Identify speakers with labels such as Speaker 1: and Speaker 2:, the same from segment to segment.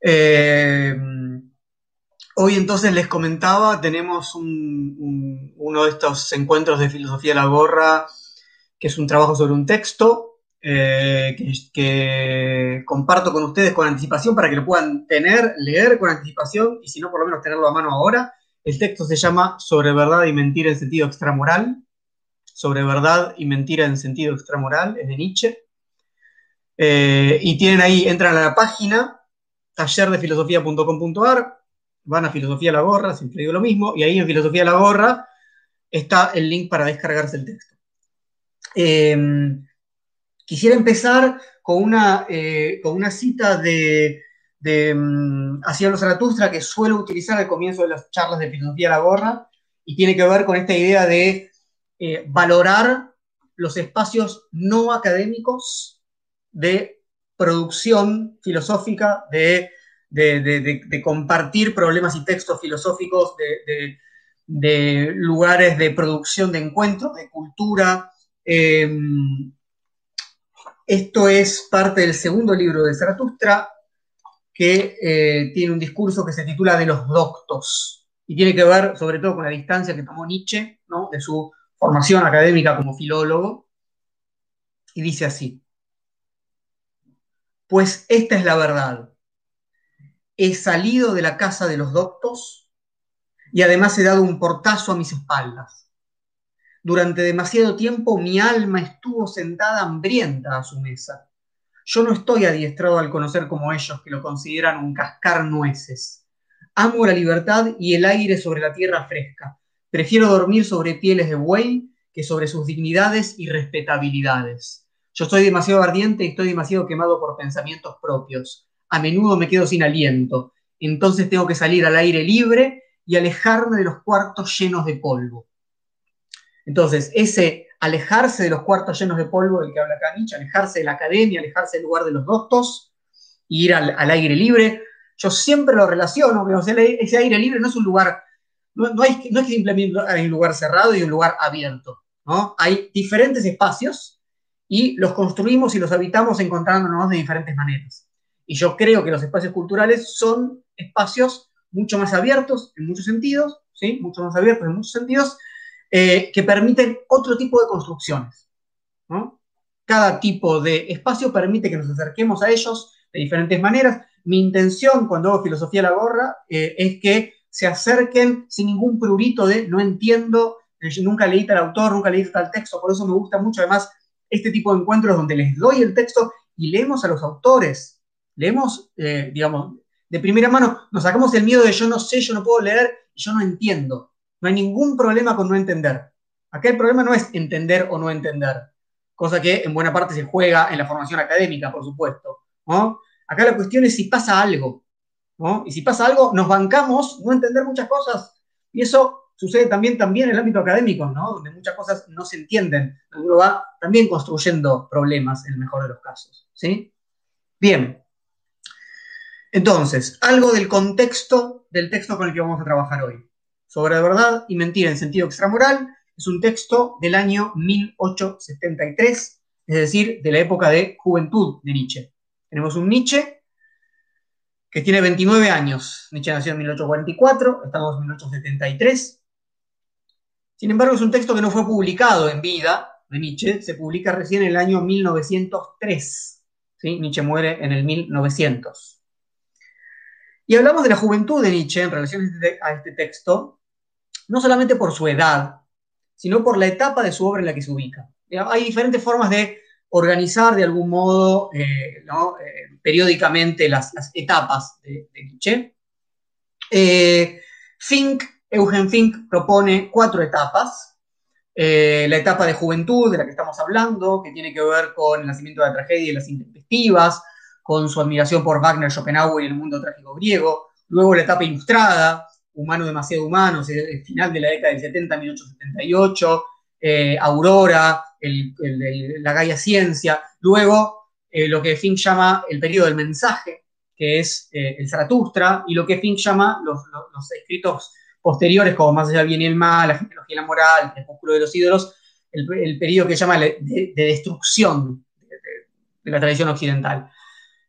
Speaker 1: Eh, hoy entonces les comentaba, tenemos uno de estos encuentros de filosofía de la gorra, que es un trabajo sobre un texto eh, que, comparto con ustedes con anticipación para que lo puedan tener, leer con anticipación y si no, por lo menos tenerlo a mano ahora. El texto se llama Sobre verdad y mentira en sentido extramoral. Sobre verdad y mentira en sentido extramoral, es de Nietzsche. Eh, y tienen ahí, entran a la página tallerdefilosofía.com.ar, van a Filosofía la Gorra, siempre digo lo mismo, y ahí en Filosofía la Gorra está el link para descargarse el texto. Em, quisiera empezar con una, eh, con una cita de, de um, los Zaratustra que suelo utilizar al comienzo de las charlas de Filosofía la Gorra, y tiene que ver con esta idea de eh, valorar los espacios no académicos de producción filosófica, de, compartir problemas y textos filosóficos, de, lugares de producción de encuentros, de cultura. Em, esto es parte del segundo libro de Zaratustra, que eh, tiene un discurso que se titula De los doctos, y tiene que ver sobre todo con la distancia que tomó Nietzsche de su formación académica como filólogo, y dice así pues esta es la verdad. He salido de la casa de los doctos y además he dado un portazo a mis espaldas. Durante demasiado tiempo mi alma estuvo sentada hambrienta a su mesa. Yo no estoy adiestrado al conocer como ellos, que lo consideran un cascar nueces. Amo la libertad y el aire sobre la tierra fresca. Prefiero dormir sobre pieles de buey que sobre sus dignidades y respetabilidades. Yo estoy demasiado ardiente y estoy demasiado quemado por pensamientos propios. A menudo me quedo sin aliento. Entonces tengo que salir al aire libre y alejarme de los cuartos llenos de polvo. Entonces, ese alejarse de los cuartos llenos de polvo del que habla acá alejarse de la academia, alejarse del lugar de los doctos, ir al, aire libre, yo siempre lo relaciono, ese aire libre no es un lugar, no, hay, es que simplemente hay un lugar cerrado y un lugar abierto, ¿no? Hay diferentes espacios y los construimos y los habitamos encontrándonos de diferentes maneras. Y yo creo que los espacios culturales son espacios mucho más abiertos en muchos sentidos, ¿sí? mucho más abiertos en muchos sentidos, eh, que permiten otro tipo de construcciones. Cada tipo de espacio permite que nos acerquemos a ellos de diferentes maneras. Mi intención cuando hago filosofía a la gorra eh, es que se acerquen sin ningún prurito de no entiendo, eh, nunca leí tal autor, nunca leí tal texto, por eso me gusta mucho además este tipo de encuentros donde les doy el texto y leemos a los autores, leemos, eh, digamos, de primera mano, nos sacamos el miedo de yo no sé, yo no puedo leer yo no entiendo. No hay ningún problema con no entender. Acá el problema no es entender o no entender, cosa que en buena parte se juega en la formación académica, por supuesto. Acá la cuestión es si pasa algo. Y si pasa algo, nos bancamos no entender muchas cosas. Y eso sucede también, también en el ámbito académico, ¿no? donde muchas cosas no se entienden. Uno va también construyendo problemas en el mejor de los casos. ¿sí? Bien. Entonces, algo del contexto del texto con el que vamos a trabajar hoy. Sobre verdad y mentira en sentido extramoral es un texto del año 1873, es decir, de la época de juventud de Nietzsche. Tenemos un Nietzsche que tiene 29 años. Nietzsche nació en 1844, estamos en 1873. Sin embargo, es un texto que no fue publicado en vida de Nietzsche, se publica recién en el año 1903. ¿sí? Nietzsche muere en el 1900. Y hablamos de la juventud de Nietzsche en relación a este, este texto, no solamente por su edad, sino por la etapa de su obra en la que se ubica. Hay diferentes formas de organizar de algún modo eh, eh, periódicamente las, etapas de, Nietzsche. Eh, Fink Eugen Fink propone cuatro etapas. La etapa de juventud de la que estamos hablando, que tiene que ver con el nacimiento de la tragedia y las intempestivas, con su admiración por Wagner, Schopenhauer y el mundo trágico griego. Luego la etapa ilustrada, Humano demasiado humano, el final de la década del 70, 1878, eh, Aurora, la Gaia Ciencia. Luego eh, lo que Fink llama el periodo del mensaje, que es el Zaratustra, y lo que Fink llama los, escritos posteriores, como Más allá del bien y el mal, La genealogía y la moral, El crepúsculo de los ídolos, el, periodo que llama de, destrucción de, la tradición occidental.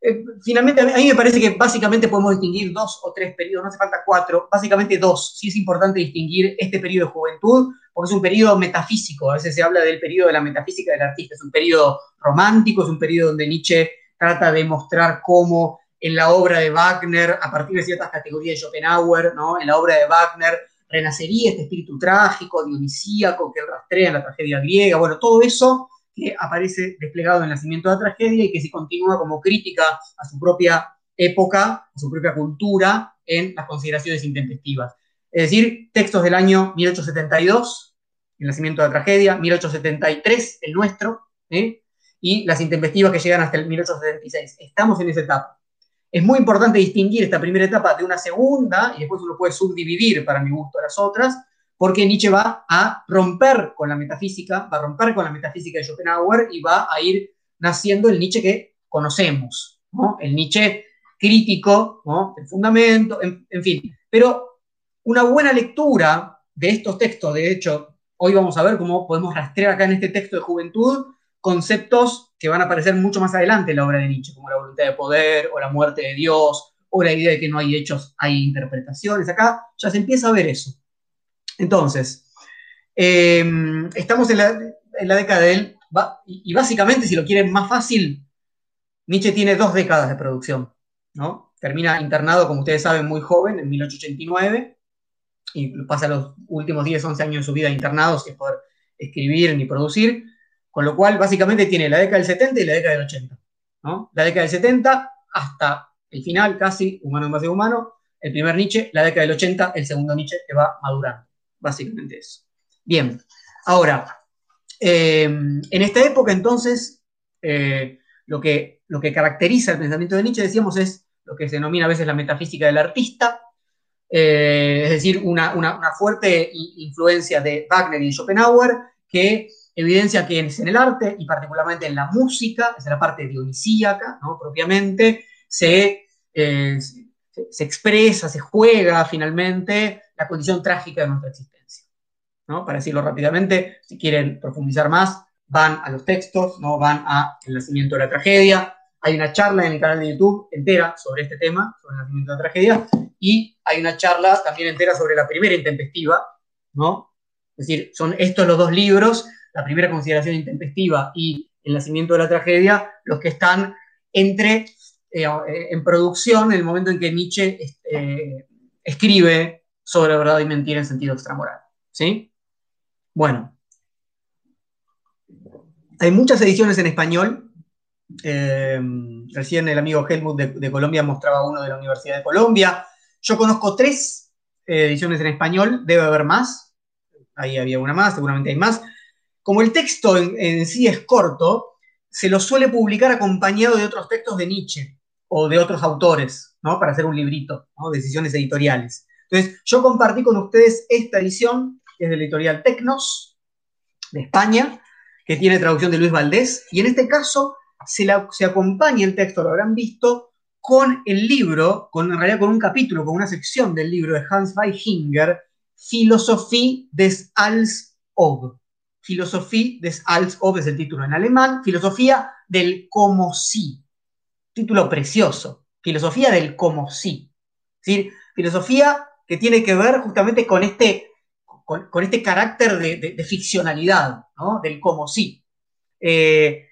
Speaker 1: Eh, finalmente, a mí me parece que básicamente podemos distinguir dos o tres periodos, no hace falta cuatro, básicamente dos. Sí es importante distinguir este periodo de juventud, porque es un periodo metafísico. A veces se habla del periodo de la metafísica del artista. Es un periodo romántico, es un periodo donde Nietzsche trata de mostrar cómo en la obra de Wagner, a partir de ciertas categorías de Schopenhauer, ¿no? en la obra de Wagner, renacería este espíritu trágico, dionisíaco, que rastrea la tragedia griega. Bueno, todo eso que aparece desplegado en el nacimiento de la tragedia y que se continúa como crítica a su propia época, a su propia cultura en las consideraciones intempestivas. Es decir, textos del año 1872, el nacimiento de la tragedia, 1873, el nuestro, ¿eh? y las intempestivas que llegan hasta el 1876. Estamos en esa etapa. Es muy importante distinguir esta primera etapa de una segunda, y después uno puede subdividir, para mi gusto, las otras, porque Nietzsche va a romper con la metafísica, va a romper con la metafísica de Schopenhauer y va a ir naciendo el Nietzsche que conocemos, el Nietzsche crítico, el fundamento, en, fin. Pero una buena lectura de estos textos, de hecho, hoy vamos a ver cómo podemos rastrear acá en este texto de juventud conceptos que van a aparecer mucho más adelante en la obra de Nietzsche, como la voluntad de poder o la muerte de Dios o la idea de que no hay hechos, hay interpretaciones. Acá ya se empieza a ver eso. Entonces, em, estamos en la, década del... Y, básicamente, si lo quieren más fácil, Nietzsche tiene dos décadas de producción. ¿no? Termina internado, como ustedes saben, muy joven, en 1889, y pasa los últimos 10, 11 años de su vida internado sin poder escribir ni producir, con lo cual básicamente tiene la década del 70 y la década del 80. ¿no? La década del 70 hasta el final, casi, humano en base humano, el primer Nietzsche, la década del 80, el segundo Nietzsche que va madurando básicamente eso. Bien, ahora, eh, en esta época entonces, eh, lo, que, lo que caracteriza el pensamiento de Nietzsche, decíamos, es lo que se denomina a veces la metafísica del artista, eh, es decir, una, fuerte influencia de Wagner y Schopenhauer, que evidencia que en el arte y particularmente en la música, es la parte dionisíaca, ¿no? propiamente, se, se expresa, se juega finalmente la condición trágica de nuestra existencia. ¿no? Para decirlo rápidamente, si quieren profundizar más, van a los textos, ¿no? van a El nacimiento de la tragedia. Hay una charla en el canal de YouTube entera sobre este tema, sobre el nacimiento de la tragedia, y hay una charla también entera sobre la primera intempestiva, ¿no? Es decir, son estos los dos libros, la primera consideración intempestiva y el nacimiento de la tragedia, los que están entre eh, en producción en el momento en que Nietzsche eh, escribe sobre verdad y mentira en sentido extramoral. ¿Sí? Bueno. Hay muchas ediciones en español. Eh, recién el amigo Helmut de, Colombia mostraba uno de la Universidad de Colombia. Yo conozco tres ediciones en español, debe haber más. Ahí había una más, seguramente hay más. Como el texto en sí es corto, se lo suele publicar acompañado de otros textos de Nietzsche o de otros autores, ¿no? Para hacer un librito, ¿no? Decisiones editoriales. Entonces, yo compartí con ustedes esta edición, que es de la editorial Tecnos, de España, que tiene traducción de Luis Valdés, y en este caso se, acompaña el texto, lo habrán visto, con el libro, con, en realidad con un capítulo, con una sección del libro de Hans Weichinger, Philosophie des Als Ob. Philosophie des Als Ob es el título en alemán, Filosofía del como si título precioso, filosofía del como sí. ¿sí? Filosofía que tiene que ver justamente con este, con, este carácter de, ficcionalidad, ¿no? del como sí. Eh,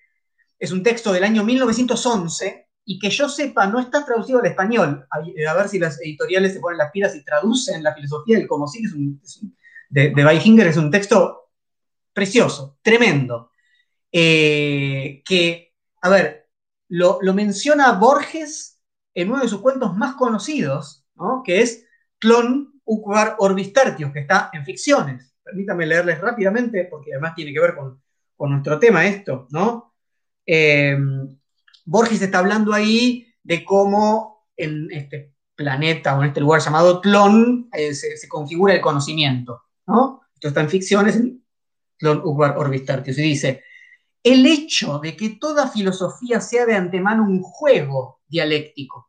Speaker 1: es un texto del año 1911 y que yo sepa no está traducido al español. A, ver si las editoriales se ponen las pilas y traducen la filosofía del como sí, de, de Weichinger, es un texto precioso, tremendo. Eh, que, a ver, lo, menciona Borges en uno de sus cuentos más conocidos, que es Clon Ukvar Orbis Tertius, que está en ficciones. Permítame leerles rápidamente, porque además tiene que ver con, nuestro tema esto, ¿no? Em, Borges está hablando ahí de cómo en este planeta o en este lugar llamado Clon eh, se, configura el conocimiento, ¿no? Esto está en ficciones, Clon Ukvar Orbis Tertius, y dice, el hecho de que toda filosofía sea de antemano un juego dialéctico.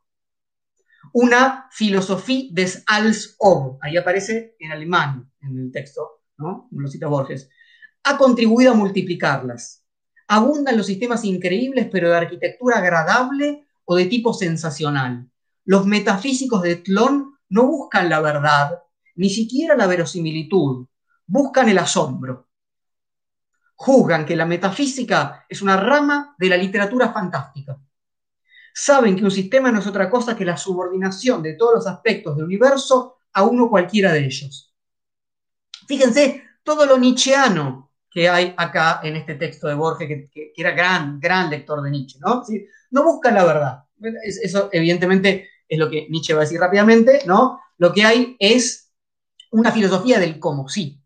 Speaker 1: Una filosofía des als ob, ahí aparece en alemán en el texto, ¿no? Lo cita Borges, ha contribuido a multiplicarlas. Abundan los sistemas increíbles, pero de arquitectura agradable o de tipo sensacional. Los metafísicos de Tlón no buscan la verdad, ni siquiera la verosimilitud, buscan el asombro. Juzgan que la metafísica es una rama de la literatura fantástica. Saben que un sistema no es otra cosa que la subordinación de todos los aspectos del universo a uno cualquiera de ellos. Fíjense todo lo nietzscheano que hay acá en este texto de Borges, que, era gran, gran lector de Nietzsche, ¿no? no busca la verdad. Eso evidentemente es lo que Nietzsche va a decir rápidamente, ¿no? Lo que hay es una filosofía del cómo sí,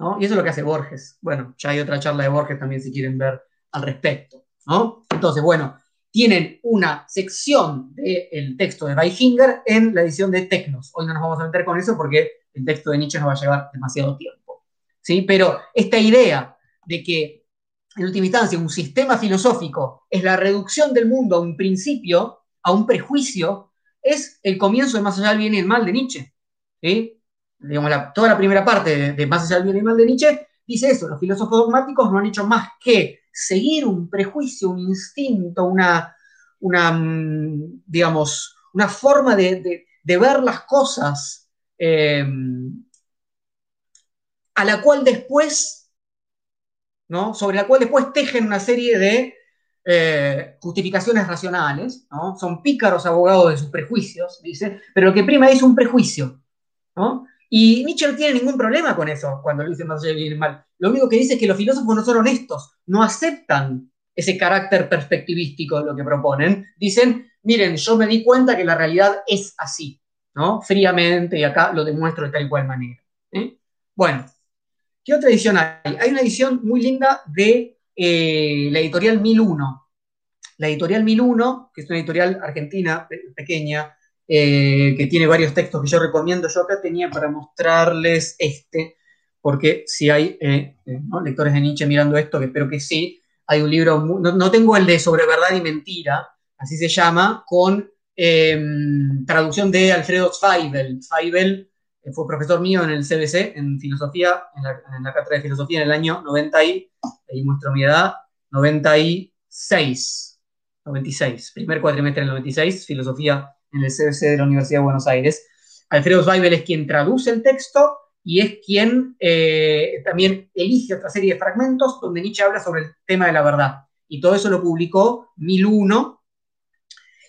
Speaker 1: ¿no? Y eso es lo que hace Borges. Bueno, ya hay otra charla de Borges también si quieren ver al respecto, ¿no? Entonces, bueno, tienen una sección del texto de Weichinger en la edición de Tecnos. Hoy no nos vamos a meter con eso porque el texto de Nietzsche nos va a llevar demasiado tiempo. ¿sí? Pero esta idea de que, en última instancia, un sistema filosófico es la reducción del mundo a un principio, a un prejuicio, es el comienzo de Más allá del bien y el mal de Nietzsche. Digamos, toda la primera parte de, Más allá del bien y el mal de Nietzsche dice eso, los filósofos dogmáticos no han hecho más que seguir un prejuicio, un instinto, una, una mm, digamos, una forma de, ver las cosas eh, a la cual después, ¿no? sobre la cual después tejen una serie de eh, justificaciones racionales, ¿no? son pícaros abogados de sus prejuicios, dice, pero lo que prima es un prejuicio. ¿no? Y Nietzsche no tiene ningún problema con eso cuando lo dice más allá del mal. Lo único que dice es que los filósofos no son honestos, no aceptan ese carácter perspectivístico de lo que proponen. Dicen, miren, yo me di cuenta que la realidad es así, ¿no? Fríamente, y acá lo demuestro de tal y cual manera. ¿eh? Bueno, ¿qué otra edición hay? Hay una edición muy linda de eh, la editorial 1001. La editorial 1001, que es una editorial argentina pequeña, eh, que tiene varios textos que yo recomiendo. Yo acá tenía para mostrarles este, porque si hay eh, eh, lectores de Nietzsche mirando esto, que espero que sí, hay un libro, no, tengo el de Sobre Verdad y Mentira, así se llama, con em, traducción de Alfredo Zweibel. Zweibel fue profesor mío en el CBC, en filosofía, en la, cátedra de filosofía en el año 90 y, ahí muestro mi edad, 96, 96, primer cuatrimestre del 96, filosofía en el CBC de la Universidad de Buenos Aires. Alfredo Zweibel es quien traduce el texto y es quien eh, también elige otra serie de fragmentos donde Nietzsche habla sobre el tema de la verdad. Y todo eso lo publicó 1001.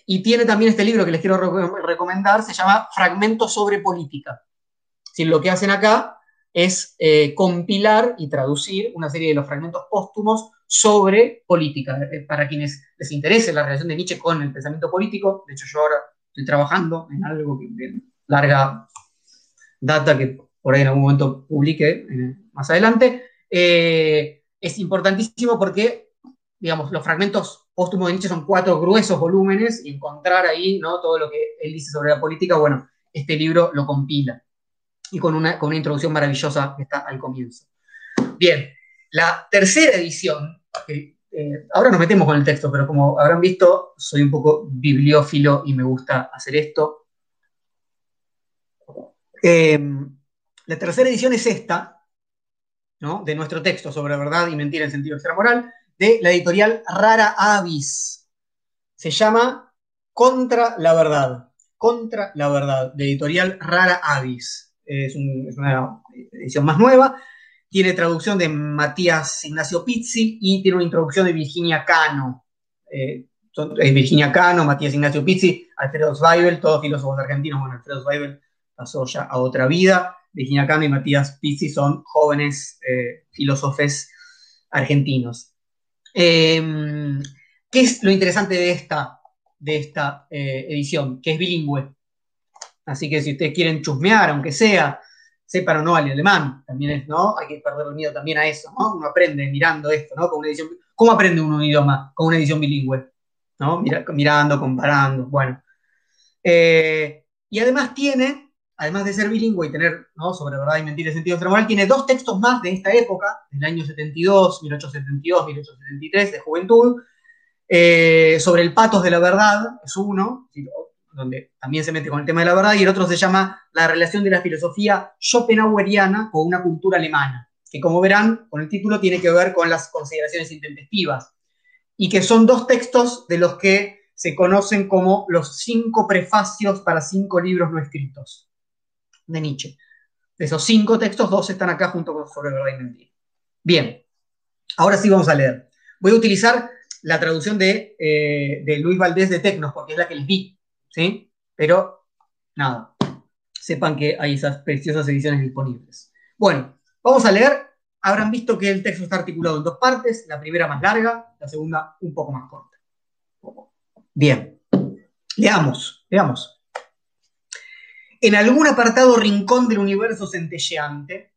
Speaker 1: Y tiene también este libro que les quiero recomendar, se llama Fragmentos sobre Política. Si lo que hacen acá es eh, compilar y traducir una serie de los fragmentos póstumos sobre política. Eh, para quienes les interese la relación de Nietzsche con el pensamiento político, de hecho yo ahora estoy trabajando en algo que de larga data que por ahí en algún momento publique eh, más adelante, eh, es importantísimo porque, digamos, los fragmentos póstumos de Nietzsche son cuatro gruesos volúmenes y encontrar ahí ¿no? todo lo que él dice sobre la política, bueno, este libro lo compila y con una, con una introducción maravillosa que está al comienzo. Bien, la tercera edición, que eh, ahora nos metemos con el texto, pero como habrán visto, soy un poco bibliófilo y me gusta hacer esto. Em, la tercera edición es esta, ¿no? de nuestro texto sobre verdad y mentira en sentido extramoral, de la editorial Rara Avis. Se llama Contra la Verdad. Contra la Verdad, de editorial Rara Avis. es una edición más nueva tiene traducción de Matías Ignacio Pizzi y tiene una introducción de Virginia Cano. Eh, Virginia Cano, Matías Ignacio Pizzi, Alfredo Zweibel, todos filósofos argentinos. Bueno, Alfredo Zweibel pasó ya a otra vida. Virginia Cano y Matías Pizzi son jóvenes eh, filósofos argentinos. Em, ¿Qué es lo interesante de esta, de esta eh, edición? Que es bilingüe. Así que si ustedes quieren chusmear, aunque sea, sepan o no al alemán, también es, ¿no? Hay que perder el miedo también a eso, ¿no? Uno aprende mirando esto, ¿no? Con una edición, ¿Cómo aprende uno un idioma? Con una edición bilingüe, ¿no? mirando, comparando, bueno. Eh, y además tiene, además de ser bilingüe y tener, ¿no? Sobre verdad y mentira en sentido extramoral, tiene dos textos más de esta época, del año 72, 1872, 1873, de juventud, eh, sobre el patos de la verdad, es uno, donde también se mete con el tema de la verdad, y el otro se llama La relación de la filosofía schopenhaueriana con una cultura alemana, que como verán, con el título tiene que ver con las consideraciones intempestivas, y que son dos textos de los que se conocen como los cinco prefacios para cinco libros no escritos de Nietzsche. De esos cinco textos, dos están acá junto con Sobre Verdad y Mentira. Bien, ahora sí vamos a leer. Voy a utilizar la traducción de, eh, de Luis Valdés de Tecnos, porque es la que les vi, ¿sí? Pero, nada, sepan que hay esas preciosas ediciones disponibles. Bueno, vamos a leer. Habrán visto que el texto está articulado en dos partes, la primera más larga, la segunda un poco más corta. Bien, leamos, leamos. En algún apartado rincón del universo centelleante,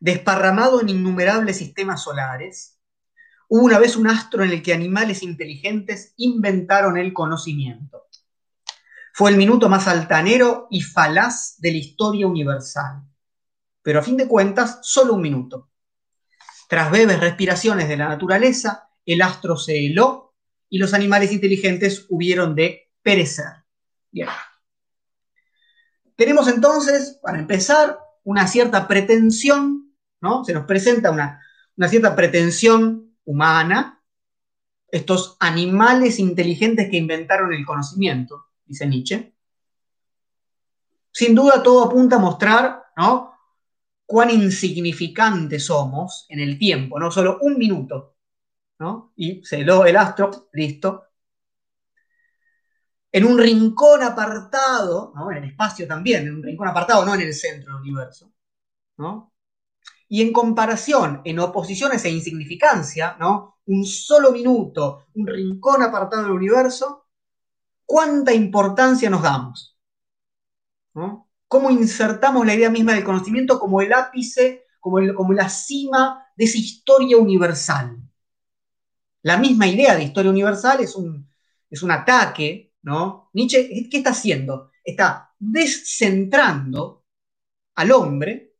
Speaker 1: desparramado en innumerables sistemas solares, hubo una vez un astro en el que animales inteligentes inventaron el conocimiento. Fue el minuto más altanero y falaz de la historia universal. Pero a fin de cuentas, solo un minuto. Tras breves respiraciones de la naturaleza, el astro se heló y los animales inteligentes hubieron de perecer. Bien. Tenemos entonces, para empezar, una cierta pretensión, ¿no? Se nos presenta una, una cierta pretensión humana, estos animales inteligentes que inventaron el conocimiento, dice Nietzsche. Sin duda todo apunta a mostrar, ¿no? cuán insignificantes somos en el tiempo, no solo un minuto, ¿no? Y se lo el astro, listo. En un rincón apartado, ¿no? En el espacio también, en un rincón apartado, no en el centro del universo, ¿no? Y en comparación, en oposición a esa insignificancia, ¿no? Un solo minuto, un rincón apartado del universo, ¿cuánta importancia nos damos? ¿No? cómo insertamos la idea misma del conocimiento como el ápice, como, como la cima de esa historia universal. La misma idea de historia universal es un, es un ataque, ¿no? Nietzsche, ¿qué está haciendo? Está descentrando al hombre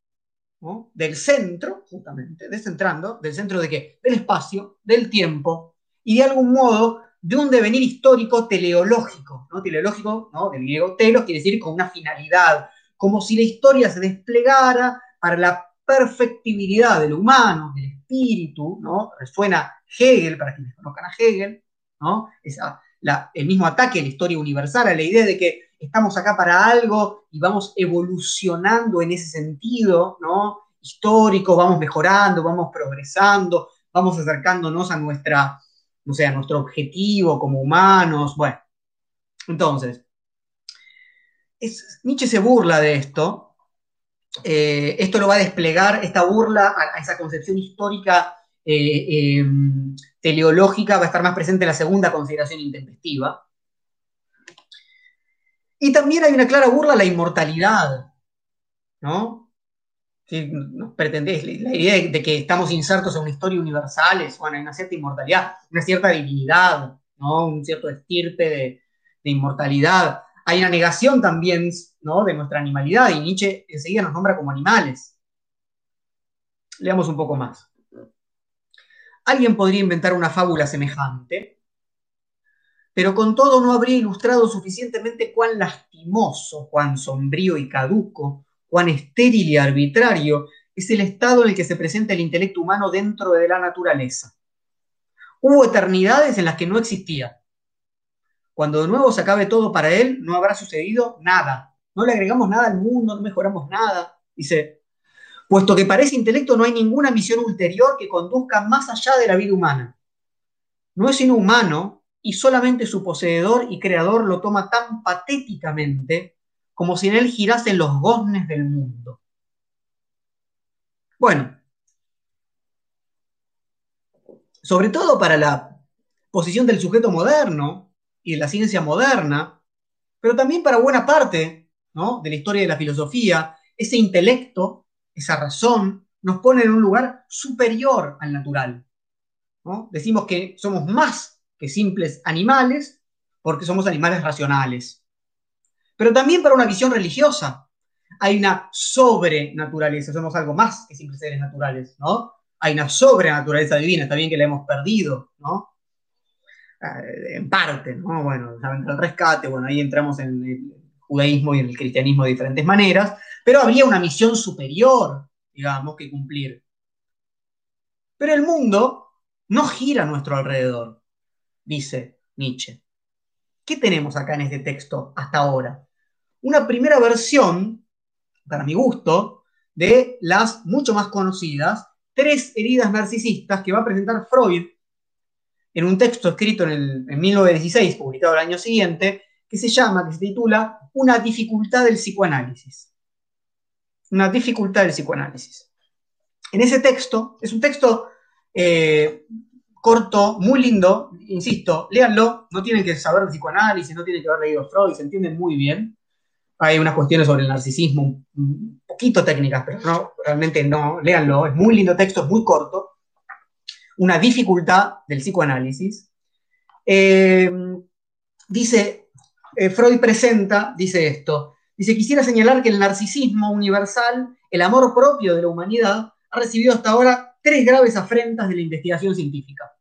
Speaker 1: del centro, justamente, descentrando, del centro de qué? Del espacio, del tiempo, y de algún modo de un devenir histórico teleológico, ¿no? Teleológico, ¿no? Del griego telos quiere decir con una finalidad, como si la historia se desplegara para la perfectibilidad del humano, del espíritu, ¿no? Resuena Hegel, para quienes conozcan a Hegel, ¿no? el mismo ataque a la historia universal, a la idea de que estamos acá para algo y vamos evolucionando en ese sentido, ¿no? Histórico, vamos mejorando, vamos progresando, vamos acercándonos a nuestra, no sé, a nuestro objetivo como humanos, bueno. Entonces, Nietzsche se burla de esto. Eh, esto lo va a desplegar, esta burla a, esa concepción histórica eh, em, teleológica va a estar más presente en la segunda consideración intempestiva. Y también hay una clara burla a la inmortalidad, ¿no? Si pretendés, la idea de, que estamos insertos en una historia universal es, hay una cierta inmortalidad, una cierta divinidad, ¿no? Un cierto estirpe de, de inmortalidad hay una negación también ¿no? de nuestra animalidad y Nietzsche enseguida nos nombra como animales. Leamos un poco más. Alguien podría inventar una fábula semejante, pero con todo no habría ilustrado suficientemente cuán lastimoso, cuán sombrío y caduco, cuán estéril y arbitrario es el estado en el que se presenta el intelecto humano dentro de la naturaleza. Hubo eternidades en las que no existía, cuando de nuevo se acabe todo para él, no habrá sucedido nada. No le agregamos nada al mundo, no mejoramos nada. Dice, puesto que para ese intelecto no hay ninguna misión ulterior que conduzca más allá de la vida humana. No es sino humano y solamente su poseedor y creador lo toma tan patéticamente como si en él girasen los goznes del mundo. Bueno, sobre todo para la posición del sujeto moderno, y de la ciencia moderna, pero también para buena parte de la historia de la filosofía, ese intelecto, esa razón, nos pone en un lugar superior al natural. Decimos que somos más que simples animales porque somos animales racionales. Pero también para una visión religiosa hay una sobrenaturaleza, somos algo más que simples seres naturales, ¿no? Hay una sobrenaturaleza divina, está bien que la hemos perdido, ¿no? Eh, en parte, ¿no? Bueno, el rescate, bueno, ahí entramos en el judaísmo y en el cristianismo de diferentes maneras, pero había una misión superior, digamos, que cumplir. Pero el mundo no gira a nuestro alrededor, dice Nietzsche. ¿qué tenemos acá en este texto hasta ahora? Una primera versión, para mi gusto, de las mucho más conocidas tres heridas narcisistas que va a presentar Freud en un texto escrito en, el, en 1916, publicado el año siguiente, que se llama, que se titula Una dificultad del psicoanálisis. Una dificultad del psicoanálisis. En ese texto, es un texto eh, corto, muy lindo, insisto, léanlo, no tienen que saber de psicoanálisis, no tienen que haber leído Freud, se entienden muy bien. Hay unas cuestiones sobre el narcisismo un poquito técnicas, pero no, realmente no, léanlo, es muy lindo texto, es muy corto. Una dificultad del psicoanálisis. Eh, dice, eh, Freud presenta, dice esto, dice, quisiera señalar que el narcisismo universal, el amor propio de la humanidad, ha recibido hasta ahora tres graves afrentas de la investigación científica.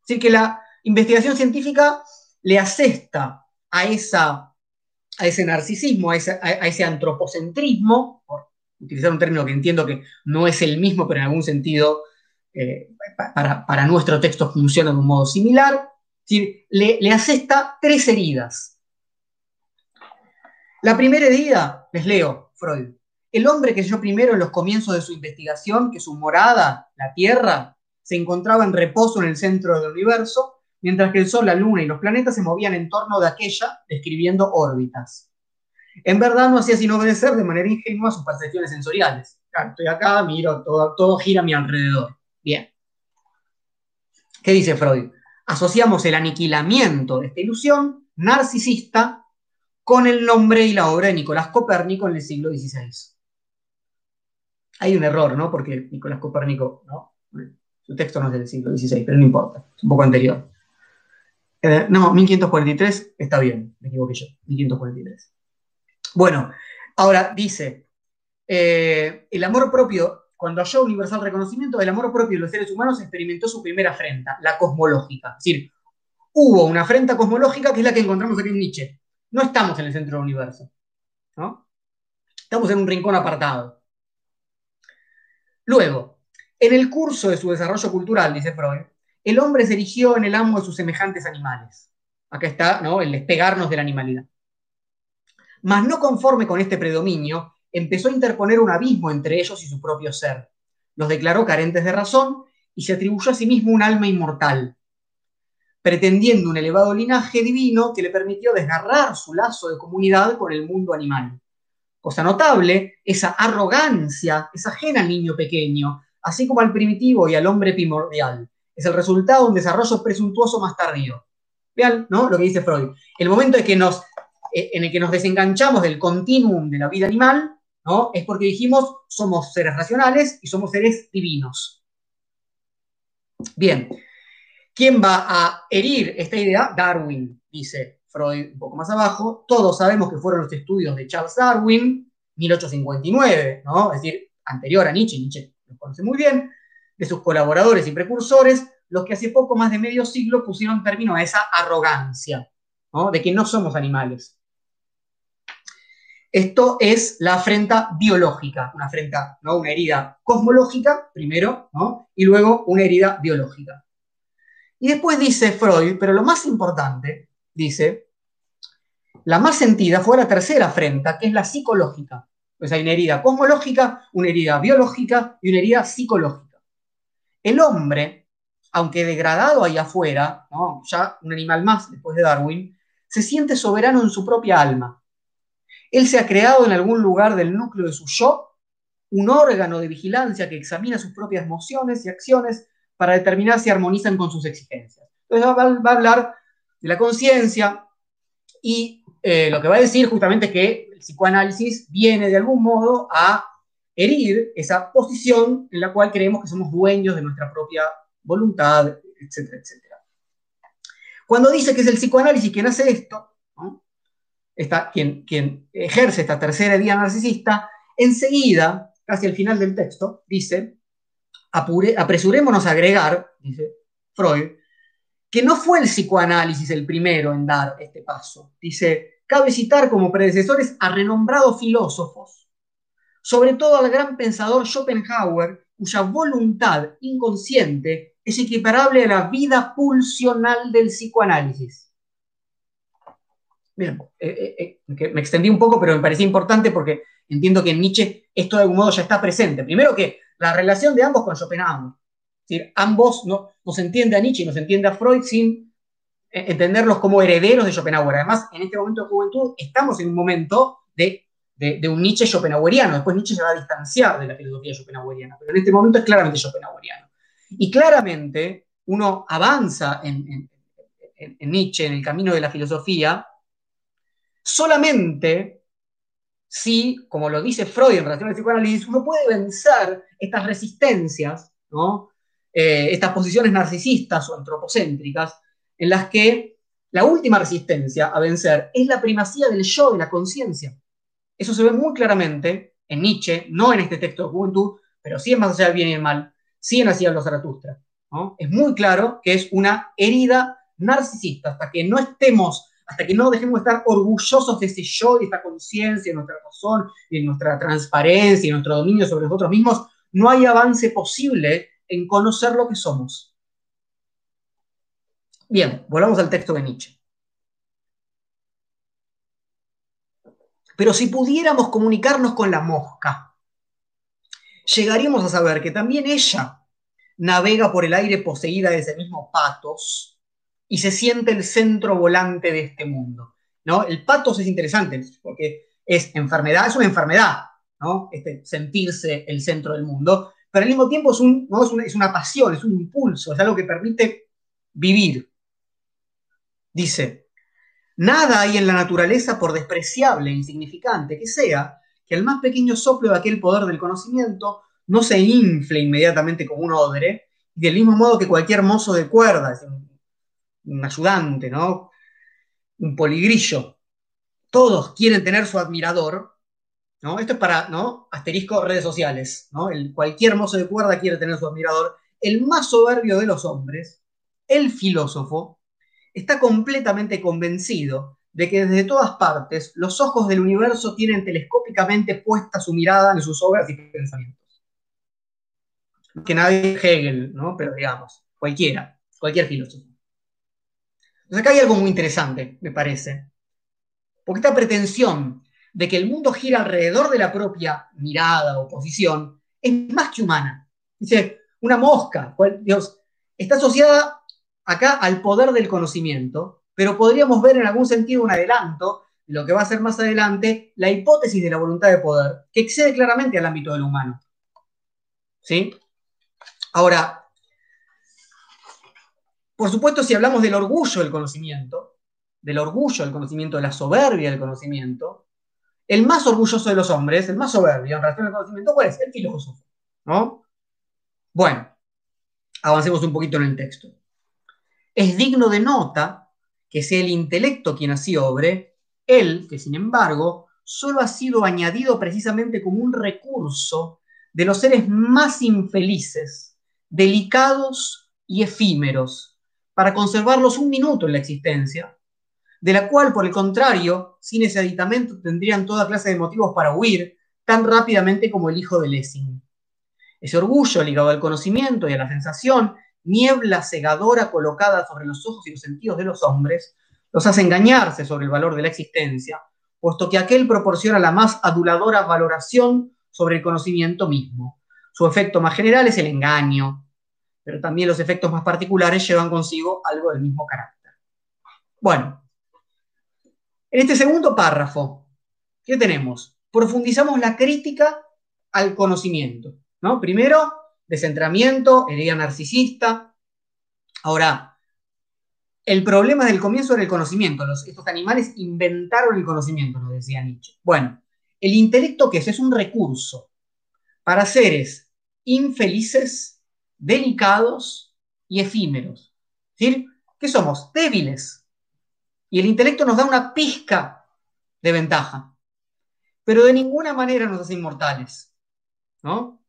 Speaker 1: Es decir, que la investigación científica le asesta a, esa, a ese narcisismo, a ese, antropocentrismo, por utilizar un término que entiendo que no es el mismo, pero en algún sentido eh, para, nuestro texto funciona de un modo similar, le, le asesta tres heridas. La primera herida, les leo, Freud, el hombre que yo primero en los comienzos de su investigación, que su morada, la Tierra, se encontraba en reposo en el centro del universo, mientras que el Sol, la Luna y los planetas se movían en torno de aquella, describiendo órbitas. En verdad no hacía sino obedecer de manera ingenua sus percepciones sensoriales. estoy acá, miro, todo, todo gira a mi alrededor. Bien. ¿Qué dice Freud? Asociamos el aniquilamiento de esta ilusión narcisista con el nombre y la obra de Nicolás Copérnico en el siglo XVI. Hay un error, ¿no? Porque Nicolás Copérnico, ¿no? Su texto no es del siglo XVI, pero no importa, es un poco anterior. Eh, no, 1543 está bien, me equivoqué yo, 1543. Bueno, ahora dice, eh, el amor propio, cuando halló universal reconocimiento, el amor propio de los seres humanos experimentó su primera afrenta, la cosmológica. Es decir, hubo una afrenta cosmológica que es la que encontramos aquí en Nietzsche. No estamos en el centro del universo, ¿no? Estamos en un rincón apartado. Luego, en el curso de su desarrollo cultural, dice Freud, el hombre se erigió en el amo de sus semejantes animales. Acá está ¿no? el despegarnos de la animalidad. Mas no conforme con este predominio, empezó a interponer un abismo entre ellos y su propio ser. Los declaró carentes de razón y se atribuyó a sí mismo un alma inmortal, pretendiendo un elevado linaje divino que le permitió desgarrar su lazo de comunidad con el mundo animal cosa notable, esa arrogancia es ajena al niño pequeño, así como al primitivo y al hombre primordial. Es el resultado de un desarrollo presuntuoso más tardío. Vean ¿no? lo que dice Freud. El momento en, que nos, eh, en el que nos desenganchamos del continuum de la vida animal ¿no? es porque dijimos somos seres racionales y somos seres divinos. Bien, ¿quién va a herir esta idea? Darwin, dice Freud un poco más abajo, todos sabemos que fueron los estudios de Charles Darwin, 1859, ¿no? Es decir, anterior a Nietzsche, Nietzsche lo conoce muy bien, de sus colaboradores y precursores, los que hace poco más de medio siglo pusieron término a esa arrogancia. De que no somos animales. Esto es la afrenta biológica, una afrenta, ¿no? Una herida cosmológica, primero, ¿no? Y luego una herida biológica. Y después dice Freud, pero lo más importante dice, la más sentida fue la tercera afrenta, que es la psicológica. Pues hay una herida cosmológica, una herida biológica y una herida psicológica. El hombre, aunque degradado ahí afuera, ya un animal más después de Darwin, se siente soberano en su propia alma. Él se ha creado en algún lugar del núcleo de su yo un órgano de vigilancia que examina sus propias emociones y acciones para determinar si armonizan con sus exigencias. Entonces va, a hablar de la conciencia y eh, lo que va a decir justamente es que el psicoanálisis viene de algún modo a herir esa posición en la cual creemos que somos dueños de nuestra propia voluntad, etcétera, etcétera. Cuando dice que es el psicoanálisis quien hace esto, quien, quien ejerce esta tercera idea narcisista, enseguida, casi al final del texto, dice, apresurémonos a agregar, dice Freud, que no fue el psicoanálisis el primero en dar este paso. Dice, cabe citar como predecesores a renombrados filósofos, sobre todo al gran pensador Schopenhauer, cuya voluntad inconsciente es equiparable a la vida pulsional del psicoanálisis. Bien, eh, eh, eh, me extendí un poco, pero me parecía importante porque entiendo que en Nietzsche esto de algún modo ya está presente. Primero que la relación de ambos con Schopenhauer. Es decir, ambos no, nos entiende a Nietzsche y nos entiende a Freud sin entenderlos como herederos de Schopenhauer. Además, en este momento de juventud estamos en un momento de, un Nietzsche schopenhaueriano. Después Nietzsche se va a distanciar de la filosofía schopenhaueriana, pero en este momento es claramente schopenhaueriano. Y claramente uno avanza en Nietzsche, en el camino de la filosofía, solamente si, como lo dice Freud en relación al psicoanálisis, uno puede vencer estas resistencias, eh, estas posiciones narcisistas o antropocéntricas, en las que la última resistencia a vencer es la primacía del yo, de la conciencia. Eso se ve muy claramente en Nietzsche, no en este texto de juventud, pero sí en Más allá del bien y el mal, sí en Así los Zaratustra. Es muy claro que es una herida narcisista, hasta que no estemos hasta que no dejemos de estar orgullosos de ese yo, de esta conciencia, de nuestra razón, de nuestra transparencia, de nuestro dominio sobre nosotros mismos, no hay avance posible en conocer lo que somos. Bien, volvamos al texto de Nietzsche. Pero si pudiéramos comunicarnos con la mosca, llegaríamos a saber que también ella navega por el aire poseída de ese mismo patos y se siente el centro volante de este mundo. ¿no? El patos es interesante porque es enfermedad, es una enfermedad, ¿no? Este, sentirse el centro del mundo, pero al mismo tiempo es, un, es, una, pasión, es un impulso, es algo que permite vivir. Dice, nada hay en la naturaleza, por despreciable e insignificante que sea, que el más pequeño soplo de aquel poder del conocimiento no se infle inmediatamente como un odre, y del mismo modo que cualquier mozo de cuerda, un ayudante, ¿no? Un poligrillo. Todos quieren tener su admirador, ¿no? Esto es para, ¿no? Asterisco redes sociales, ¿no? El, cualquier mozo de cuerda quiere tener su admirador. El más soberbio de los hombres, el filósofo, está completamente convencido de que desde todas partes los ojos del universo tienen telescópicamente puesta su mirada en sus obras y pensamientos. Que nadie Hegel, ¿no? Pero digamos, cualquiera, cualquier filósofo. Entonces acá hay algo muy interesante, me parece. Porque esta pretensión de que el mundo gira alrededor de la propia mirada o posición es más que humana. Dice, una mosca, Dios, está asociada acá al poder del conocimiento, pero podríamos ver en algún sentido un adelanto de lo que va a ser más adelante la hipótesis de la voluntad de poder, que excede claramente al ámbito del humano. ¿Sí? Ahora, por supuesto, si hablamos del orgullo del conocimiento, del orgullo del conocimiento, de la soberbia del conocimiento, el más orgulloso de los hombres, el más soberbio en relación al conocimiento, ¿cuál es? El filósofo. ¿no? Bueno, avancemos un poquito en el texto. Es digno de nota que sea el intelecto quien así obre, él, que sin embargo, solo ha sido añadido precisamente como un recurso de los seres más infelices, delicados y efímeros para conservarlos un minuto en la existencia, de la cual, por el contrario, sin ese aditamento tendrían toda clase de motivos para huir tan rápidamente como el hijo de Lessing. Ese orgullo ligado al conocimiento y a la sensación, niebla cegadora colocada sobre los ojos y los sentidos de los hombres, los hace engañarse sobre el valor de la existencia, puesto que aquel proporciona la más aduladora valoración sobre el conocimiento mismo. Su efecto más general es el engaño, pero también los efectos más particulares llevan consigo algo del mismo carácter. Bueno, en este segundo párrafo, ¿qué tenemos? Profundizamos la crítica al conocimiento. ¿no? Primero, descentramiento, herida narcisista. Ahora, el problema del comienzo era el conocimiento. estos animales inventaron el conocimiento, nos decía Nietzsche. Bueno, el intelecto, ¿qué es? Es un recurso para seres infelices delicados y efímeros. Es decir, que somos débiles. Y el intelecto nos da una pizca de ventaja. Pero de ninguna manera nos hace inmortales. ¿no?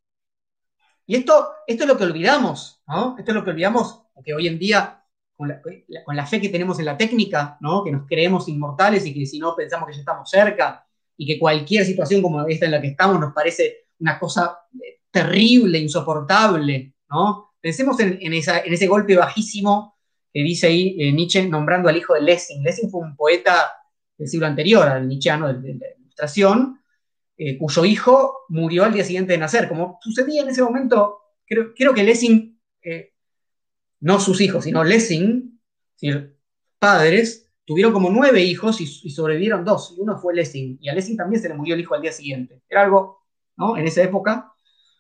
Speaker 1: Y esto, esto es lo que olvidamos, ¿no? Esto es lo que olvidamos, porque hoy en día, con la, fe que tenemos en la técnica, ¿no? Que nos creemos inmortales y que si no pensamos que ya estamos cerca y que cualquier situación como esta en la que estamos nos parece una cosa eh, terrible, insoportable, Pensemos en, ese golpe bajísimo que dice ahí eh, Nietzsche nombrando al hijo de Lessing. Lessing fue un poeta del siglo anterior al Nietzscheano, de, la ilustración, eh, cuyo hijo murió al día siguiente de nacer. Como sucedía en ese momento, creo, que Lessing, eh, no sus hijos, sino Lessing, padres, tuvieron como nueve hijos y, sobrevivieron dos, y uno fue Lessing, y a Lessing también se le murió el hijo al día siguiente. Era algo, ¿no? En esa época,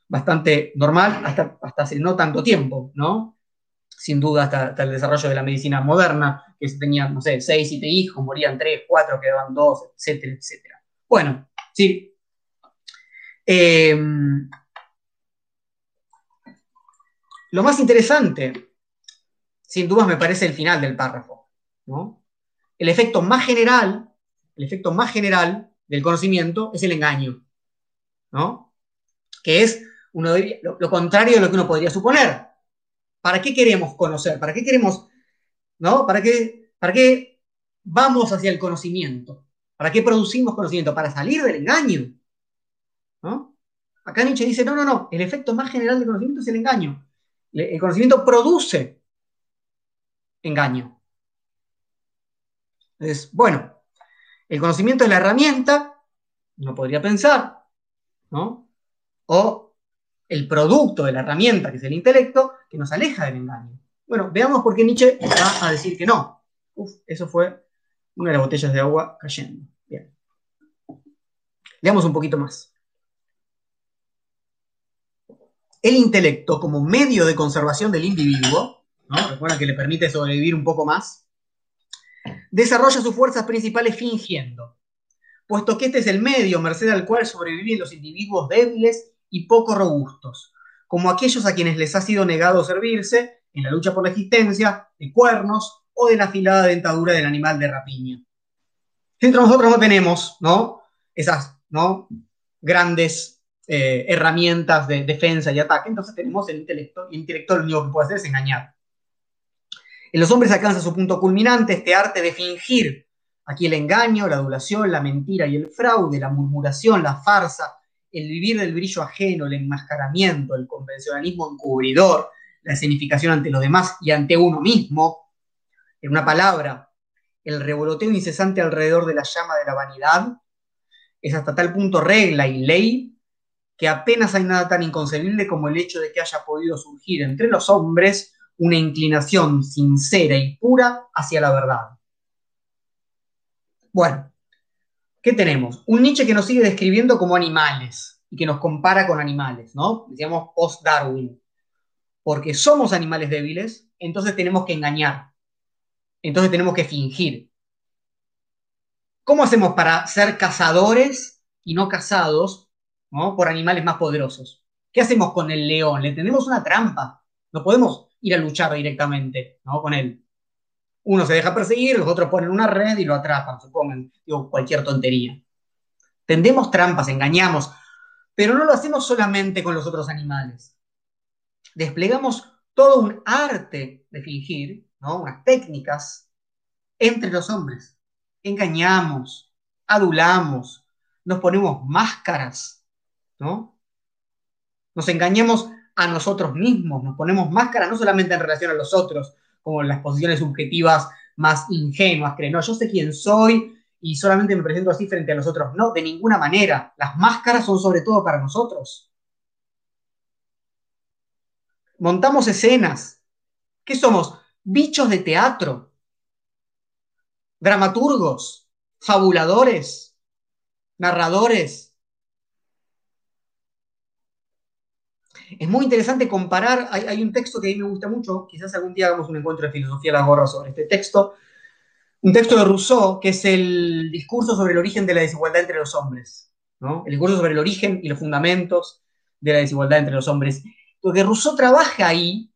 Speaker 1: bastante normal, hasta, hasta hace no tanto tiempo, ¿no? Sin duda hasta, el desarrollo de la medicina moderna, que se tenían, no sé, seis, siete hijos, morían tres, cuatro, quedaban dos, etcétera, etcétera. Bueno, sí. Em, lo más interesante, sin dudas, me parece el final del párrafo, el efecto más general, el efecto más general del conocimiento es el engaño, ¿no? Que es uno lo, contrario de lo que uno podría suponer. ¿Para qué queremos conocer? ¿Para qué queremos, no? ¿Para qué, para qué vamos hacia el conocimiento? ¿Para qué producimos conocimiento? Para salir del engaño, Acá Nietzsche dice, no, no, no, el efecto más general del conocimiento es el engaño. El conocimiento produce engaño. Es, bueno, el conocimiento es la herramienta, no podría pensar, ¿no? O el producto de la herramienta, que es el intelecto, que nos aleja del engaño. Bueno, veamos por qué Nietzsche va a decir que no. Uf, eso fue una de las botellas de agua cayendo. Bien. Leamos un poquito más. El intelecto como medio de conservación del individuo, ¿no? recuerda que le permite sobrevivir un poco más, desarrolla sus fuerzas principales fingiendo, puesto que este es el medio merced al cual sobreviven los individuos débiles y poco robustos, como aquellos a quienes les ha sido negado servirse en la lucha por la existencia de cuernos o de la afilada dentadura del animal de rapiña. Entre nosotros no tenemos ¿no? esas ¿no? grandes eh, herramientas de defensa y ataque, entonces tenemos el intelecto, el intelecto lo único que puede hacer es engañar. En los hombres alcanza su punto culminante este arte de fingir. Aquí el engaño, la adulación, la mentira y el fraude, la murmuración, la farsa, el vivir del brillo ajeno, el enmascaramiento, el convencionalismo encubridor, la escenificación ante los demás y ante uno mismo. En una palabra, el revoloteo incesante alrededor de la llama de la vanidad es hasta tal punto regla y ley que apenas hay nada tan inconcebible como el hecho de que haya podido surgir entre los hombres una inclinación sincera y pura hacia la verdad. Bueno, ¿qué tenemos? Un Nietzsche que nos sigue describiendo como animales y que nos compara con animales, ¿no? Decíamos post-Darwin. Porque somos animales débiles, entonces tenemos que engañar. Entonces tenemos que fingir. ¿Cómo hacemos para ser cazadores y no cazados por animales más poderosos? ¿Qué hacemos con el león? Le tenemos una trampa. No podemos ir a luchar directamente ¿no? con él. Uno se deja perseguir, los otros ponen una red y lo atrapan, supongan, digo, cualquier tontería. Tendemos trampas, engañamos, pero no lo hacemos solamente con los otros animales. Desplegamos todo un arte de fingir, unas técnicas entre los hombres. Engañamos, adulamos, nos ponemos máscaras, ¿no? Nos engañamos a nosotros mismos, nos ponemos máscara no solamente en relación a los otros, como las posiciones subjetivas más ingenuas, creen, no, yo sé quién soy y solamente me presento así frente a los otros. No, de ninguna manera. Las máscaras son sobre todo para nosotros. Montamos escenas. ¿Qué somos? Bichos de teatro. Dramaturgos. Fabuladores. Narradores Es muy interesante comparar, hay, un texto que a mí me gusta mucho, quizás algún día hagamos un encuentro de filosofía a la gorra sobre este texto, un texto de Rousseau, que es el discurso sobre el origen de la desigualdad entre los hombres, ¿no? el discurso sobre el origen y los fundamentos de la desigualdad entre los hombres. Porque Rousseau trabaja ahí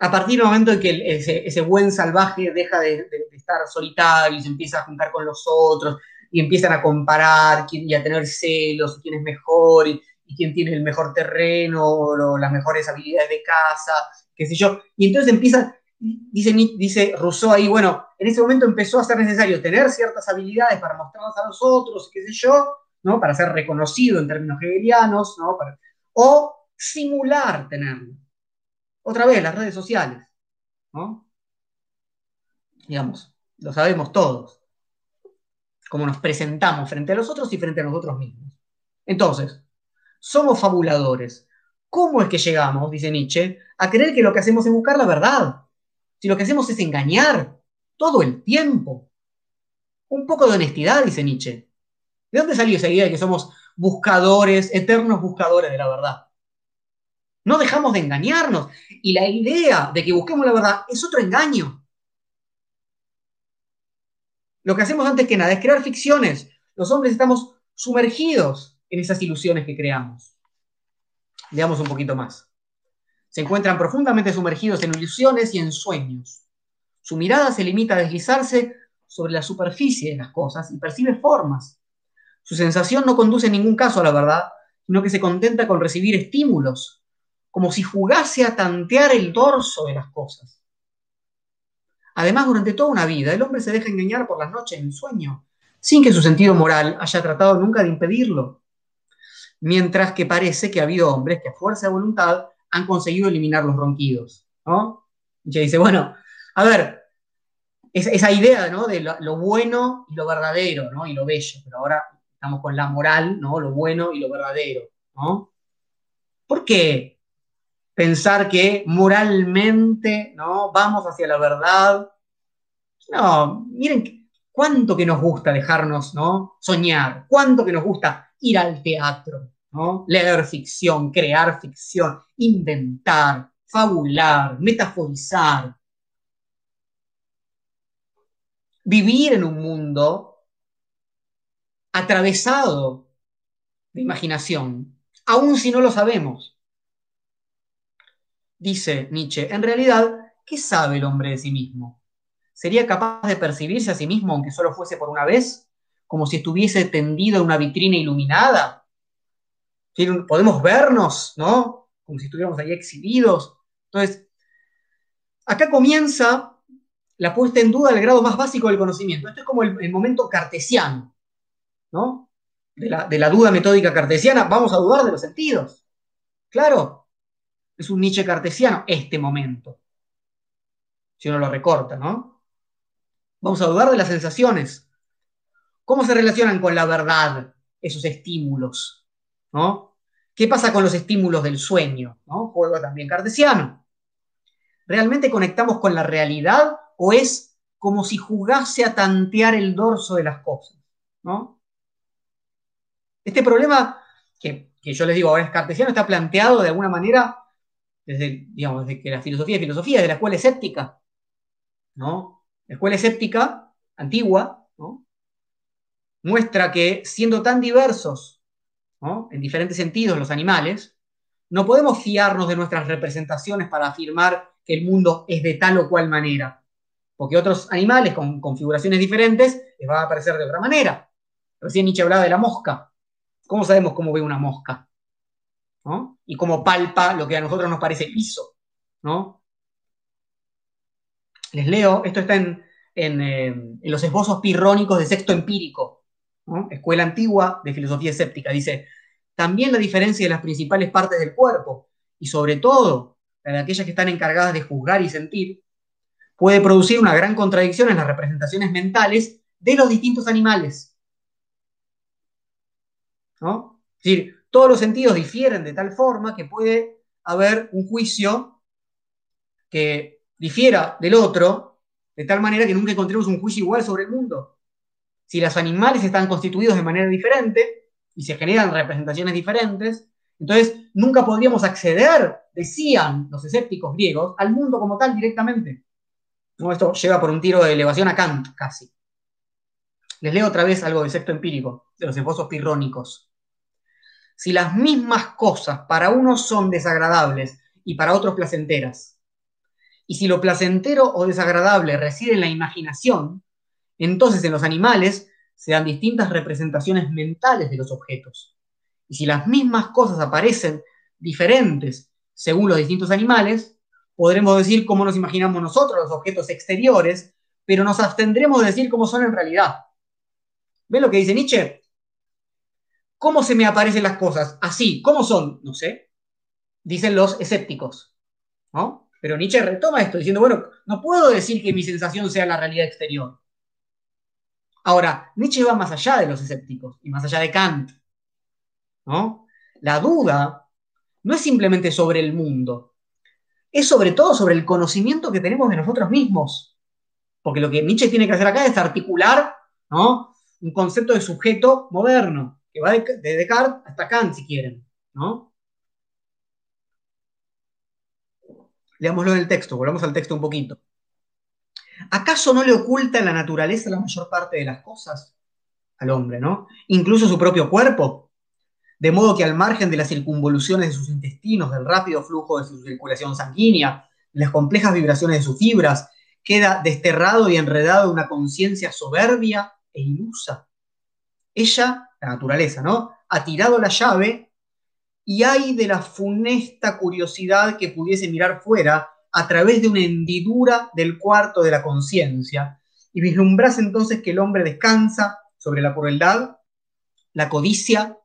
Speaker 1: a partir del momento en que ese, buen salvaje deja de, estar solitario y se empieza a juntar con los otros y empiezan a comparar y a tener celos, quién es mejor, y, y quién tiene el mejor terreno, las mejores habilidades de casa, qué sé yo. Y entonces empieza, dice, dice Rousseau ahí, bueno, en ese momento empezó a ser necesario tener ciertas habilidades para mostrarlas a los otros, qué sé yo, ¿no? Para ser reconocido en términos hegelianos, ¿no? o simular tenerlo. Otra vez, las redes sociales, ¿no? Digamos, lo sabemos todos. cómo nos presentamos frente a los otros y frente a nosotros mismos. Entonces, somos fabuladores. ¿Cómo es que llegamos, dice Nietzsche, a creer que lo que hacemos es buscar la verdad? Si lo que hacemos es engañar todo el tiempo. Un poco de honestidad, dice Nietzsche. ¿De dónde salió esa idea de que somos buscadores, eternos buscadores de la verdad? No dejamos de engañarnos. Y la idea de que busquemos la verdad es otro engaño. Lo que hacemos antes que nada es crear ficciones. Los hombres estamos sumergidos en esas ilusiones que creamos. Veamos un poquito más. Se encuentran profundamente sumergidos en ilusiones y en sueños. Su mirada se limita a deslizarse sobre la superficie de las cosas y percibe formas. Su sensación no conduce en ningún caso a la verdad, sino que se contenta con recibir estímulos, como si jugase a tantear el dorso de las cosas. Además, durante toda una vida, el hombre se deja engañar por las noches en sueño, sin que su sentido moral haya tratado nunca de impedirlo. Mientras que parece que ha habido hombres que a fuerza de voluntad han conseguido eliminar los ronquidos. ¿no? Y dice, bueno, a ver, esa, idea ¿no? de lo, bueno y lo verdadero, ¿no? y lo bello, pero ahora estamos con la moral, ¿no? lo bueno y lo verdadero. ¿no? ¿Por qué pensar que moralmente ¿no? vamos hacia la verdad. No, miren cuánto que nos gusta dejarnos ¿no? soñar, cuánto que nos gusta ir al teatro, leer ficción, crear ficción, inventar, fabular, metaforizar. Vivir en un mundo atravesado de imaginación, aun si no lo sabemos. Dice Nietzsche, en realidad, ¿qué sabe el hombre de sí mismo? ¿Sería capaz de percibirse a sí mismo aunque solo fuese por una vez? Como si estuviese tendido en una vitrina iluminada. Podemos vernos, ¿no? Como si estuviéramos ahí exhibidos. Entonces, acá comienza la puesta en duda del grado más básico del conocimiento. Esto es como el, momento cartesiano, ¿no? De la, de la duda metódica cartesiana, vamos a dudar de los sentidos. Claro, es un Nietzsche cartesiano, este momento. Si uno lo recorta, ¿no? Vamos a dudar de las sensaciones. ¿Cómo se relacionan con la verdad esos estímulos? ¿No? ¿Qué pasa con los estímulos del sueño? ¿no? Juego también cartesiano. ¿Realmente conectamos con la realidad o es como si jugase a tantear el dorso de las cosas? ¿no? Este problema, que, yo les digo es cartesiano, está planteado de alguna manera desde, digamos, desde que la filosofía es filosofía, de la escuela escéptica, ¿no? La escuela escéptica, antigua, muestra que siendo tan diversos, en diferentes sentidos los animales, no podemos fiarnos de nuestras representaciones para afirmar que el mundo es de tal o cual manera, porque otros animales con configuraciones diferentes les va a aparecer de otra manera. Recién Nietzsche hablaba de la mosca. ¿Cómo sabemos cómo ve una mosca? Y cómo palpa lo que a nosotros nos parece piso, ¿no? Les leo, esto está en, eh, los esbozos pirrónicos de sexto empírico, Escuela antigua de filosofía escéptica. Dice, también la diferencia de las principales partes del cuerpo, y sobre todo la de aquellas que están encargadas de juzgar y sentir, puede producir una gran contradicción en las representaciones mentales de los distintos animales. Es decir, todos los sentidos difieren de tal forma que puede haber un juicio que difiera del otro, de tal manera que nunca encontremos un juicio igual sobre el mundo. Si los animales están constituidos de manera diferente y se generan representaciones diferentes, entonces nunca podríamos acceder, decían los escépticos griegos, al mundo como tal directamente. Esto lleva por un tiro de elevación a Kant, casi. Les leo otra vez algo del sexto empírico, de los esposos pirrónicos si las mismas cosas para unos son desagradables y para otros placenteras, y si lo placentero o desagradable reside en la imaginación, entonces en los animales se dan distintas representaciones mentales de los objetos. Y si las mismas cosas aparecen diferentes según los distintos animales, podremos decir cómo nos imaginamos nosotros los objetos exteriores, pero nos abstendremos de decir cómo son en realidad. ¿Ven lo que dice Nietzsche? ¿Cómo se me aparecen las cosas? Así, ¿cómo son? No sé. Dicen los escépticos. ¿no? Pero Nietzsche retoma esto diciendo, bueno, no puedo decir que mi sensación sea la realidad exterior. Ahora, Nietzsche va más allá de los escépticos y más allá de Kant. La duda no es simplemente sobre el mundo, es sobre todo sobre el conocimiento que tenemos de nosotros mismos. Porque lo que Nietzsche tiene que hacer acá es articular un concepto de sujeto moderno, que va de, Descartes hasta Kant, si quieren. ¿no? Leámoslo en el texto, volvamos al texto un poquito. ¿Acaso no le oculta la naturaleza la mayor parte de las cosas al hombre, ¿no? Incluso su propio cuerpo. De modo que al margen de las circunvoluciones de sus intestinos, del rápido flujo de su circulación sanguínea, de las complejas vibraciones de sus fibras, queda desterrado y enredado en una conciencia soberbia e ilusa. Ella, la naturaleza, ¿no? Ha tirado la llave y hay de la funesta curiosidad que pudiese mirar fuera a través de una hendidura del cuarto de la conciencia y vislumbrase entonces que el hombre descansa sobre la crueldad, la codicia,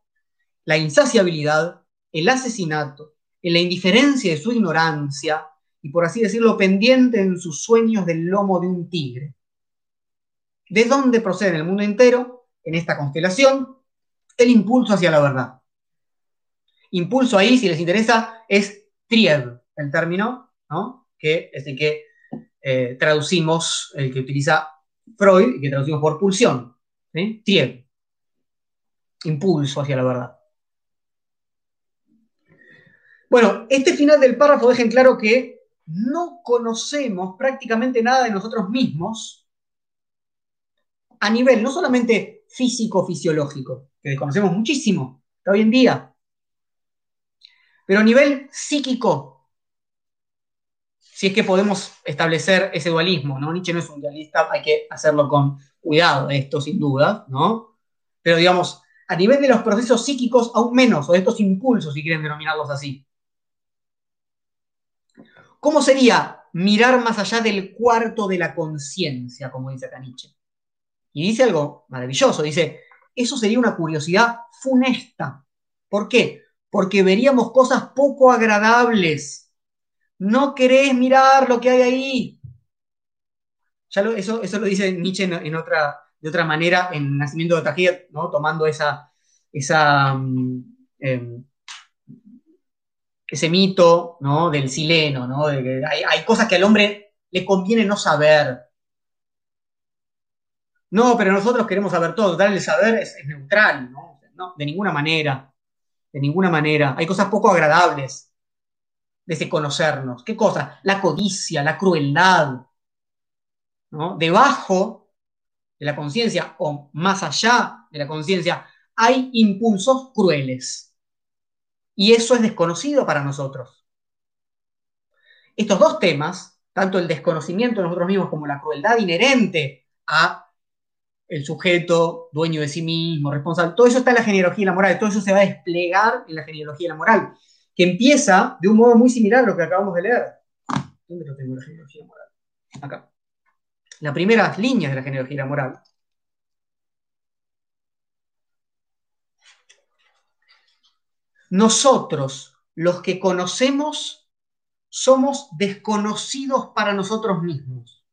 Speaker 1: la insaciabilidad, el asesinato, en la indiferencia de su ignorancia y, por así decirlo, pendiente en sus sueños del lomo de un tigre. ¿De dónde procede en el mundo entero, en esta constelación, el impulso hacia la verdad? Impulso ahí, si les interesa, es trieb, el término, ¿no? Que es el que eh, traducimos, el que utiliza Freud y que traducimos por pulsión. ¿sí? Impulso hacia la verdad. Bueno, este final del párrafo deja en claro que no conocemos prácticamente nada de nosotros mismos a nivel no solamente físico-fisiológico, que desconocemos muchísimo hasta hoy en día, pero a nivel psíquico, si es que podemos establecer ese dualismo, ¿no? Nietzsche no es un dualista, hay que hacerlo con cuidado, esto sin duda, ¿no? Pero digamos, a nivel de los procesos psíquicos, aún menos, o de estos impulsos, si quieren denominarlos así. ¿Cómo sería mirar más allá del cuarto de la conciencia, como dice acá Nietzsche? Y dice algo maravilloso, dice, eso sería una curiosidad funesta. ¿Por qué? porque veríamos cosas poco agradables. No querés mirar lo que hay ahí. Ya eso, eso lo dice Nietzsche en, otra, de otra manera en Nacimiento de Tajir, ¿no? tomando esa, esa, mm, em, ese mito ¿no? del sileno, ¿no? de que hay, cosas que al hombre le conviene no saber. No, pero nosotros queremos saber todo. Dar el saber es, neutral. ¿no? De ninguna manera de ninguna manera. Hay cosas poco agradables de ese conocernos. ¿Qué cosa? La codicia, la crueldad. ¿no? Debajo de la conciencia o más allá de la conciencia hay impulsos crueles. Y eso es desconocido para nosotros. Estos dos temas, tanto el desconocimiento de nosotros mismos como la crueldad inherente a el sujeto dueño de sí mismo, responsable. Todo eso está en la genealogía y la moral, todo eso se va a desplegar en la genealogía y la moral, que empieza de un modo muy similar a lo que acabamos de leer. ¿Dónde lo tengo la genealogía la moral? Acá. Las primeras líneas de la genealogía la moral. Nosotros, los que conocemos, somos desconocidos para nosotros mismos.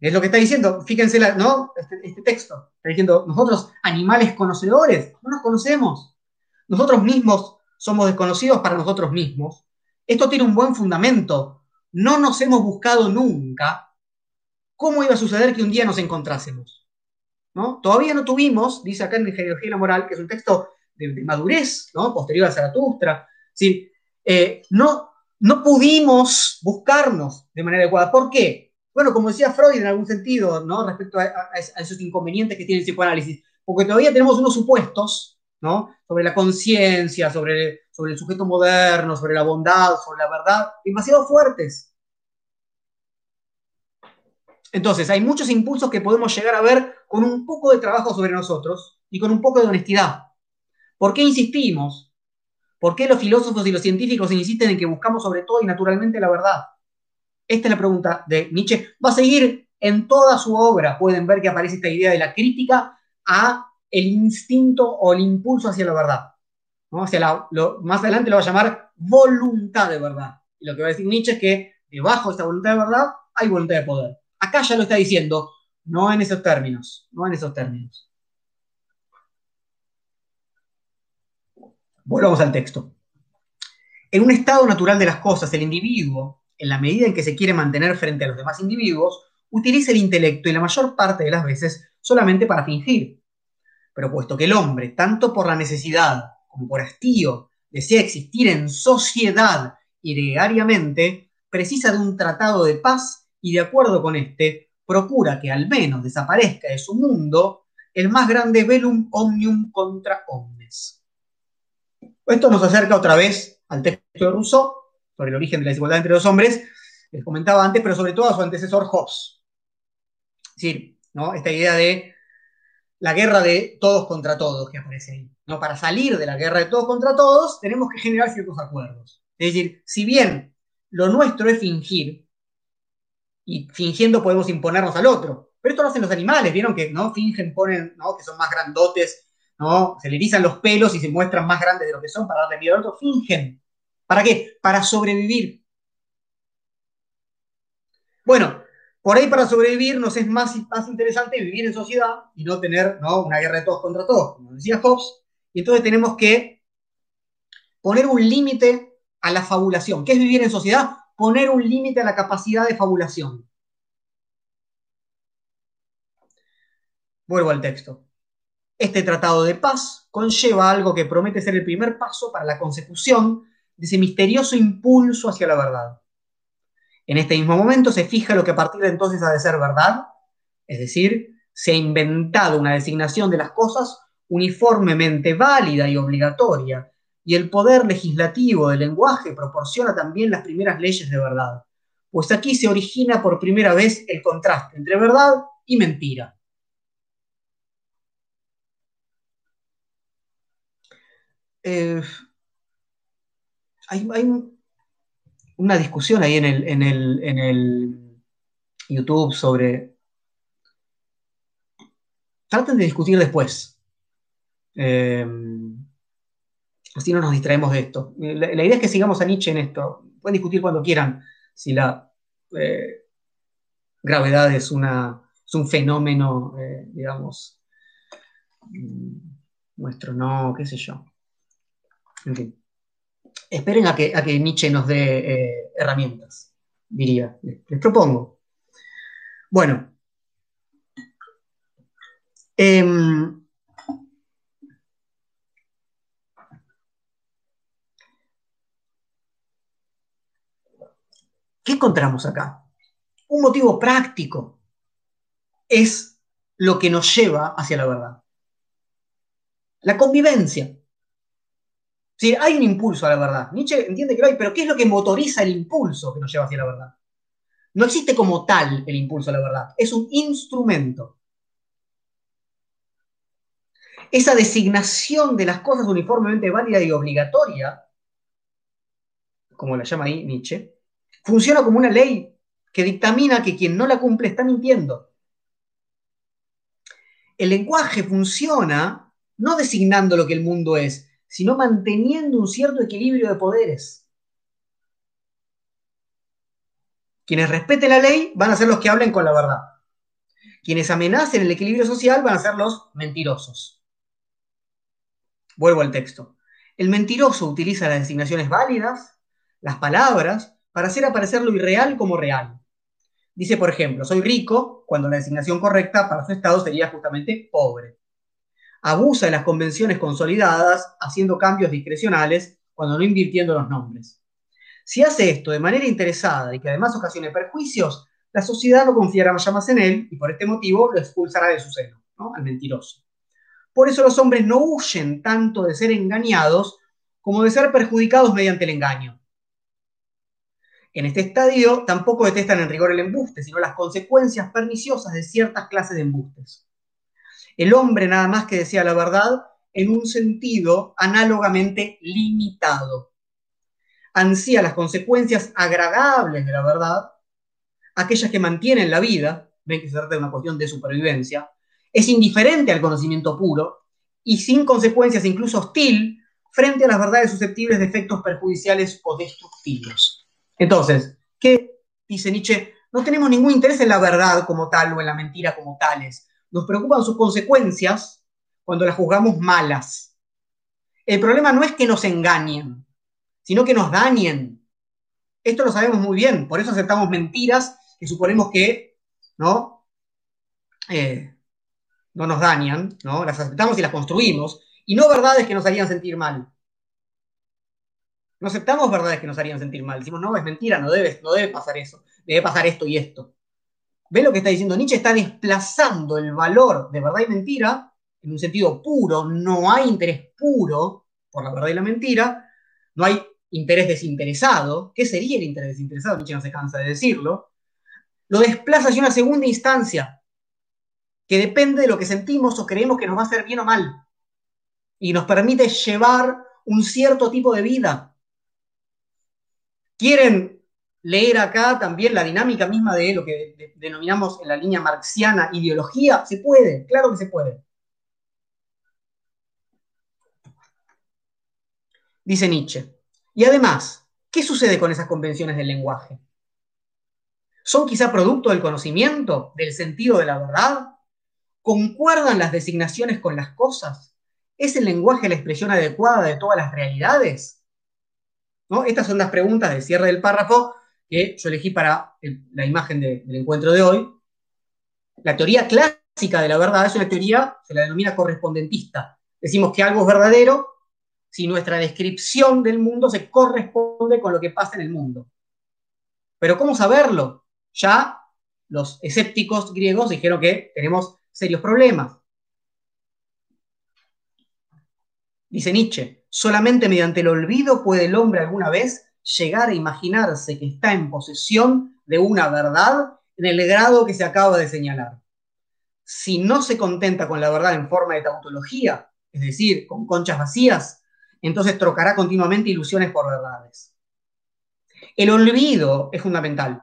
Speaker 1: Es lo que está diciendo, fíjense, ¿no? Este, este, texto. Está diciendo, nosotros, animales conocedores, no nos conocemos. Nosotros mismos somos desconocidos para nosotros mismos. Esto tiene un buen fundamento. No nos hemos buscado nunca cómo iba a suceder que un día nos encontrásemos. ¿no? Todavía no tuvimos, dice acá en Genealogía la Moral, que es un texto de, madurez, ¿no? posterior a Zaratustra. ¿sí? Eh, no, no pudimos buscarnos de manera adecuada. ¿Por qué? Bueno, como decía Freud en algún sentido, ¿no? Respecto a, esos inconvenientes que tiene el psicoanálisis, porque todavía tenemos unos supuestos, Sobre la conciencia, sobre, sobre el sujeto moderno, sobre la bondad, sobre la verdad, demasiado fuertes. Entonces, hay muchos impulsos que podemos llegar a ver con un poco de trabajo sobre nosotros y con un poco de honestidad. ¿Por qué insistimos? ¿Por qué los filósofos y los científicos insisten en que buscamos sobre todo y naturalmente la verdad? Esta es la pregunta de Nietzsche. Va a seguir en toda su obra. Pueden ver que aparece esta idea de la crítica a el instinto o el impulso hacia la verdad. ¿no? Hacia más adelante lo va a llamar voluntad de verdad. lo que va a decir Nietzsche es que debajo de esta voluntad de verdad hay voluntad de poder. Acá ya lo está diciendo. no en esos términos, no en esos términos. Volvamos al texto. En un estado natural de las cosas, el individuo, en la medida en que se quiere mantener frente a los demás individuos, utiliza el intelecto y la mayor parte de las veces solamente para fingir. Pero puesto que el hombre, tanto por la necesidad como por hastío, desea existir en sociedad y precisa de un tratado de paz y de acuerdo con este, procura que al menos desaparezca de su mundo el más grande velum omnium contra omnes. Esto nos acerca otra vez al texto de Rousseau sobre el origen de la desigualdad entre los hombres, les comentaba antes, pero sobre todo a su antecesor Hobbes. Es decir, ¿no? esta idea de la guerra de todos contra todos que aparece ahí. ¿no? Para salir de la guerra de todos contra todos, tenemos que generar ciertos acuerdos. Es decir, si bien lo nuestro es fingir, y fingiendo podemos imponernos al otro, pero esto lo hacen los animales, ¿vieron que no fingen, ponen, ¿no? que son más grandotes, ¿no? Se le erizan los pelos y se muestran más grandes de lo que son para darle miedo al otro, fingen. ¿Para qué? Para sobrevivir. Bueno, por ahí para sobrevivir nos es más, más interesante vivir en sociedad y no tener ¿no? una guerra de todos contra todos, como decía Hobbes, y entonces tenemos que poner un límite a la fabulación. ¿Qué es vivir en sociedad? Poner un límite a la capacidad de fabulación. Vuelvo al texto. Este tratado de paz conlleva algo que promete ser el primer paso para la consecución de ese misterioso impulso hacia la verdad. En este mismo momento se fija lo que a partir de entonces ha de ser verdad, es decir, se ha inventado una designación de las cosas uniformemente válida y obligatoria, y el poder legislativo del lenguaje proporciona también las primeras leyes de verdad, pues aquí se origina por primera vez el contraste entre verdad y mentira. Eh, hay, una discusión ahí en el, en el YouTube sobre... Traten de discutir después. Eh, así no nos distraemos de esto. La, idea es que sigamos a Nietzsche en esto. Pueden discutir cuando quieran si la eh, gravedad es, una, es un fenómeno, digamos, mm, nuestro, no, qué sé yo. En fin. Esperen a que, a que Nietzsche nos dé eh, herramientas, diría. Les, propongo. Bueno. Em, ¿Qué encontramos acá? Un motivo práctico es lo que nos lleva hacia la verdad. La convivencia. Hay un impulso a la verdad. Nietzsche entiende que lo hay, pero ¿qué es lo que motoriza el impulso que nos lleva hacia la verdad? No existe como tal el impulso a la verdad, es un instrumento. Esa designación de las cosas uniformemente válida y obligatoria, como la llama ahí Nietzsche, funciona como una ley que dictamina que quien no la cumple está mintiendo. El lenguaje funciona no designando lo que el mundo es, sino manteniendo un cierto equilibrio de poderes. Quienes respeten la ley van a ser los que hablen con la verdad. Quienes amenacen el equilibrio social van a ser los mentirosos. Vuelvo al texto. El mentiroso utiliza las designaciones válidas, las palabras, para hacer aparecer lo irreal como real. Dice, por ejemplo, soy rico, cuando la designación correcta para su estado sería justamente pobre abusa de las convenciones consolidadas, haciendo cambios discrecionales cuando no invirtiendo los nombres. Si hace esto de manera interesada y que además ocasione perjuicios, la sociedad no confiará ya más en él y por este motivo lo expulsará de su seno, al mentiroso. Por eso los hombres no huyen tanto de ser engañados como de ser perjudicados mediante el engaño. En este estadio tampoco detestan en rigor el embuste, sino las consecuencias perniciosas de ciertas clases de embustes. El hombre nada más que decía la verdad en un sentido análogamente limitado. Ansía las consecuencias agradables de la verdad, aquellas que mantienen la vida, ven que se trata de una cuestión de supervivencia, es indiferente al conocimiento puro y sin consecuencias incluso hostil frente a las verdades susceptibles de efectos perjudiciales o destructivos. Entonces, ¿qué dice Nietzsche? No tenemos ningún interés en la verdad como tal o en la mentira como tales. Nos preocupan sus consecuencias cuando las juzgamos malas. El problema no es que nos engañen, sino que nos dañen. Esto lo sabemos muy bien, por eso aceptamos mentiras que suponemos que no, eh, no nos dañan, ¿no? las aceptamos y las construimos, y no verdades que nos harían sentir mal. No aceptamos verdades que nos harían sentir mal. Decimos, no, es mentira, no debe, no debe pasar eso, debe pasar esto y esto. ¿Ve lo que está diciendo Nietzsche? Está desplazando el valor de verdad y mentira en un sentido puro. No hay interés puro por la verdad y la mentira. No hay interés desinteresado. ¿Qué sería el interés desinteresado? Nietzsche no se cansa de decirlo. Lo desplaza hacia una segunda instancia que depende de lo que sentimos o creemos que nos va a hacer bien o mal. Y nos permite llevar un cierto tipo de vida. ¿Quieren leer acá también la dinámica misma de lo que denominamos en la línea marxiana ideología? Se puede, claro que se puede. Dice Nietzsche. Y además, ¿qué sucede con esas convenciones del lenguaje? ¿Son quizá producto del conocimiento, del sentido de la verdad? ¿Concuerdan las designaciones con las cosas? ¿Es el lenguaje la expresión adecuada de todas las realidades? ¿No? Estas son las preguntas del cierre del párrafo que yo elegí para la imagen del encuentro de hoy. La teoría clásica de la verdad es una teoría, se la denomina correspondentista. Decimos que algo es verdadero si nuestra descripción del mundo se corresponde con lo que pasa en el mundo. Pero ¿cómo saberlo? Ya los escépticos griegos dijeron que tenemos serios problemas. Dice Nietzsche, solamente mediante el olvido puede el hombre alguna vez llegar a imaginarse que está en posesión de una verdad en el grado que se acaba de señalar. Si no se contenta con la verdad en forma de tautología, es decir, con conchas vacías, entonces trocará continuamente ilusiones por verdades. El olvido es fundamental.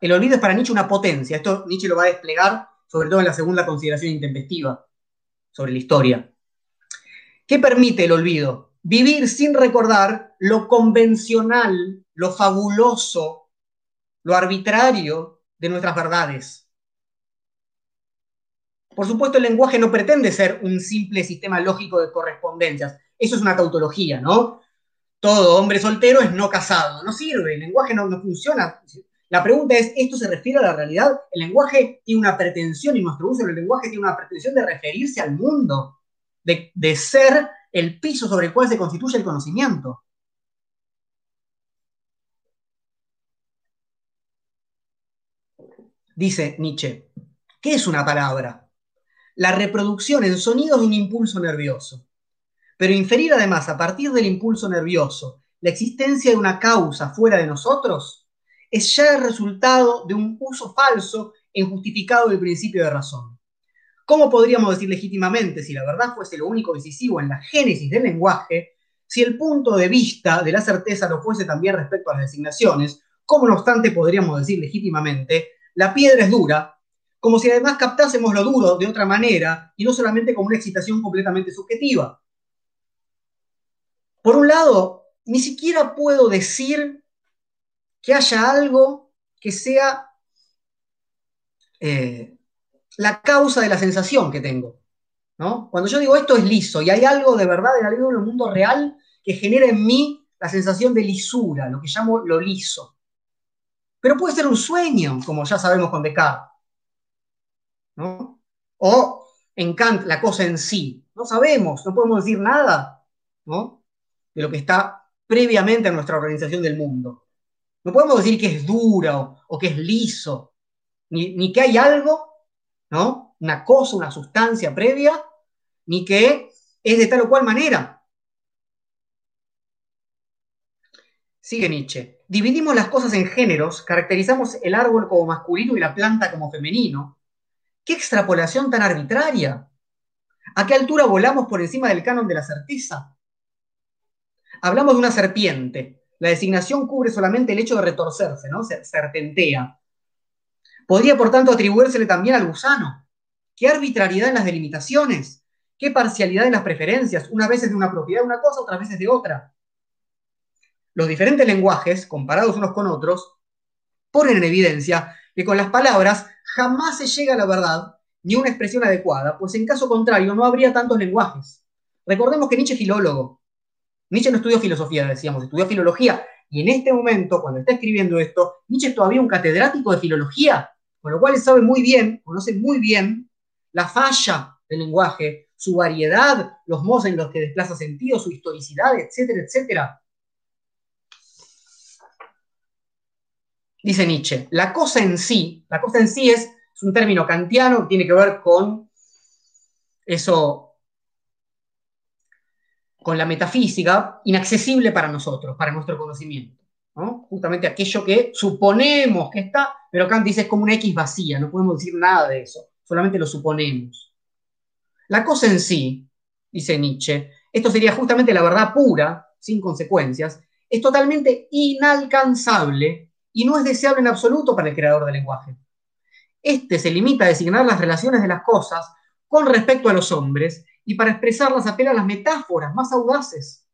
Speaker 1: El olvido es para Nietzsche una potencia. Esto Nietzsche lo va a desplegar sobre todo en la segunda consideración intempestiva sobre la historia. ¿Qué permite el olvido? Vivir sin recordar lo convencional, lo fabuloso, lo arbitrario de nuestras verdades. Por supuesto, el lenguaje no pretende ser un simple sistema lógico de correspondencias. Eso es una tautología, ¿no? Todo hombre soltero es no casado. No sirve, el lenguaje no, funciona. La pregunta es, ¿esto se refiere a la realidad? El lenguaje tiene una pretensión y nuestro uso del lenguaje tiene una pretensión de referirse al mundo, de, de ser el piso sobre el cual se constituye el conocimiento. Dice Nietzsche, ¿qué es una palabra? la reproducción en sonidos de un impulso nervioso. Pero inferir además a partir del impulso nervioso la existencia de una causa fuera de nosotros es ya el resultado de un uso falso e injustificado del principio de razón. ¿Cómo podríamos decir legítimamente, si la verdad fuese lo único decisivo en la génesis del lenguaje, si el punto de vista de la certeza lo fuese también respecto a las designaciones? ¿Cómo no obstante podríamos decir legítimamente, la piedra es dura, como si además captásemos lo duro de otra manera y no solamente como una excitación completamente subjetiva. Por un lado, ni siquiera puedo decir que haya algo que sea eh, la causa de la sensación que tengo. ¿no? Cuando yo digo esto es liso y hay algo de verdad en el mundo real que genera en mí la sensación de lisura, lo que llamo lo liso. Pero puede ser un sueño, como ya sabemos con Descartes. ¿no? O en Kant, la cosa en sí. No sabemos, no podemos decir nada, ¿no? De lo que está previamente a nuestra organización del mundo. No podemos decir que es dura o, que es liso, ni, ni, que hay algo, ¿no? Una cosa, una sustancia previa, ni que es de tal o cual manera. Sigue Nietzsche. Dividimos las cosas en géneros, caracterizamos el árbol como masculino y la planta como femenino, ¿Qué extrapolación tan arbitraria? ¿A qué altura volamos por encima del canon de la certeza? Hablamos de una serpiente. La designación cubre solamente el hecho de retorcerse, ¿no? serpentea. Podría, por tanto, atribuírsele también al gusano. ¿Qué arbitrariedad en las delimitaciones? ¿Qué parcialidad en las preferencias? Una vez es de una propiedad de una cosa, otras veces de otra. Los diferentes lenguajes, comparados unos con otros, ponen en evidencia que con las palabras jamás se llega a la verdad ni una expresión adecuada, pues en caso contrario no habría tantos lenguajes. Recordemos que Nietzsche es filólogo. Nietzsche no estudió filosofía, decíamos, estudió filología. Y en este momento, cuando está escribiendo esto, Nietzsche es todavía un catedrático de filología, con lo cual él sabe muy bien, conoce muy bien la falla del lenguaje, su variedad, los modos en los que desplaza sentido, su historicidad, etcétera, etcétera. Dice Nietzsche, la cosa en sí, la cosa en sí es, es un término kantiano que tiene que ver con eso, con la metafísica, inaccesible para nosotros, para nuestro conocimiento. Justamente aquello que suponemos que está, pero Kant dice es como una X vacía, no podemos decir nada de eso, solamente lo suponemos. La cosa en sí, dice Nietzsche, esto sería justamente la verdad pura, sin consecuencias, es totalmente inalcanzable y no es deseable en absoluto para el creador del lenguaje. Este se limita a designar las relaciones de las cosas con respecto a los hombres y para expresarlas apela a las metáforas más audaces.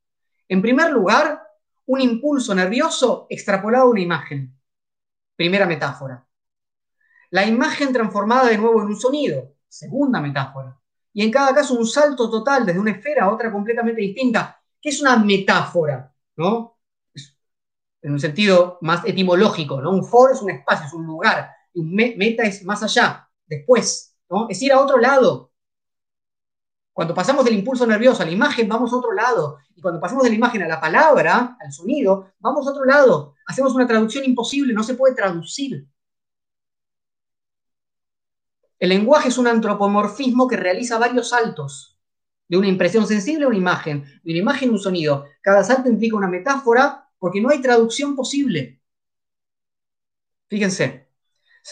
Speaker 1: En primer lugar, un impulso nervioso extrapolado a una imagen. Primera metáfora. La imagen transformada de nuevo en un sonido. Segunda metáfora. Y en cada caso un salto total desde una esfera a otra completamente distinta, que es una metáfora, ¿no? En un sentido más etimológico, ¿no? Un for es un espacio, es un lugar, y un meta es más allá, después, ¿no? Es ir a otro lado, cuando pasamos del impulso nervioso a la imagen, vamos a otro lado. Y cuando pasamos de la imagen a la palabra, al sonido, vamos a otro lado. Hacemos una traducción imposible, no se puede traducir. El lenguaje es un antropomorfismo que realiza varios saltos. De una impresión sensible a una imagen, de una imagen a un sonido. Cada salto implica una metáfora porque no hay traducción posible. Fíjense,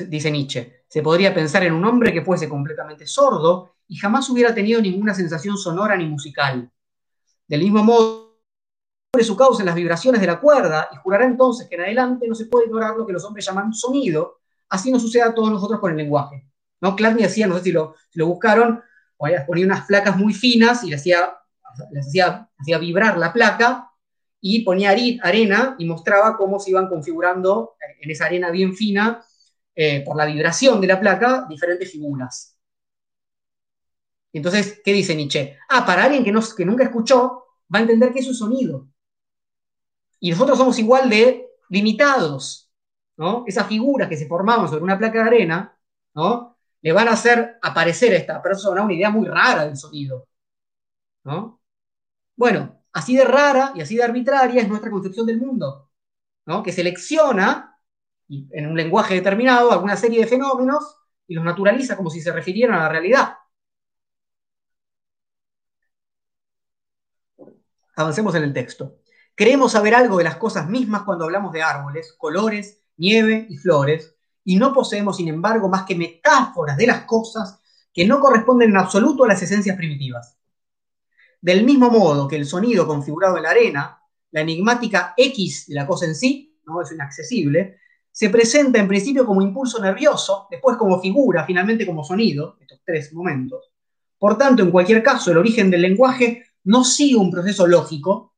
Speaker 1: dice Nietzsche, se podría pensar en un hombre que fuese completamente sordo y jamás hubiera tenido ninguna sensación sonora ni musical. Del mismo modo, su causa en las vibraciones de la cuerda y jurará entonces que en adelante no se puede ignorar lo que los hombres llaman sonido, así nos sucede a todos nosotros con el lenguaje. ¿No? Hacía, no sé si lo, lo buscaron, ponía unas placas muy finas y hacía, hacía, hacía vibrar la placa y ponía arena y mostraba cómo se iban configurando en esa arena bien fina, eh, por la vibración de la placa, diferentes figuras. Entonces, ¿qué dice Nietzsche? Ah, para alguien que, que nunca escuchó, va a entender que es un sonido. Y nosotros somos igual de limitados, ¿no? Esas figuras que se formaban sobre una placa de arena, ¿no? Le van a hacer aparecer a esta persona una idea muy rara del sonido, ¿no? Bueno, así de rara y así de arbitraria es nuestra concepción del mundo, ¿no? Que selecciona en un lenguaje determinado alguna serie de fenómenos y los naturaliza como si se refirieran a la realidad. Avancemos en el texto. Creemos saber algo de las cosas mismas cuando hablamos de árboles, colores, nieve y flores, y no poseemos, sin embargo, más que metáforas de las cosas que no corresponden en absoluto a las esencias primitivas. Del mismo modo que el sonido configurado en la arena, la enigmática X de la cosa en sí, no es inaccesible, se presenta en principio como impulso nervioso, después como figura, finalmente como sonido, estos tres momentos. Por tanto, en cualquier caso, el origen del lenguaje no sigue un proceso lógico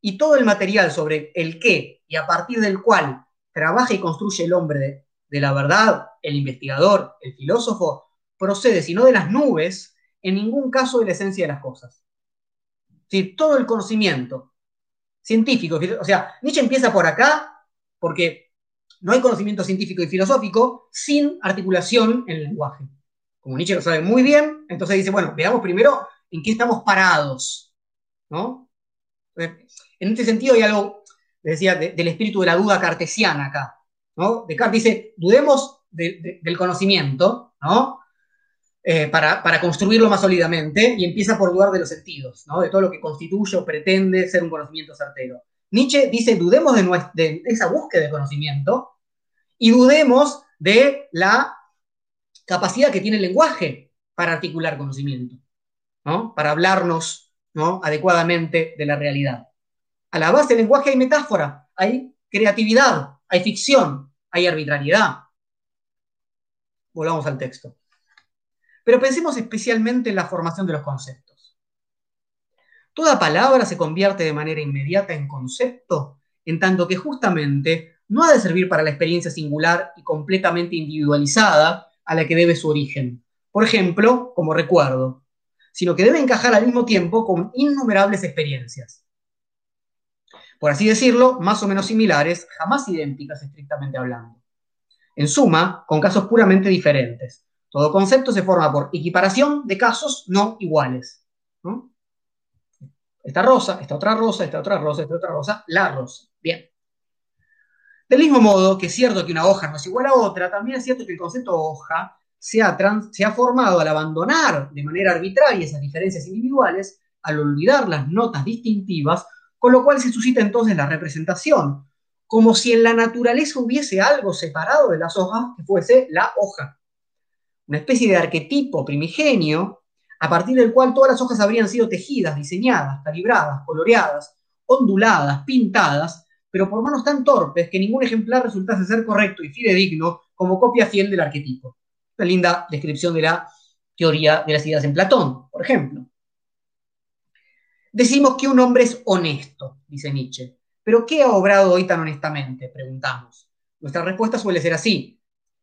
Speaker 1: y todo el material sobre el qué y a partir del cual trabaja y construye el hombre de, la verdad, el investigador, el filósofo, procede, sino de las nubes, en ningún caso de la esencia de las cosas. Todo el conocimiento científico, o sea, Nietzsche empieza por acá porque no hay conocimiento científico y filosófico sin articulación en el lenguaje. Como Nietzsche lo sabe muy bien, entonces dice, bueno, veamos primero en qué estamos parados, ¿no? En este sentido hay algo, decía, del espíritu de la duda cartesiana acá, ¿no? Descartes dice, dudemos del conocimiento, ¿no? Eh, para, construirlo más sólidamente y empieza por dudar de los sentidos, ¿no? De todo lo que constituye o pretende ser un conocimiento certero. Nietzsche dice, dudemos de, de esa búsqueda de conocimiento y dudemos de la capacidad que tiene el lenguaje para articular conocimiento para hablarnos adecuadamente de la realidad. A la base del lenguaje hay metáfora, hay creatividad, hay ficción, hay arbitrariedad. Volvamos al texto. Pero pensemos especialmente en la formación de los conceptos. Toda palabra se convierte de manera inmediata en concepto, en tanto que justamente no ha de servir para la experiencia singular y completamente individualizada a la que debe su origen. Por ejemplo, como recuerdo, sino que debe encajar al mismo tiempo con innumerables experiencias. Por así decirlo, más o menos similares, jamás idénticas estrictamente hablando. En suma, con casos puramente diferentes. Todo concepto se forma por equiparación de casos no iguales. Esta rosa, esta otra rosa, esta otra rosa, esta otra rosa, la rosa. Bien. Del mismo modo que es cierto que una hoja no es igual a otra, también es cierto que el concepto hoja se ha, formado al abandonar de manera arbitraria esas diferencias individuales, al olvidar las notas distintivas, con lo cual se suscita entonces la representación, como si en la naturaleza hubiese algo separado de las hojas que fuese la hoja. Una especie de arquetipo primigenio, a partir del cual todas las hojas habrían sido tejidas, diseñadas, calibradas, coloreadas, onduladas, pintadas, pero por manos tan torpes que ningún ejemplar resultase ser correcto y fidedigno como copia fiel del arquetipo. Una linda descripción de la teoría de las ideas en Platón, por ejemplo. Decimos que un hombre es honesto, dice Nietzsche. ¿Pero qué ha obrado hoy tan honestamente? Preguntamos. Nuestra respuesta suele ser así.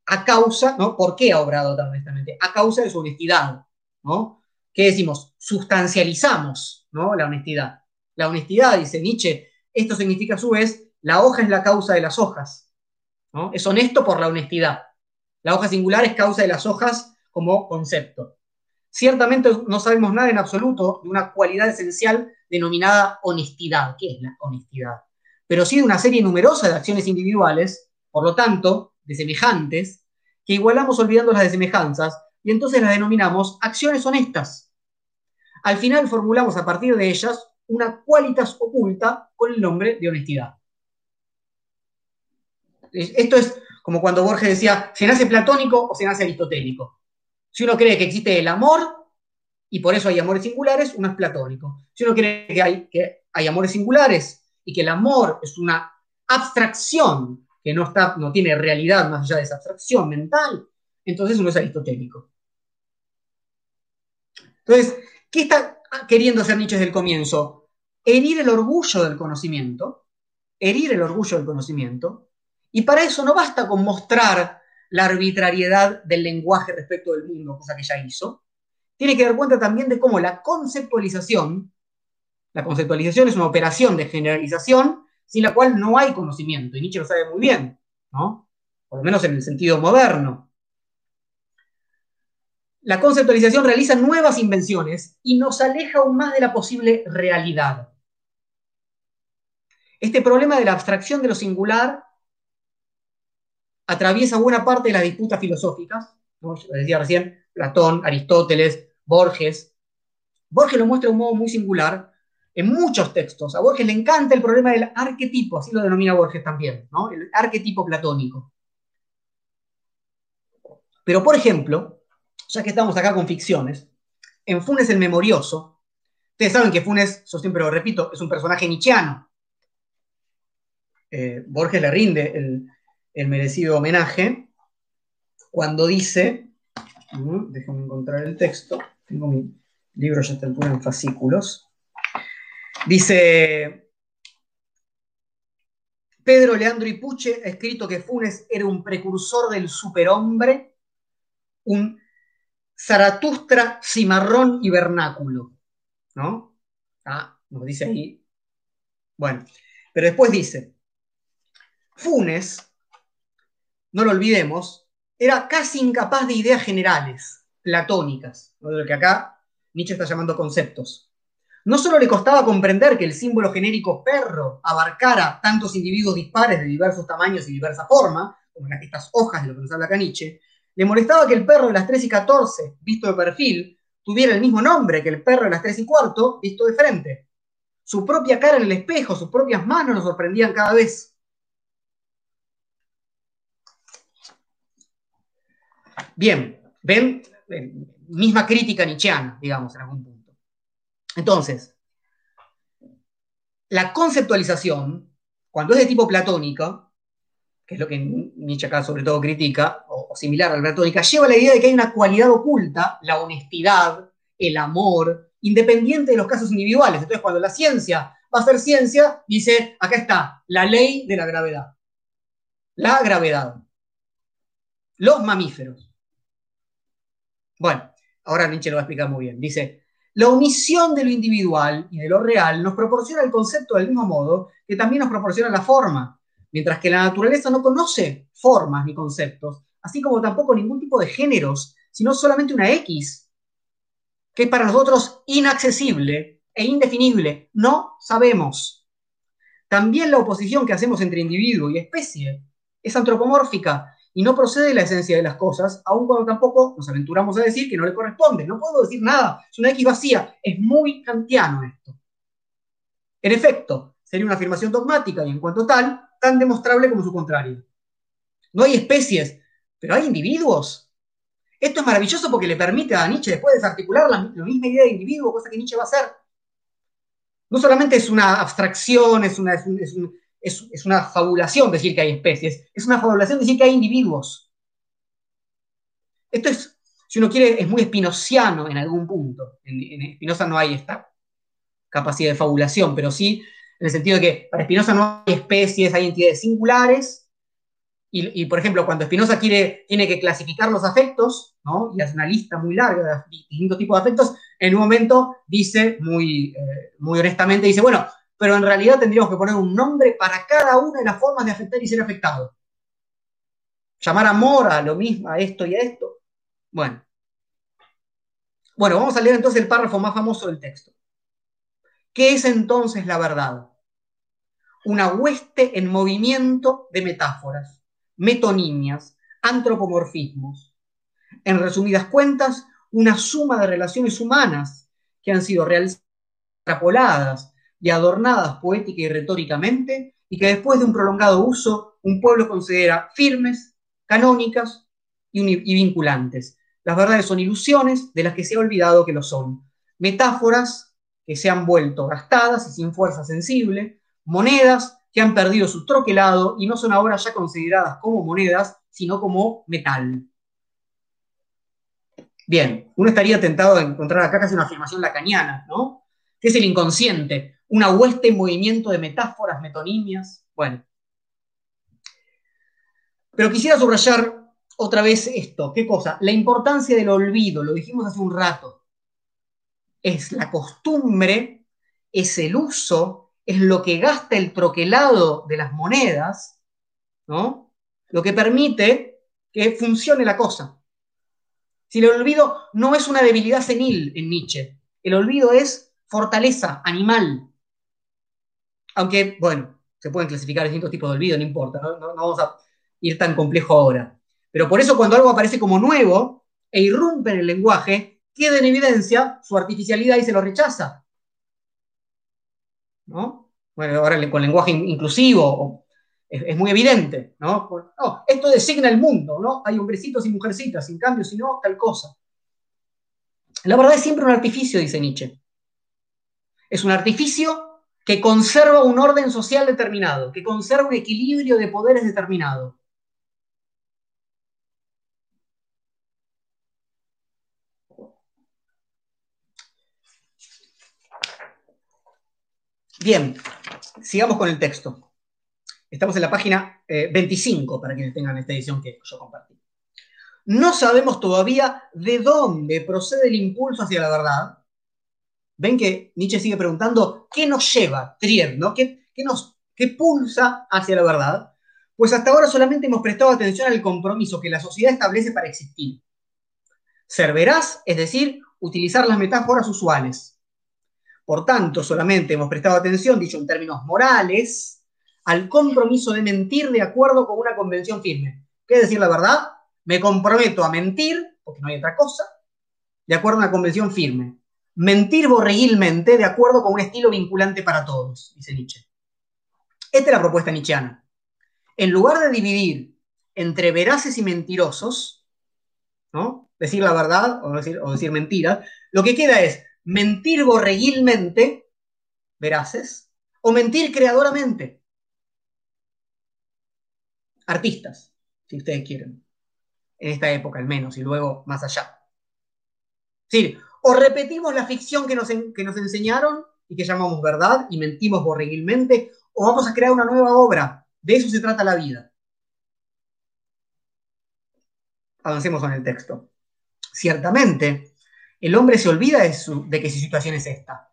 Speaker 1: A causa, ¿no? ¿Por qué ha obrado tan honestamente? A causa de su honestidad, ¿no? ¿Qué decimos? Sustancializamos, ¿no? La honestidad. La honestidad, dice Nietzsche, esto significa a su vez, la hoja es la causa de las hojas. Es honesto por la honestidad. La hoja singular es causa de las hojas como concepto. Ciertamente no sabemos nada en absoluto de una cualidad esencial denominada honestidad. ¿Qué es la honestidad? Pero sí de una serie numerosa de acciones individuales, por lo tanto, de semejantes, que igualamos olvidando las de semejanzas y entonces las denominamos acciones honestas. Al final formulamos a partir de ellas una cualitas oculta con el nombre de honestidad. Esto es como cuando Borges decía, ¿se nace platónico o se nace aristotélico? Si uno cree que existe el amor y por eso hay amores singulares, uno es platónico. Si uno cree que hay, que hay amores singulares y que el amor es una abstracción que no, está, no tiene realidad más allá de esa abstracción mental, entonces uno es aristotélico. Entonces, ¿qué está queriendo hacer Nietzsche desde el comienzo? Herir el orgullo del conocimiento, herir el orgullo del conocimiento, y para eso no basta con mostrar la arbitrariedad del lenguaje respecto del mundo, cosa que ya hizo, tiene que dar cuenta también de cómo la conceptualización, la conceptualización es una operación de generalización sin la cual no hay conocimiento, y Nietzsche lo sabe muy bien, ¿no? Por lo menos en el sentido moderno la conceptualización realiza nuevas invenciones y nos aleja aún más de la posible realidad. Este problema de la abstracción de lo singular atraviesa buena parte de las disputas filosóficas, como decía recién, Platón, Aristóteles, Borges. Borges lo muestra de un modo muy singular en muchos textos. A Borges le encanta el problema del arquetipo, así lo denomina Borges también, ¿no? el arquetipo platónico. Pero, por ejemplo, ya que estamos acá con ficciones, en Funes el Memorioso, ustedes saben que Funes, yo siempre lo repito, es un personaje nichiano. Eh, Borges le rinde el, merecido homenaje cuando dice, uh, déjenme encontrar el texto, tengo mi libro ya está en fascículos, dice, Pedro Leandro Ipuche ha escrito que Funes era un precursor del superhombre, un Zaratustra, cimarrón y vernáculo. ¿No? Ah, nos dice ahí. Bueno, pero después dice, Funes, no lo olvidemos, era casi incapaz de ideas generales, platónicas, lo que acá Nietzsche está llamando conceptos. No solo le costaba comprender que el símbolo genérico perro abarcara tantos individuos dispares de diversos tamaños y diversa forma, como en estas hojas de lo que nos habla acá Nietzsche, le molestaba que el perro de las 3 y 14, visto de perfil, tuviera el mismo nombre que el perro de las 3 y cuarto, visto de frente. Su propia cara en el espejo, sus propias manos lo sorprendían cada vez. Bien, ven, misma crítica nietzscheana, digamos, en algún punto. Entonces, la conceptualización, cuando es de tipo platónico, que es lo que Nietzsche acá sobre todo critica, o, similar a la platónica, lleva la idea de que hay una cualidad oculta, la honestidad, el amor, independiente de los casos individuales. Entonces, cuando la ciencia va a ser ciencia, dice, acá está, la ley de la gravedad. la gravedad, los mamíferos. Bueno, ahora Nietzsche lo va a explicar muy bien. Dice, la omisión de lo individual y de lo real nos proporciona el concepto del mismo modo que también nos proporciona la forma, mientras que la naturaleza no conoce formas ni conceptos, así como tampoco ningún tipo de géneros, sino solamente una X, que es para nosotros inaccesible e indefinible. No sabemos. También la oposición que hacemos entre individuo y especie es antropomórfica y no procede de la esencia de las cosas, aun cuando tampoco nos aventuramos a decir que no le corresponde. No puedo decir nada, es una X vacía. Es muy kantiano esto. En efecto, sería una afirmación dogmática y en cuanto tal, tan demostrable como su contrario. No hay especies, pero hay individuos. Esto es maravilloso porque le permite a Nietzsche después desarticular la, misma idea de individuo, cosa que Nietzsche va a hacer. No solamente es una abstracción, es una, una fabulación decir que hay especies, es una fabulación decir que hay individuos. Esto es, si uno quiere, es muy espinociano en algún punto. En, en Spinoza no hay esta capacidad de fabulación, pero sí en el sentido de que para Spinoza no hay especies, hay entidades singulares, y, por ejemplo, cuando Spinoza quiere, tiene que clasificar los afectos, ¿no? y hace una lista muy larga de distintos tipos de afectos, en un momento dice muy, eh, muy honestamente, dice, bueno, pero en realidad tendríamos que poner un nombre para cada una de las formas de afectar y ser afectado. Llamar amor a lo mismo, a esto y a esto. Bueno. Bueno, vamos a leer entonces el párrafo más famoso del texto. ¿Qué es entonces la verdad? Una hueste en movimiento de metáforas, metonimias, antropomorfismos. En resumidas cuentas, una suma de relaciones humanas que han sido extrapoladas y adornadas poética y retóricamente, y que después de un prolongado uso, un pueblo considera firmes, canónicas y, vinculantes. Las verdades son ilusiones de las que se ha olvidado que lo son, metáforas que se han vuelto gastadas y sin fuerza sensible, monedas que han perdido su troquelado y no son ahora ya consideradas como monedas, sino como metal. Bien, uno estaría tentado a encontrar acá casi una afirmación lacaniana, ¿no? ¿Qué es el inconsciente? Una hueste en movimiento de metáforas, metonimias. Bueno. Pero quisiera subrayar otra vez esto. ¿Qué cosa? La importancia del olvido, lo dijimos hace un rato. Es la costumbre, es el uso, es lo que gasta el troquelado de las monedas, ¿no? Lo que permite que funcione la cosa. Si el olvido no es una debilidad senil en Nietzsche, el olvido es fortaleza animal, aunque, bueno, se pueden clasificar distintos tipos de olvido, no importa, no, vamos a ir tan complejo ahora. Pero por eso cuando algo aparece como nuevo e irrumpe en el lenguaje, queda en evidencia su artificialidad y se lo rechaza. ¿No? Bueno, ahora con lenguaje inclusivo es, muy evidente, ¿no? ¿no? Esto designa el mundo, ¿no? Hay hombrecitos y mujercitas, en cambio, si no, tal cosa. La verdad es siempre un artificio, dice Nietzsche. Es un artificio que conserva un orden social determinado, que conserva un equilibrio de poderes determinado. Bien, sigamos con el texto. Estamos en la página 25 eh, para quienes tengan esta edición que yo compartí. No sabemos todavía de dónde procede el impulso hacia la verdad, ven que Nietzsche sigue preguntando, ¿qué nos lleva, Trier, ¿no? ¿Qué, nos, qué pulsa hacia la verdad? Pues hasta ahora solamente hemos prestado atención al compromiso que la sociedad establece para existir. Ser veraz, es decir, utilizar las metáforas usuales. Por tanto, solamente hemos prestado atención, dicho en términos morales, al compromiso de mentir de acuerdo con una convención firme. ¿Qué es decir la verdad? Me comprometo a mentir, porque no hay otra cosa, de acuerdo a una convención firme mentir borreguilmente de acuerdo con un estilo vinculante para todos, dice Nietzsche. Esta es la propuesta nietzscheana. En lugar de dividir entre veraces y mentirosos, ¿no? decir la verdad o decir, o decir mentira, lo que queda es mentir borreguilmente, veraces, o mentir creadoramente. Artistas, si ustedes quieren, en esta época al menos, y luego más allá. Es decir, o repetimos la ficción que nos, que nos enseñaron y que llamamos verdad y mentimos borreguilmente, o vamos a crear una nueva obra. De eso se trata la vida. avancemos con el texto. Ciertamente, el hombre se olvida de, de que su situación es esta.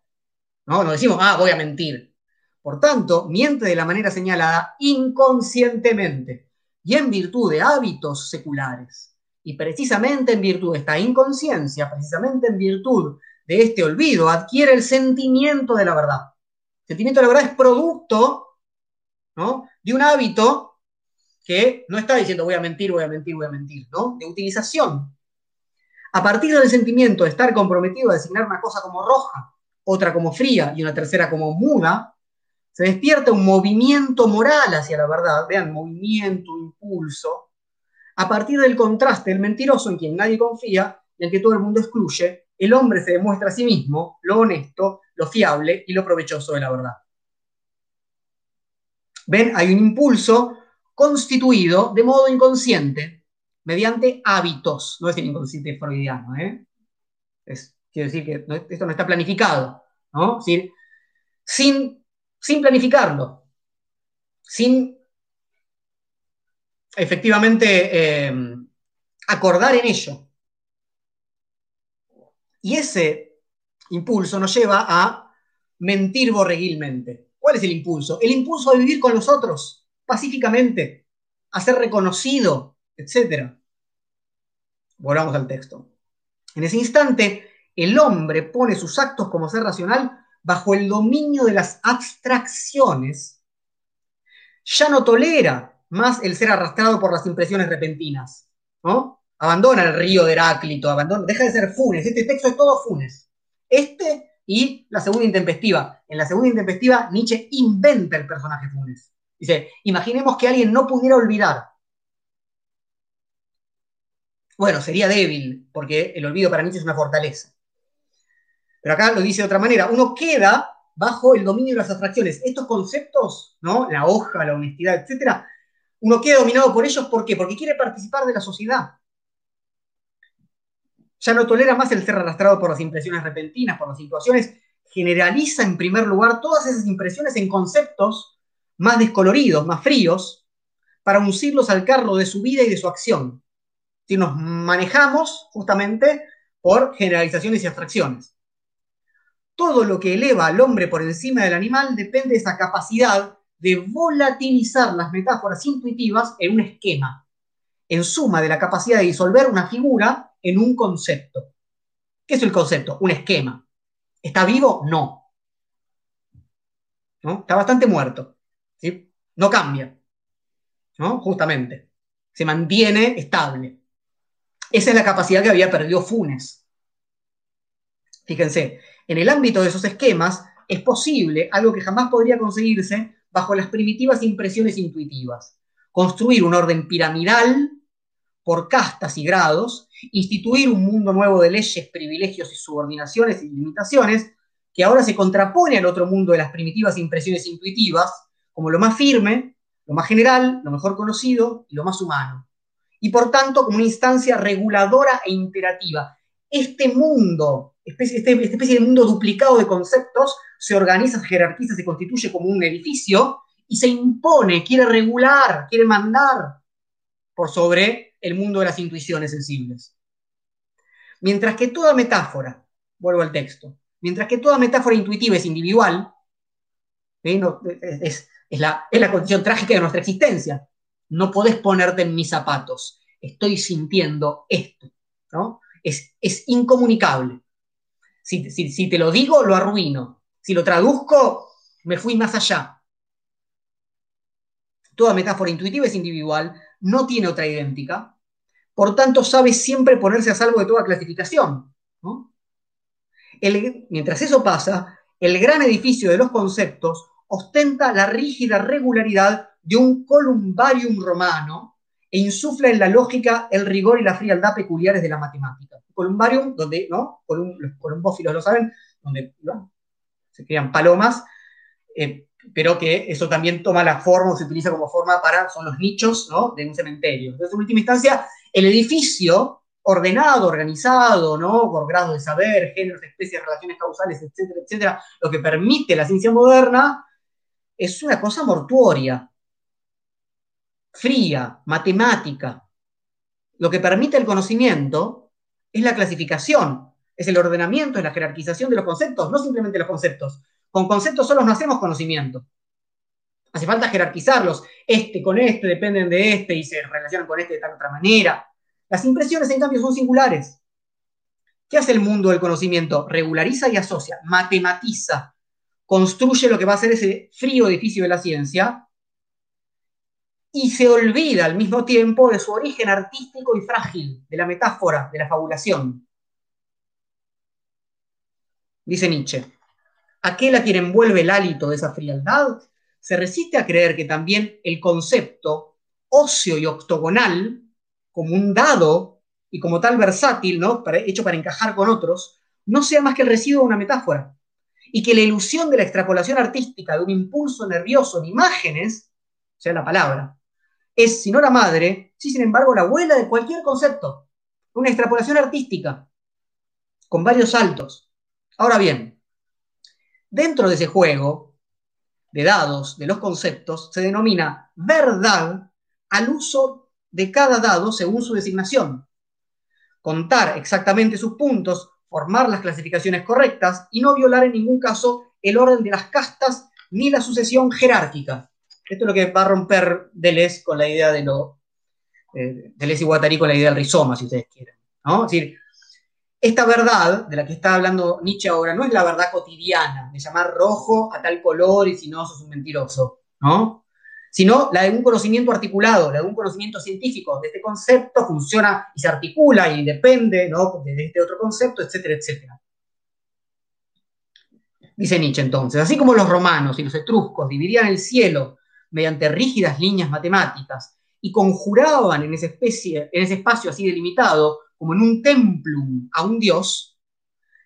Speaker 1: ¿no? no decimos, ah, voy a mentir. Por tanto, miente de la manera señalada inconscientemente y en virtud de hábitos seculares. Y precisamente en virtud de esta inconsciencia, precisamente en virtud de este olvido, adquiere el sentimiento de la verdad. El sentimiento de la verdad es producto ¿no? de un hábito que no está diciendo voy a mentir, voy a mentir, voy a mentir, ¿no? De utilización. A partir del sentimiento de estar comprometido a designar una cosa como roja, otra como fría y una tercera como muda, se despierta un movimiento moral hacia la verdad, vean, movimiento, impulso, a partir del contraste del mentiroso en quien nadie confía y en que todo el mundo excluye, el hombre se demuestra a sí mismo lo honesto, lo fiable y lo provechoso de la verdad. ¿Ven? Hay un impulso constituido de modo inconsciente mediante hábitos. No es el inconsciente freudiano, ¿eh? Es, quiero decir que esto no está planificado, ¿no? sin, sin planificarlo, sin efectivamente eh, acordar en ello. Y ese impulso nos lleva a mentir borreguilmente. ¿Cuál es el impulso? El impulso de vivir con los otros pacíficamente, a ser reconocido, etc. Volvamos al texto. En ese instante, el hombre pone sus actos como ser racional bajo el dominio de las abstracciones. Ya no tolera más el ser arrastrado por las impresiones repentinas. ¿no? Abandona el río de Heráclito, abandona, deja de ser Funes. Este texto es todo Funes. Este y la segunda intempestiva. En la segunda intempestiva, Nietzsche inventa el personaje Funes. Dice, imaginemos que alguien no pudiera olvidar. Bueno, sería débil, porque el olvido para Nietzsche es una fortaleza. Pero acá lo dice de otra manera, uno queda bajo el dominio de las abstracciones. Estos conceptos, ¿no? La hoja, la honestidad, etc., uno queda dominado por ellos, ¿por qué? Porque quiere participar de la sociedad. Ya no tolera más el ser arrastrado por las impresiones repentinas, por las situaciones, generaliza en primer lugar todas esas impresiones en conceptos más descoloridos, más fríos, para uncirlos al carro de su vida y de su acción. Si nos manejamos justamente por generalizaciones y abstracciones. Todo lo que eleva al hombre por encima del animal depende de esa capacidad de volatilizar las metáforas intuitivas en un esquema, en suma de la capacidad de disolver una figura en un concepto. ¿Qué es el concepto? Un esquema. ¿Está vivo? No. ¿No? Está bastante muerto. No cambia, ¿no? Justamente. Se mantiene estable. Esa es la capacidad que había perdido Funes. Fíjense, en el ámbito de esos esquemas es posible algo que jamás podría conseguirse bajo las primitivas impresiones intuitivas. Construir un orden piramidal por castas y grados, instituir un mundo nuevo de leyes, privilegios y subordinaciones y limitaciones, que ahora se contrapone al otro mundo de las primitivas impresiones intuitivas, como lo más firme, lo más general, lo mejor conocido y lo más humano. Y por tanto, como una instancia reguladora e imperativa. Este mundo, especie, este, esta especie de mundo duplicado de conceptos, se organiza, se jerarquiza, se constituye como un edificio y se impone, quiere regular, quiere mandar por sobre el mundo de las intuiciones sensibles. Mientras que toda metáfora, vuelvo al texto, mientras que toda metáfora intuitiva es individual, es, es la, condición trágica de nuestra existencia. No podés ponerte en mis zapatos. Estoy sintiendo esto. ¿no? Es, incomunicable. Si, te lo digo, lo arruino. Si lo traduzco, me fui más allá. Toda metáfora intuitiva es individual, no tiene otra idéntica, por tanto sabe siempre ponerse a salvo de toda clasificación. mientras eso pasa, el gran edificio de los conceptos ostenta la rígida regularidad de un columbarium romano e insufla en la lógica el rigor y la frialdad peculiares de la matemática. Columbarium, donde ¿no? los columbófilos lo saben, donde se crean palomas, eh, pero que eso también toma la forma o se utiliza como forma para, son los nichos ¿no? de un cementerio. Entonces, en última instancia, el edificio ordenado, organizado, ¿no? Por grado de saber, géneros, especies, relaciones causales, etcétera, etcétera, lo que permite la ciencia moderna, es una cosa mortuoria, fría, matemática. lo que permite el conocimiento es la clasificación, es el ordenamiento, es la jerarquización de los conceptos, no simplemente los conceptos. Con conceptos solos no hacemos conocimiento. Hace falta jerarquizarlos. Este con este dependen de este y se relacionan con este de tal otra manera. Las impresiones, en cambio, son singulares. ¿Qué hace el mundo del conocimiento? Regulariza y asocia, matematiza, construye lo que va a ser ese frío edificio de la ciencia y se olvida al mismo tiempo de su origen artístico y frágil, de la metáfora, de la fabulación. Dice Nietzsche, aquel a quien envuelve el hálito de esa frialdad se resiste a creer que también el concepto óseo y octogonal, como un dado y como tal versátil, ¿no? hecho para encajar con otros, no sea más que el residuo de una metáfora. Y que la ilusión de la extrapolación artística de un impulso nervioso en imágenes, sea, la palabra, es, si no la madre, sí, sin embargo, la abuela de cualquier concepto. Una extrapolación artística, con varios saltos. Ahora bien, dentro de ese juego, de dados, de los conceptos, se denomina verdad al uso de cada dado según su designación. Contar exactamente sus puntos, formar las clasificaciones correctas y no violar en ningún caso el orden de las castas ni la sucesión jerárquica. Esto es lo que va a romper Deleuze con la idea de lo. Eh, Deleuze y Guattari con la idea del rizoma, si ustedes quieren. ¿no? Es decir, esta verdad de la que está hablando Nietzsche ahora no es la verdad cotidiana, de llamar rojo a tal color y si no, sos un mentiroso, ¿no? Sino la de un conocimiento articulado, la de un conocimiento científico. De este concepto funciona y se articula y depende, ¿no? De este otro concepto, etcétera, etcétera. Dice Nietzsche entonces, así como los romanos y los etruscos dividían el cielo mediante rígidas líneas matemáticas y conjuraban en ese, especie, en ese espacio así delimitado como en un templum a un dios,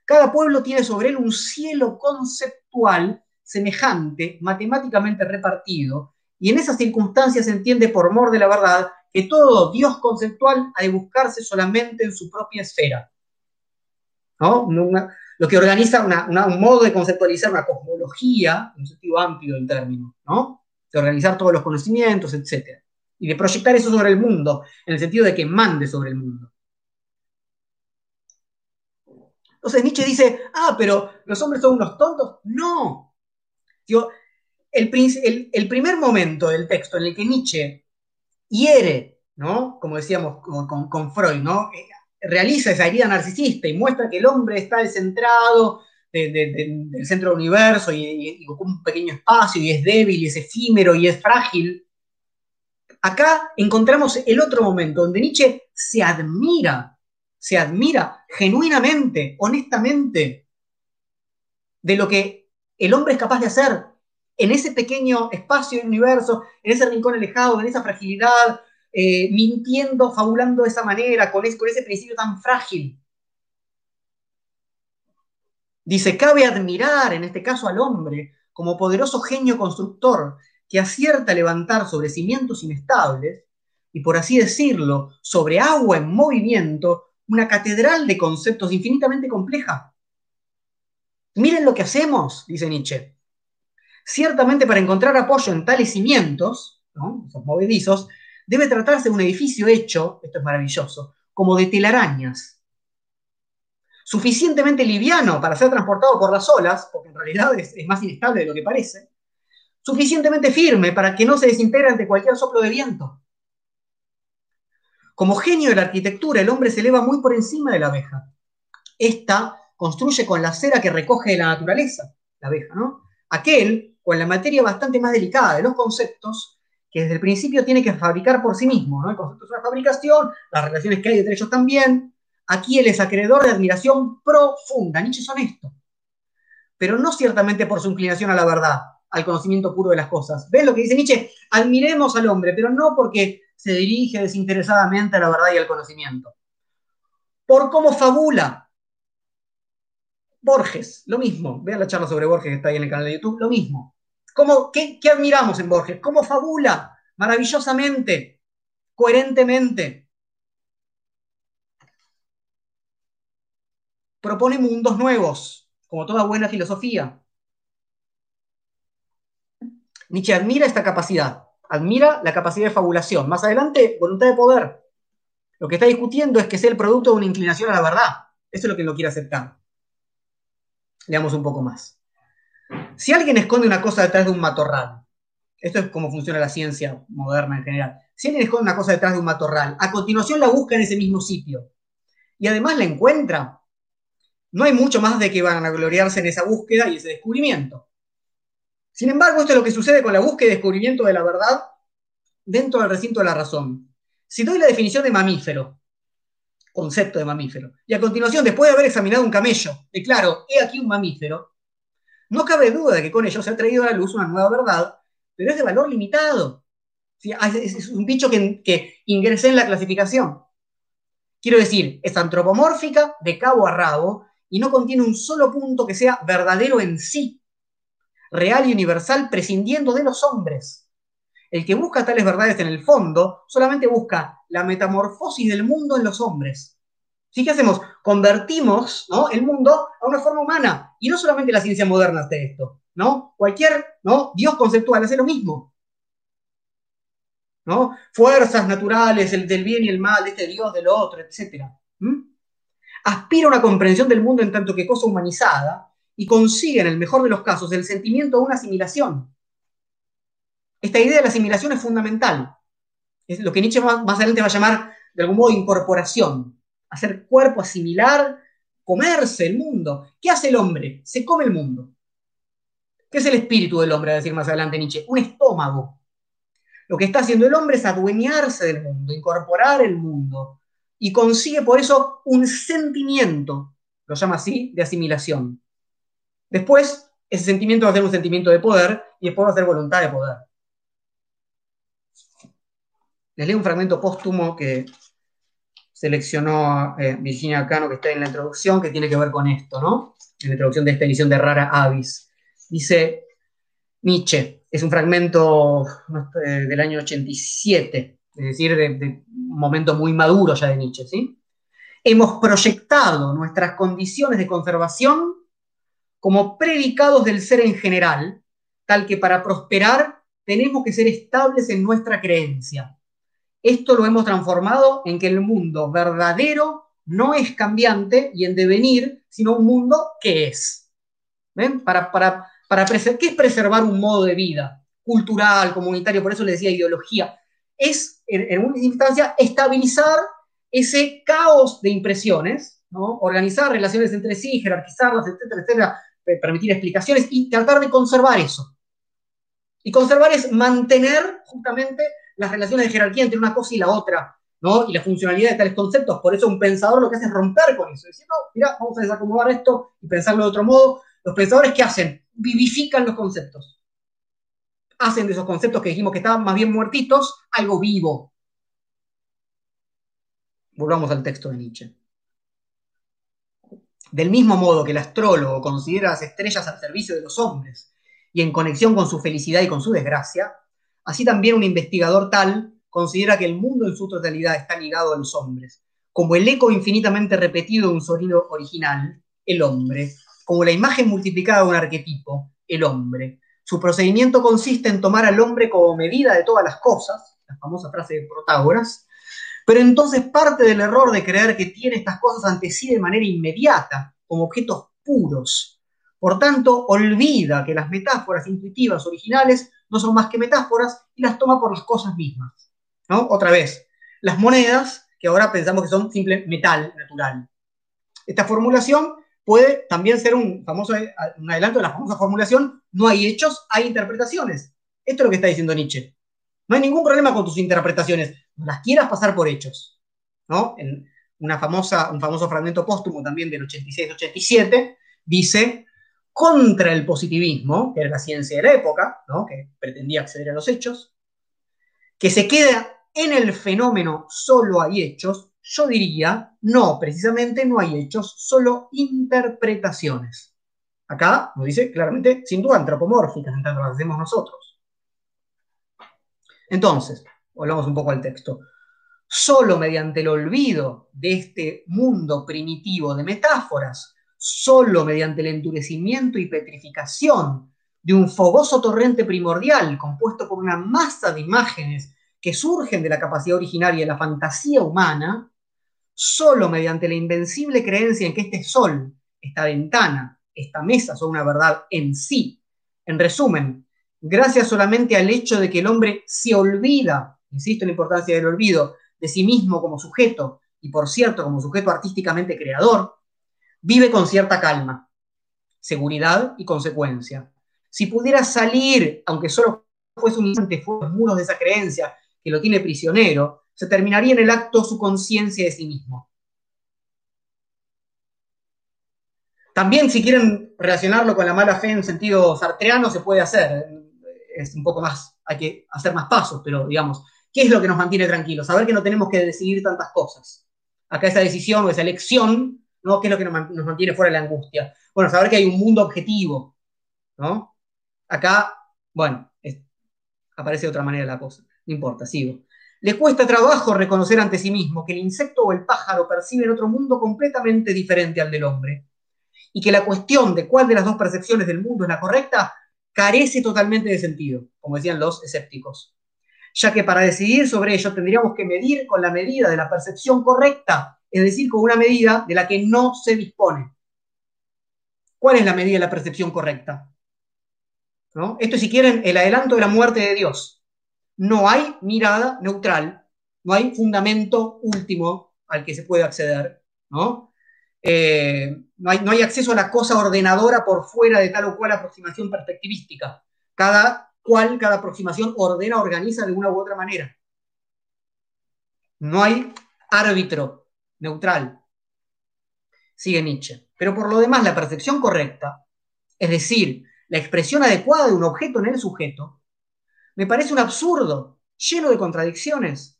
Speaker 1: cada pueblo tiene sobre él un cielo conceptual semejante, matemáticamente repartido, y en esas circunstancias se entiende por mor de la verdad que todo Dios conceptual ha de buscarse solamente en su propia esfera. ¿No? lo que organiza un modo de conceptualizar una cosmología, en un sentido amplio del término, ¿no? De organizar todos los conocimientos, etc. Y de proyectar eso sobre el mundo, en el sentido de que mande sobre el mundo. Entonces Nietzsche dice, ah, pero los hombres son unos tontos. No. el, el, primer momento del texto en el que Nietzsche hiere, ¿no? Como decíamos con, Freud, ¿no? Eh, realiza esa herida narcisista y muestra que el hombre está descentrado del centro del universo y, ocupa un pequeño espacio y es débil y es efímero y es frágil. Acá encontramos el otro momento donde Nietzsche se admira se admira genuinamente, honestamente, de lo que el hombre es capaz de hacer en ese pequeño espacio del universo, en ese rincón alejado, en esa fragilidad, eh, mintiendo, fabulando de esa manera, con, con ese principio tan frágil. Dice, cabe admirar en este caso al hombre como poderoso genio constructor que acierta a levantar sobre cimientos inestables y, por así decirlo, sobre agua en movimiento, una catedral de conceptos infinitamente compleja. Miren lo que hacemos, dice Nietzsche. Ciertamente para encontrar apoyo en tales cimientos, esos movedizos, debe tratarse de un edificio hecho, esto es maravilloso, como de telarañas. Suficientemente liviano para ser transportado por las olas, porque en realidad es, más inestable de lo que parece. Suficientemente firme para que no se desintegre ante cualquier soplo de viento. Como genio de la arquitectura, el hombre se eleva muy por encima de la abeja. Esta construye con la cera que recoge de la naturaleza, la abeja, ¿no? Aquel con la materia bastante más delicada de los conceptos, que desde el principio tiene que fabricar por sí mismo, ¿no? El concepto es una fabricación, las relaciones que hay entre ellos también. Aquí él es acreedor de admiración profunda. Nietzsche es honesto. Pero no ciertamente por su inclinación a la verdad, al conocimiento puro de las cosas. ¿Ven lo que dice Nietzsche? Admiremos al hombre, pero no porque se dirige desinteresadamente a la verdad y al conocimiento. Por cómo fabula. Borges, lo mismo. Vean la charla sobre Borges que está ahí en el canal de YouTube, lo mismo. ¿Cómo, qué, ¿Qué admiramos en Borges? ¿Cómo fabula? Maravillosamente, coherentemente. Propone mundos nuevos, como toda buena filosofía. Nietzsche admira esta capacidad admira la capacidad de fabulación. Más adelante, voluntad de poder. Lo que está discutiendo es que sea el producto de una inclinación a la verdad. Eso es lo que no quiere aceptar. Leamos un poco más. Si alguien esconde una cosa detrás de un matorral, esto es cómo funciona la ciencia moderna en general. Si alguien esconde una cosa detrás de un matorral, a continuación la busca en ese mismo sitio y además la encuentra, no hay mucho más de que van a gloriarse en esa búsqueda y ese descubrimiento. Sin embargo, esto es lo que sucede con la búsqueda y descubrimiento de la verdad dentro del recinto de la razón. Si doy la definición de mamífero, concepto de mamífero, y a continuación, después de haber examinado un camello, declaro, he aquí un mamífero, no cabe duda de que con ello se ha traído a la luz una nueva verdad, pero es de valor limitado. Es un bicho que, que ingresé en la clasificación. Quiero decir, es antropomórfica de cabo a rabo y no contiene un solo punto que sea verdadero en sí, real y universal, prescindiendo de los hombres. El que busca tales verdades en el fondo solamente busca la metamorfosis del mundo en los hombres. ¿Sí? ¿Qué hacemos? Convertimos el mundo a una forma humana. Y no solamente la ciencia moderna hace esto. ¿no? Cualquier ¿no? Dios conceptual hace lo mismo. ¿no? Fuerzas naturales, el del bien y el mal, este Dios, del otro, etc. Aspira a una comprensión del mundo en tanto que cosa humanizada y consigue, en el mejor de los casos, el sentimiento de una asimilación. Esta idea de la asimilación es fundamental. Es lo que Nietzsche más, adelante va a llamar, de algún modo, incorporación. Hacer cuerpo, asimilar, comerse el mundo. ¿Qué hace el hombre? Se come el mundo. ¿Qué es el espíritu del hombre, a decir más adelante Nietzsche? Un estómago. Lo que está haciendo el hombre es adueñarse del mundo, incorporar el mundo, y consigue por eso un sentimiento, lo llama así, de asimilación. Después, ese sentimiento va a ser un sentimiento de poder y después va a ser voluntad de poder. Les leo un fragmento póstumo que seleccionó eh, Virginia Cano, que está en la introducción, que tiene que ver con esto, ¿no? En la introducción de esta edición de Rara Avis. Dice Nietzsche, es un fragmento eh, del año 87, es decir, de, de, momento muy maduro ya de Nietzsche, ¿sí? Hemos proyectado nuestras condiciones de conservación como predicados del ser en general, tal que para prosperar tenemos que ser estables en nuestra creencia. Esto lo hemos transformado en que el mundo verdadero no es cambiante y en devenir, sino un mundo que es. ¿Ven? Para, para, para ¿Qué es preservar un modo de vida? Cultural, comunitario, por eso le decía ideología. Es, en, en última instancia, estabilizar ese caos de impresiones, ¿no? organizar relaciones entre sí, jerarquizarlas, etcétera, etcétera, permitir explicaciones y tratar de conservar eso. Y conservar es mantener justamente las relaciones de jerarquía entre una cosa y la otra, ¿no? Y la funcionalidad de tales conceptos. Por eso un pensador lo que hace es romper con eso. Decir, no, mira, vamos a desacomodar esto y pensarlo de otro modo. Los pensadores, ¿qué hacen? Vivifican los conceptos. Hacen de esos conceptos que dijimos que estaban más bien muertitos algo vivo. Volvamos al texto de Nietzsche. Del mismo modo que el astrólogo considera las estrellas al servicio de los hombres y en conexión con su felicidad y con su desgracia, Así también un investigador tal considera que el mundo en su totalidad está ligado a los hombres, como el eco infinitamente repetido de un sonido original, el hombre, como la imagen multiplicada de un arquetipo, el hombre. Su procedimiento consiste en tomar al hombre como medida de todas las cosas, la famosa frase de Protágoras, pero entonces parte del error de creer que tiene estas cosas ante sí de manera inmediata, como objetos puros. Por tanto, olvida que las metáforas intuitivas originales no son más que metáforas y las toma por las cosas mismas. ¿no? Otra vez, las monedas, que ahora pensamos que son simple metal natural. Esta formulación puede también ser un famoso un adelanto de la famosa formulación, no hay hechos, hay interpretaciones. Esto es lo que está diciendo Nietzsche. No hay ningún problema con tus interpretaciones, no las quieras pasar por hechos. ¿no? Una famosa, un famoso fragmento póstumo también del 86-87 dice, contra el positivismo, que era la ciencia de la época, que pretendía acceder a los hechos, que se queda en el fenómeno solo hay hechos, yo diría, no, precisamente no hay hechos, solo interpretaciones. Acá nos dice claramente, sin duda, antropomórficas, en tanto las hacemos nosotros. Entonces, volvamos un poco al texto. Solo mediante el olvido de este mundo primitivo de metáforas, solo mediante el endurecimiento y petrificación de un fogoso torrente primordial compuesto por una masa de imágenes que surgen de la capacidad originaria de la fantasía humana, solo mediante la invencible creencia en que este sol, esta ventana, esta mesa son una verdad en sí. En resumen, gracias solamente al hecho de que el hombre se olvida, insisto en la importancia del olvido, de sí mismo como sujeto, y por cierto como sujeto artísticamente creador, vive con cierta calma, seguridad y consecuencia. Si pudiera salir, aunque solo fuese un instante, fuera los muros de esa creencia que lo tiene prisionero, se terminaría en el acto su conciencia de sí mismo. También, si quieren relacionarlo con la mala fe en sentido sartreano, se puede hacer. Es un poco más, hay que hacer más pasos, pero digamos, ¿qué es lo que nos mantiene tranquilos? Saber que no tenemos que decidir tantas cosas. Acá esa decisión o esa elección, ¿no? ¿Qué es lo que nos mantiene fuera de la angustia? Bueno, saber que hay un mundo objetivo, ¿no? Acá, bueno, aparece de otra manera la cosa. No importa, sigo. Le cuesta trabajo reconocer ante sí mismo que el insecto o el pájaro perciben otro mundo completamente diferente al del hombre. Y que la cuestión de cuál de las dos percepciones del mundo es la correcta carece totalmente de sentido, como decían los escépticos. Ya que para decidir sobre ello tendríamos que medir con la medida de la percepción correcta, es decir, con una medida de la que no se dispone. ¿Cuál es la medida de la percepción correcta? Esto, si quieren, el adelanto de la muerte de Dios. No hay mirada neutral, no hay fundamento último al que se puede acceder, ¿no? Eh, no, hay, no hay acceso a la cosa ordenadora por fuera de tal o cual aproximación perspectivística. Cada cual, cada aproximación ordena, organiza de una u otra manera. No hay árbitro neutral, sigue Nietzsche. Pero por lo demás, la percepción correcta, es decir, la expresión adecuada de un objeto en el sujeto, me parece un absurdo, lleno de contradicciones,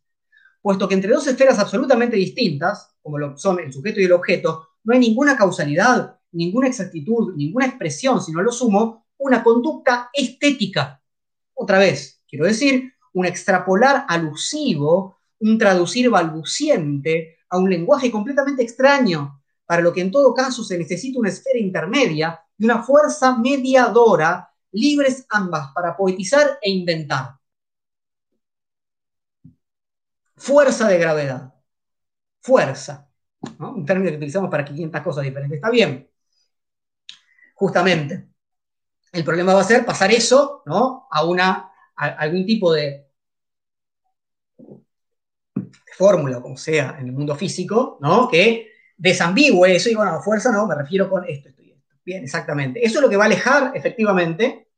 Speaker 1: puesto que entre dos esferas absolutamente distintas, como lo son el sujeto y el objeto, no hay ninguna causalidad, ninguna exactitud, ninguna expresión, sino lo sumo, una conducta estética. Otra vez, quiero decir, un extrapolar alusivo, un traducir balbuciente a un lenguaje completamente extraño, para lo que en todo caso se necesita una esfera intermedia y una fuerza mediadora, libres ambas para poetizar e inventar. Fuerza de gravedad. Fuerza. Un término que utilizamos para 500 cosas diferentes. Está bien. Justamente. El problema va a ser pasar eso ¿no? a, una, algún tipo de, fórmula, como sea, en el mundo físico, ¿no? que desambigüe eso y bueno, fuerza no, me refiero con esto, Bien, exactamente. Eso es lo que va a alejar efectivamente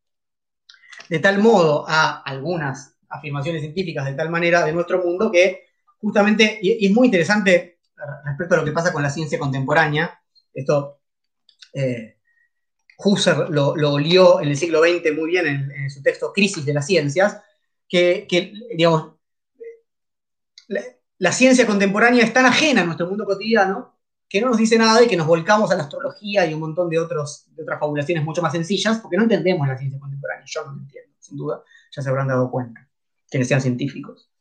Speaker 1: de tal modo a algunas afirmaciones científicas de tal manera de nuestro mundo que justamente, y, es muy interesante respecto a lo que pasa con la ciencia contemporánea, esto eh, Husserl lo, lo, olió en el siglo XX muy bien en, su texto Crisis de las Ciencias, que, digamos, la, ciencia contemporánea es tan ajena a nuestro mundo cotidiano que no nos dice nada y que nos volcamos a la astrología y un montón de, otros, de otras fabulaciones mucho más sencillas, porque no entendemos la ciencia contemporánea. Yo no lo entiendo, sin duda, ya se habrán dado cuenta, quienes sean científicos.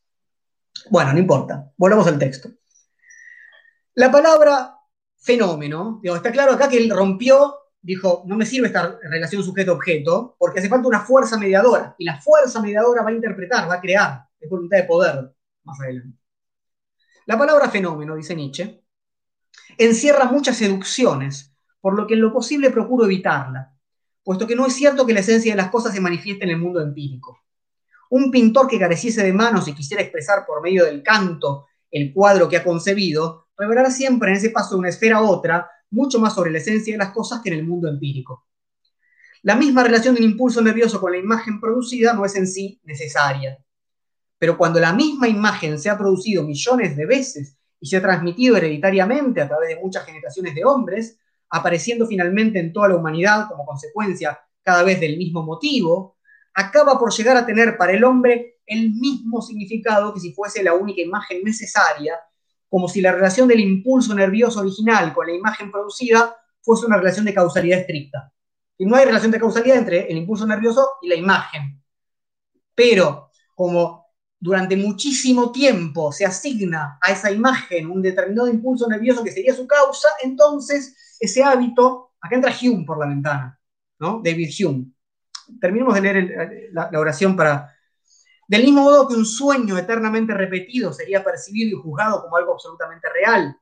Speaker 1: Bueno, no importa, volvamos al texto. La palabra fenómeno, digo, está claro acá que él rompió, dijo, no me sirve esta relación sujeto-objeto, porque hace falta una fuerza mediadora, y la fuerza mediadora va a interpretar, va a crear, es voluntad de poder, más adelante. La palabra fenómeno, dice Nietzsche, encierra muchas seducciones, por lo que en lo posible procuro evitarla, puesto que no es cierto que la esencia de las cosas se manifieste en el mundo empírico. Un pintor que careciese de manos y quisiera expresar por medio del canto el cuadro que ha concebido, revelará siempre en ese paso de una esfera a otra mucho más sobre la esencia de las cosas que en el mundo empírico. La misma relación de un impulso nervioso con la imagen producida no es en sí necesaria. Pero cuando la misma imagen se ha producido millones de veces y se ha transmitido hereditariamente a través de muchas generaciones de hombres, apareciendo finalmente en toda la humanidad como consecuencia cada vez del mismo motivo, acaba por llegar a tener para el hombre el mismo significado que si fuese la única imagen necesaria, como si la relación del impulso nervioso original con la imagen producida fuese una relación de causalidad estricta. Y no hay relación de causalidad entre el impulso nervioso y la imagen. Pero como durante muchísimo tiempo se asigna a esa imagen un determinado impulso nervioso que sería su causa, entonces ese hábito, acá entra Hume por la ventana, ¿no? David Hume. Terminemos de leer la, oración para Del mismo modo que un sueño eternamente repetido sería percibido y juzgado como algo absolutamente real,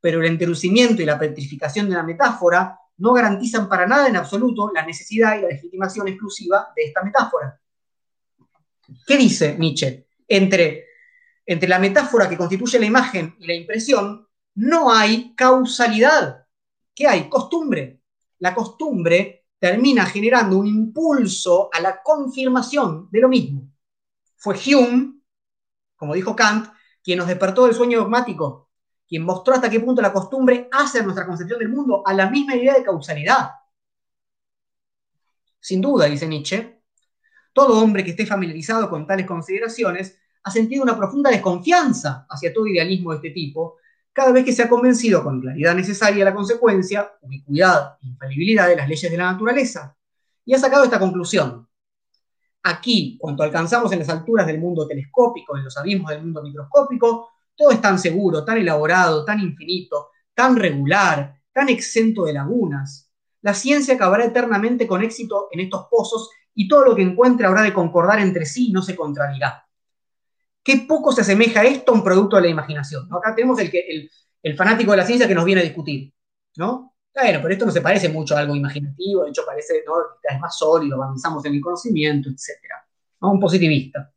Speaker 1: pero el enterrucimiento y la petrificación de la metáfora no garantizan para nada en absoluto la necesidad y la legitimación exclusiva de esta metáfora. ¿Qué dice Nietzsche? Entre, entre la metáfora que constituye la imagen y la impresión, no hay causalidad. ¿Qué hay? Costumbre. La costumbre termina generando un impulso a la confirmación de lo mismo. Fue Hume, como dijo Kant, quien nos despertó del sueño dogmático, quien mostró hasta qué punto la costumbre hace nuestra concepción del mundo a la misma idea de causalidad. Sin duda, dice Nietzsche, todo hombre que esté familiarizado con tales consideraciones ha sentido una profunda desconfianza hacia todo idealismo de este tipo, cada vez que se ha convencido con claridad necesaria la consecuencia, ubicuidad e infalibilidad de las leyes de la naturaleza, y ha sacado esta conclusión. Aquí, cuando alcanzamos en las alturas del mundo telescópico, en los abismos del mundo microscópico, todo es tan seguro, tan elaborado, tan infinito, tan regular, tan exento de lagunas. La ciencia acabará eternamente con éxito en estos pozos y todo lo que encuentre habrá de concordar entre sí y no se contradirá. Qué poco se asemeja esto a un producto de la imaginación. Acá tenemos el, el, el, fanático de la ciencia que nos viene a discutir. ¿no? Bueno, pero esto no se parece mucho a algo imaginativo, de hecho parece ¿no? es más sólido, avanzamos en el conocimiento, etc. ¿no? Un positivista.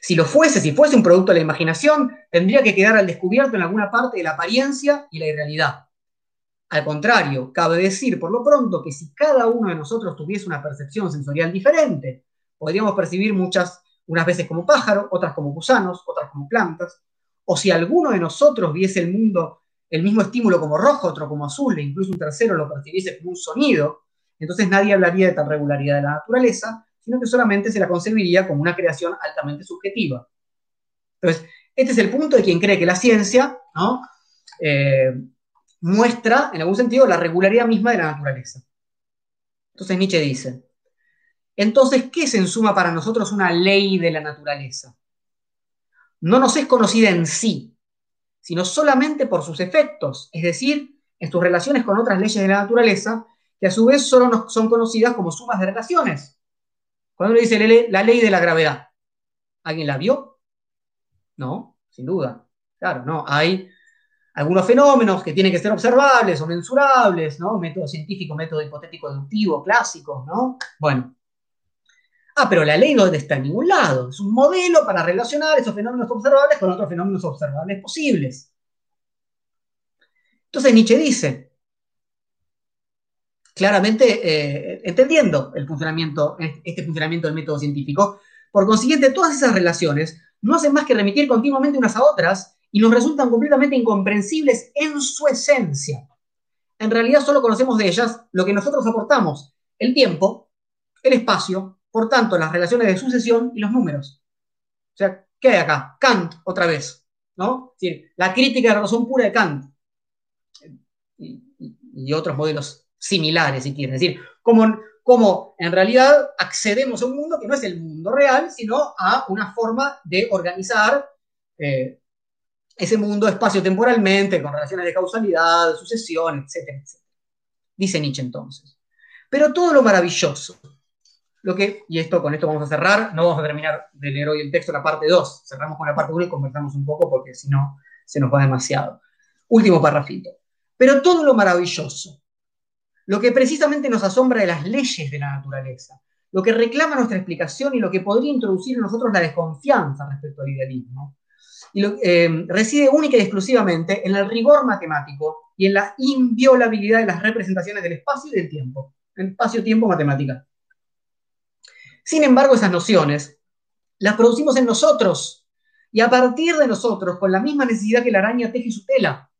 Speaker 1: Si lo fuese, si fuese un producto de la imaginación, tendría que quedar al descubierto en alguna parte de la apariencia y la irrealidad. Al contrario, cabe decir por lo pronto que si cada uno de nosotros tuviese una percepción sensorial diferente, podríamos percibir muchas, unas veces como pájaros, otras como gusanos, otras como plantas, o si alguno de nosotros viese el mundo, el mismo estímulo como rojo, otro como azul, e incluso un tercero lo percibiese como un sonido, entonces nadie hablaría de tal regularidad de la naturaleza, sino que solamente se la concebiría como una creación altamente subjetiva. Entonces, este es el punto de quien cree que la ciencia ¿no? eh, muestra, en algún sentido, la regularidad misma de la naturaleza. Entonces Nietzsche dice, entonces, ¿qué es en suma para nosotros una ley de la naturaleza? No nos es conocida en sí, sino solamente por sus efectos, es decir, en sus relaciones con otras leyes de la naturaleza, que a su vez solo son conocidas como sumas de relaciones. Cuando uno dice la ley de la gravedad, ¿alguien la vio? No, sin duda. Claro, no. Hay algunos fenómenos que tienen que ser observables o mensurables, ¿no? Método científico, método hipotético deductivo, clásico, ¿no? Bueno. Ah, pero la ley no está en ningún lado. Es un modelo para relacionar esos fenómenos observables con otros fenómenos observables posibles. Entonces Nietzsche dice, claramente eh, entendiendo el funcionamiento, este funcionamiento del método científico, por consiguiente, todas esas relaciones no hacen más que remitir continuamente unas a otras y nos resultan completamente incomprensibles en su esencia. En realidad solo conocemos de ellas lo que nosotros aportamos, el tiempo, el espacio, por tanto, las relaciones de sucesión y los números. O sea, ¿qué hay acá? Kant, otra vez, ¿no? la crítica de la razón pura de Kant y, otros modelos similares, si quieren. Es decir, cómo, en realidad accedemos a un mundo que no es el mundo real, sino a una forma de organizar eh, ese mundo espacio-temporalmente, con relaciones de causalidad, sucesión, etcétera, etcétera. Dice Nietzsche entonces. Pero todo lo maravilloso, lo y esto con esto vamos a cerrar, no vamos a terminar de leer hoy el texto, la parte 2, cerramos con la parte 1 y conversamos un poco porque si no se nos va demasiado. Último parrafito. Pero todo lo maravilloso, lo que precisamente nos asombra de las leyes de la naturaleza, lo que reclama nuestra explicación y lo que podría introducir en nosotros la desconfianza respecto al idealismo, y eh, reside única y exclusivamente en el rigor matemático y en la inviolabilidad de las representaciones del espacio y del tiempo. Espacio-tiempo matemática. Sin embargo, esas nociones las producimos en nosotros y a partir de nosotros con la misma necesidad que la araña teje su tela.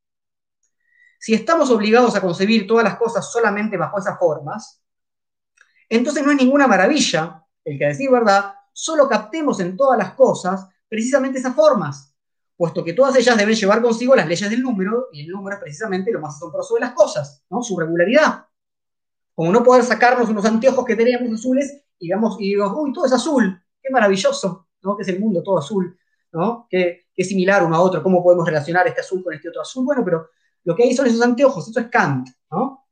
Speaker 1: Si estamos obligados a concebir todas las cosas solamente bajo esas formas, entonces no es ninguna maravilla el que, a decir verdad, solo captemos en todas las cosas precisamente esas formas, puesto que todas ellas deben llevar consigo las leyes del número, y el número es precisamente lo más asombroso de las cosas, ¿no? su regularidad. Como no poder sacarnos unos anteojos que teníamos azules y digamos, y digo, uy, todo es azul, qué maravilloso, ¿no? Que es el mundo todo azul, ¿no? Qué similar uno a otro, cómo podemos relacionar este azul con este otro azul. Bueno, pero lo que hay son esos anteojos, eso es Kant, ¿no?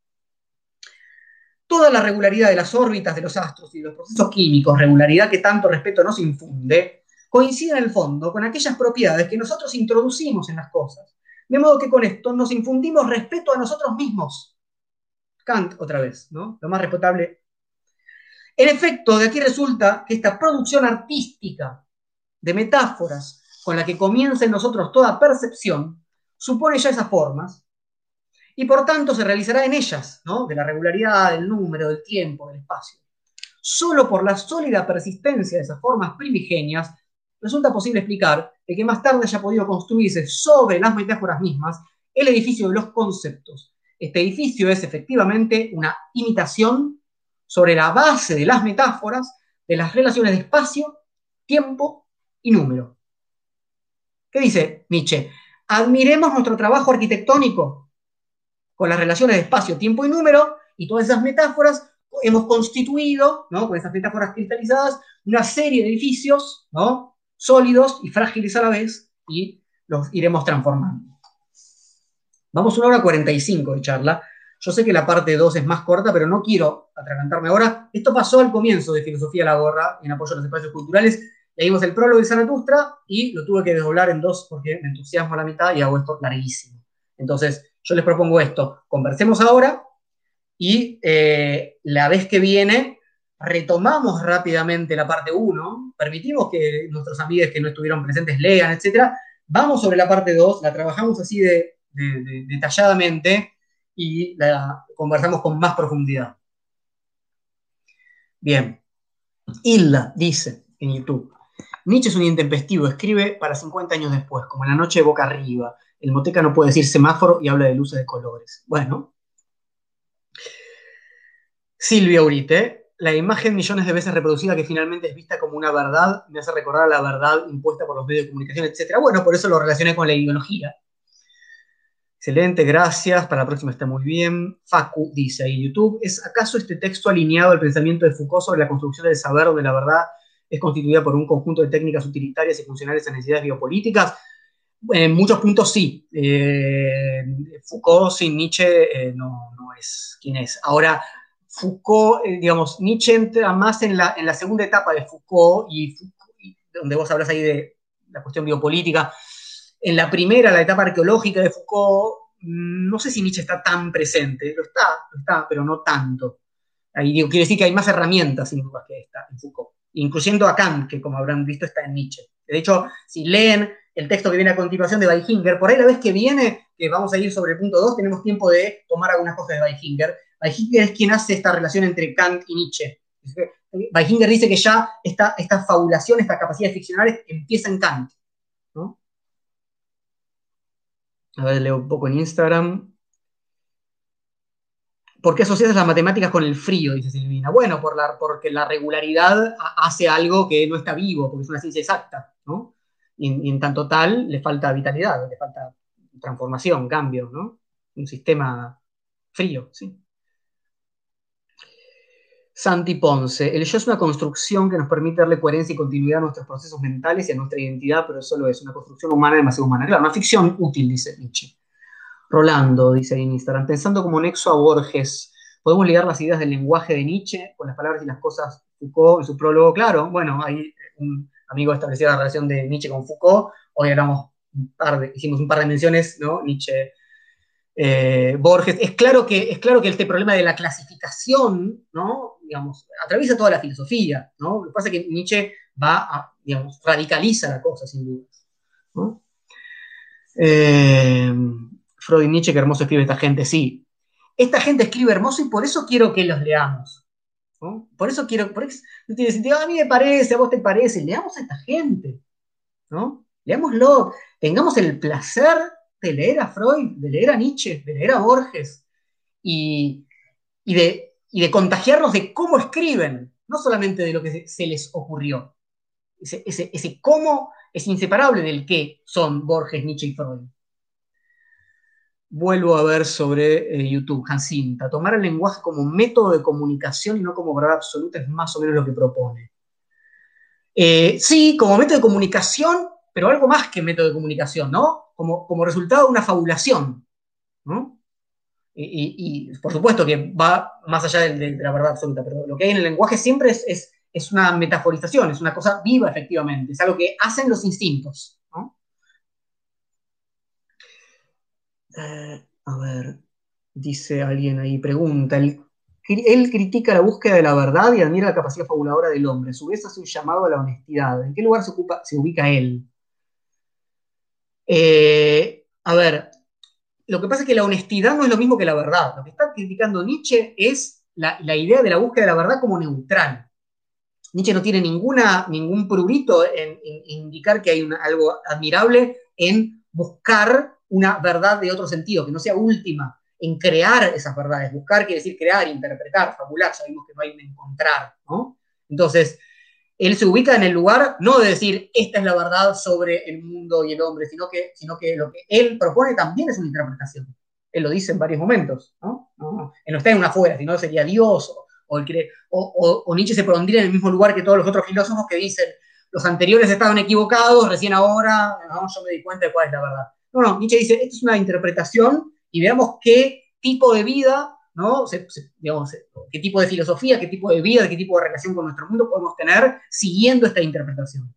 Speaker 1: Toda la regularidad de las órbitas de los astros y de los procesos químicos, regularidad que tanto respeto nos infunde, coincide en el fondo con aquellas propiedades que nosotros introducimos en las cosas. De modo que con esto nos infundimos respeto a nosotros mismos. Kant, otra vez, ¿no? Lo más respetable. En efecto, de aquí resulta que esta producción artística de metáforas con la que comienza en nosotros toda percepción, supone ya esas formas, y por tanto se realizará en ellas, ¿no? de la regularidad, del número, del tiempo, del espacio. Solo por la sólida persistencia de esas formas primigenias resulta posible explicar que más tarde haya podido construirse sobre las metáforas mismas el edificio de los conceptos. Este edificio es efectivamente una imitación sobre la base de las metáforas de las relaciones de espacio, tiempo y número. ¿Qué dice Nietzsche? Admiremos nuestro trabajo arquitectónico con las relaciones de espacio, tiempo y número y todas esas metáforas hemos constituido, ¿no? con esas metáforas cristalizadas, una serie de edificios ¿no? sólidos y frágiles a la vez, y los iremos transformando. Vamos a una hora 45 de charla. Yo sé que la parte 2 es más corta, pero no quiero atragantarme ahora. Esto pasó al comienzo de Filosofía la Gorra, en apoyo a los espacios culturales. Leímos el prólogo de Zaratustra y lo tuve que desdoblar en dos porque me entusiasmo a la mitad y hago esto larguísimo. Entonces, yo les propongo esto. Conversemos ahora y eh, la vez que viene retomamos rápidamente la parte 1, permitimos que nuestros amigos que no estuvieron presentes lean, etc. Vamos sobre la parte 2, la trabajamos así de, detalladamente y la conversamos con más profundidad. Bien, Hilda dice en YouTube, Nietzsche es un intempestivo, escribe para 50 años después, como en la noche de boca arriba. El moteca no puede decir semáforo y habla de luces de colores. Bueno. Silvia Urite, la imagen millones de veces reproducida que finalmente es vista como una verdad me hace recordar a la verdad impuesta por los medios de comunicación, etc. Bueno, por eso lo relacioné con la ideología. Excelente, gracias. Para la próxima está muy bien. Facu dice ahí en YouTube, ¿es acaso este texto alineado al pensamiento de Foucault sobre la construcción del saber o de la verdad es constituida por un conjunto de técnicas utilitarias y funcionales a necesidades biopolíticas? En muchos puntos sí. Eh, Foucault sin Nietzsche eh, no, no es quien es. Ahora, Foucault, eh, digamos, Nietzsche entra más en la, en la segunda etapa de Foucault, y, donde vos hablas ahí de la cuestión biopolítica. En la primera, la etapa arqueológica de Foucault, mm, no sé si Nietzsche está tan presente, lo está, lo está, pero no tanto. Ahí digo, quiere decir que hay más herramientas, sin duda, que está en Foucault, incluyendo a Kant, que como habrán visto está en Nietzsche. De hecho, si leen el texto que viene a continuación de Weichinger, por ahí la vez que viene, que vamos a ir sobre el punto 2, tenemos tiempo de tomar algunas cosas de Weichinger, Weichinger es quien hace esta relación entre Kant y Nietzsche. Weichinger dice que ya esta, esta fabulación, estas capacidades ficcionales empieza en Kant. A ver, leo un poco en Instagram. ¿Por qué asocias las matemáticas con el frío? Dice Silvina. Bueno, por la, porque la regularidad hace algo que no está vivo, porque es una ciencia exacta, ¿no? Y, en tanto tal, le falta vitalidad, le falta transformación, cambio, ¿no? Un sistema frío, sí. Santi Ponce, el yo es una construcción que nos permite darle coherencia y continuidad a nuestros procesos mentales y a nuestra identidad, pero solo es una construcción humana demasiado humana. Claro, una ficción útil, dice Nietzsche. Rolando, dice ahí en Instagram, pensando como nexo a Borges, ¿podemos ligar las ideas del lenguaje de Nietzsche con las palabras y las cosas Foucault en su prólogo? Claro, bueno, ahí un amigo estableció la relación de Nietzsche con Foucault, hoy hablamos un par de, hicimos un par de menciones, ¿no? Nietzsche eh, Borges. Es claro, que, es claro que este problema de la clasificación, ¿no? Atraviesa toda la filosofía, ¿no? Lo que pasa es que Nietzsche va a, digamos, radicaliza la cosa, sin dudas. Eh, Freud y Nietzsche, qué hermoso escribe esta gente, sí. Esta gente escribe hermoso y por eso quiero que los leamos. Por eso quiero, por eso, a mí me parece, a vos te parece, leamos a esta gente, ¿no? Leámoslo, tengamos el placer de leer a Freud, de leer a Nietzsche, de leer a Borges y, de, de contagiarnos de cómo escriben, no solamente de lo que se, les ocurrió. Ese, cómo es inseparable del qué son Borges, Nietzsche y Freud. Vuelvo a ver sobre eh, YouTube, Hansinta. Tomar el lenguaje como método de comunicación y no como verdad absoluta es más o menos lo que propone. Eh, sí, como método de comunicación, pero algo más que método de comunicación, ¿no? como, resultado de una fabulación. Y, por supuesto que va más allá de, la verdad absoluta, pero lo que hay en el lenguaje siempre es, es, una metaforización, es una cosa viva efectivamente, es algo que hacen los instintos. Eh, a ver, dice alguien ahí, pregunta, él critica la búsqueda de la verdad y admira la capacidad fabuladora del hombre, a su vez hace un llamado a la honestidad. ¿En qué lugar se, ocupa, se ubica él? Eh, a ver, lo que pasa es que la honestidad no es lo mismo que la verdad. Lo que está criticando Nietzsche es la, idea de la búsqueda de la verdad como neutral. Nietzsche no tiene ninguna, ningún prurito en, indicar que hay algo admirable en buscar una verdad de otro sentido, que no sea última, en crear esas verdades. Buscar quiere decir crear, interpretar, fabular, sabemos que no hay un encontrar, ¿no? Entonces, él se ubica en el lugar no de decir esta es la verdad sobre el mundo y el hombre, sino que, sino que lo que él propone también es una interpretación. Él lo dice en varios momentos, ¿no? Él no está en una fuera, sino sería Dios, o, o, Nietzsche se pondría en el mismo lugar que todos los otros filósofos que dicen los anteriores estaban equivocados, recién ahora yo me di cuenta de cuál es la verdad. No, no, Nietzsche dice, esto es una interpretación y veamos qué tipo de vida ¿no? digamos, qué tipo de filosofía, qué tipo de vida, qué tipo de relación con nuestro mundo podemos tener siguiendo esta interpretación.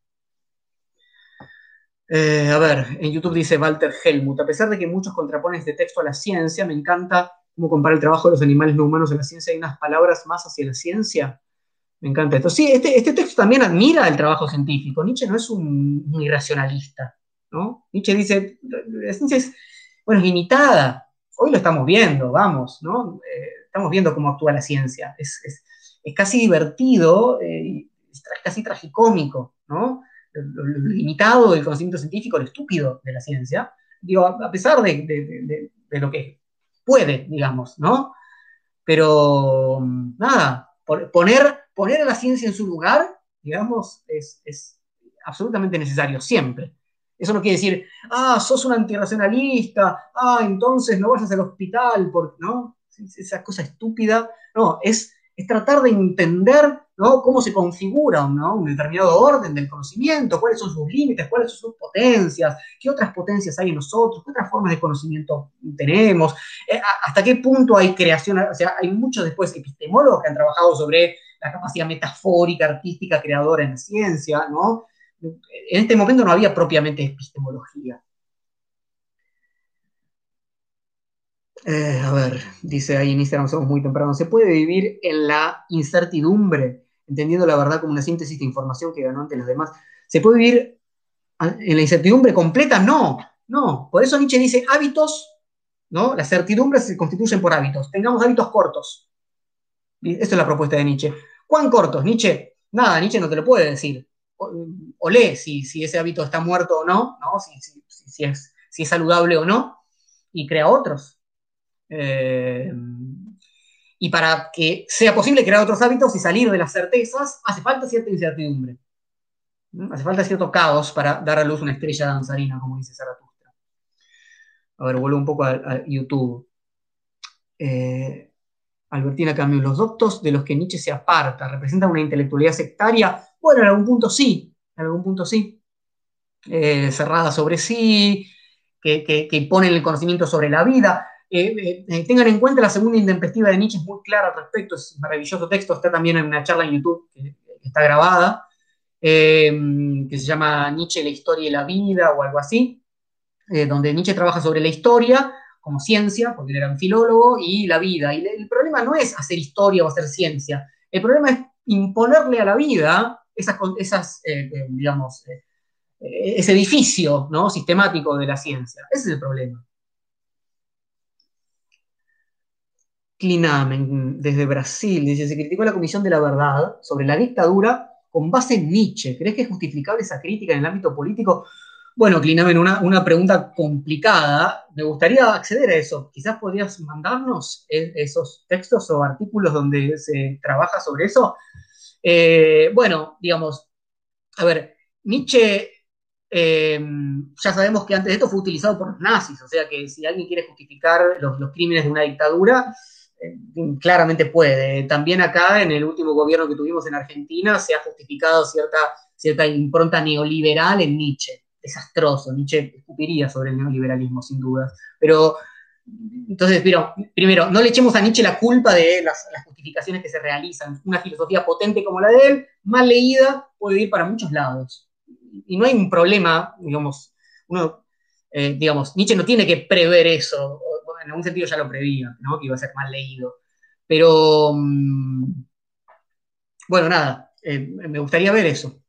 Speaker 1: Eh, a ver, en YouTube dice Walter Helmut, a pesar de que muchos contraponen este texto a la ciencia, me encanta cómo compara el trabajo de los animales no humanos en la ciencia. Hay unas palabras más hacia la ciencia. Me encanta esto. Sí, este, este texto también admira el trabajo científico. Nietzsche no es un, irracionalista, ¿no? Nietzsche dice, la ciencia bueno, es limitada, hoy lo estamos viendo, vamos, ¿no? Eh, estamos viendo cómo actúa la ciencia. Es, casi divertido, eh, es casi tragicómico, ¿no? Lo, limitado del conocimiento científico, lo estúpido de la ciencia, digo, a, pesar de, lo que puede, digamos, ¿no? Pero, nada, poner, poner a la ciencia en su lugar, digamos, es, es absolutamente necesario, siempre. Eso no quiere decir, ah, sos un antirracionalista, ah, entonces no vayas al hospital, porque, ¿no? Esa cosa estúpida. No, es, es tratar de entender ¿no? cómo se configura ¿no? un determinado orden del conocimiento, cuáles son sus límites, cuáles son sus potencias, qué otras potencias hay en nosotros, qué otras formas de conocimiento tenemos, eh, hasta qué punto hay creación, o sea, hay muchos después epistemólogos que han trabajado sobre la capacidad metafórica, artística, creadora en ciencia, ¿no? En este momento no había propiamente epistemología. Eh, a ver, dice ahí en Instagram, somos muy temprano. ¿Se puede vivir en la incertidumbre, entendiendo la verdad como una síntesis de información que ganó ante los demás? ¿Se puede vivir en la incertidumbre completa? No, no. Por eso Nietzsche dice hábitos, ¿no? Las certidumbres se constituyen por hábitos. Tengamos hábitos cortos. Esto es la propuesta de Nietzsche. ¿Cuán cortos? Nietzsche, nada, Nietzsche no te lo puede decir o, lee si, ese hábito está muerto o no, Si, es, si, es, saludable o no, y crea otros. Eh, y para que sea posible crear otros hábitos y salir de las certezas, hace falta cierta incertidumbre. Hace falta cierto caos para dar a luz una estrella danzarina, como dice Zaratustra. A ver, vuelvo un poco a, YouTube. Eh, Albertina Camus, los doctos de los que Nietzsche se aparta, representan una intelectualidad sectaria bueno, en algún punto sí, en algún punto sí. Eh, cerrada sobre sí, que, que, imponen el conocimiento sobre la vida. Eh, eh, tengan en cuenta la segunda intempestiva de Nietzsche, es muy clara al respecto, es un maravilloso texto, está también en una charla en YouTube que, está grabada, que se llama Nietzsche, la historia y la vida o algo así, donde Nietzsche trabaja sobre la historia como ciencia, porque él era un filólogo, y la vida. Y el problema no es hacer historia o hacer ciencia, el problema es imponerle a la vida esas, eh, eh, digamos, eh, ese edificio ¿no? sistemático de la ciencia. Ese es el problema. Clinamen, desde Brasil, dice, se criticó la Comisión de la Verdad sobre la dictadura con base en Nietzsche. ¿Crees que es justificable esa crítica en el ámbito político? Bueno, Clinamen, una, una pregunta complicada. Me gustaría acceder a eso. Quizás podrías mandarnos esos textos o artículos donde se trabaja sobre eso. Eh, bueno, digamos, a ver, Nietzsche, eh, ya sabemos que antes de esto fue utilizado por los nazis, o sea que si alguien quiere justificar los, crímenes de una dictadura, eh, claramente puede. También acá, en el último gobierno que tuvimos en Argentina, se ha justificado cierta, cierta impronta neoliberal en Nietzsche. Desastroso, Nietzsche escupiría sobre el neoliberalismo, sin dudas. Pero entonces, pero, primero, no le echemos a Nietzsche la culpa de las, justificaciones que se realizan. Una filosofía potente como la de él, mal leída, puede ir para muchos lados. Y no hay un problema, digamos, uno, eh, digamos, Nietzsche no tiene que prever eso, en algún sentido ya lo prevía, ¿no? que iba a ser mal leído. Pero, mm, bueno, nada, eh, me gustaría ver eso.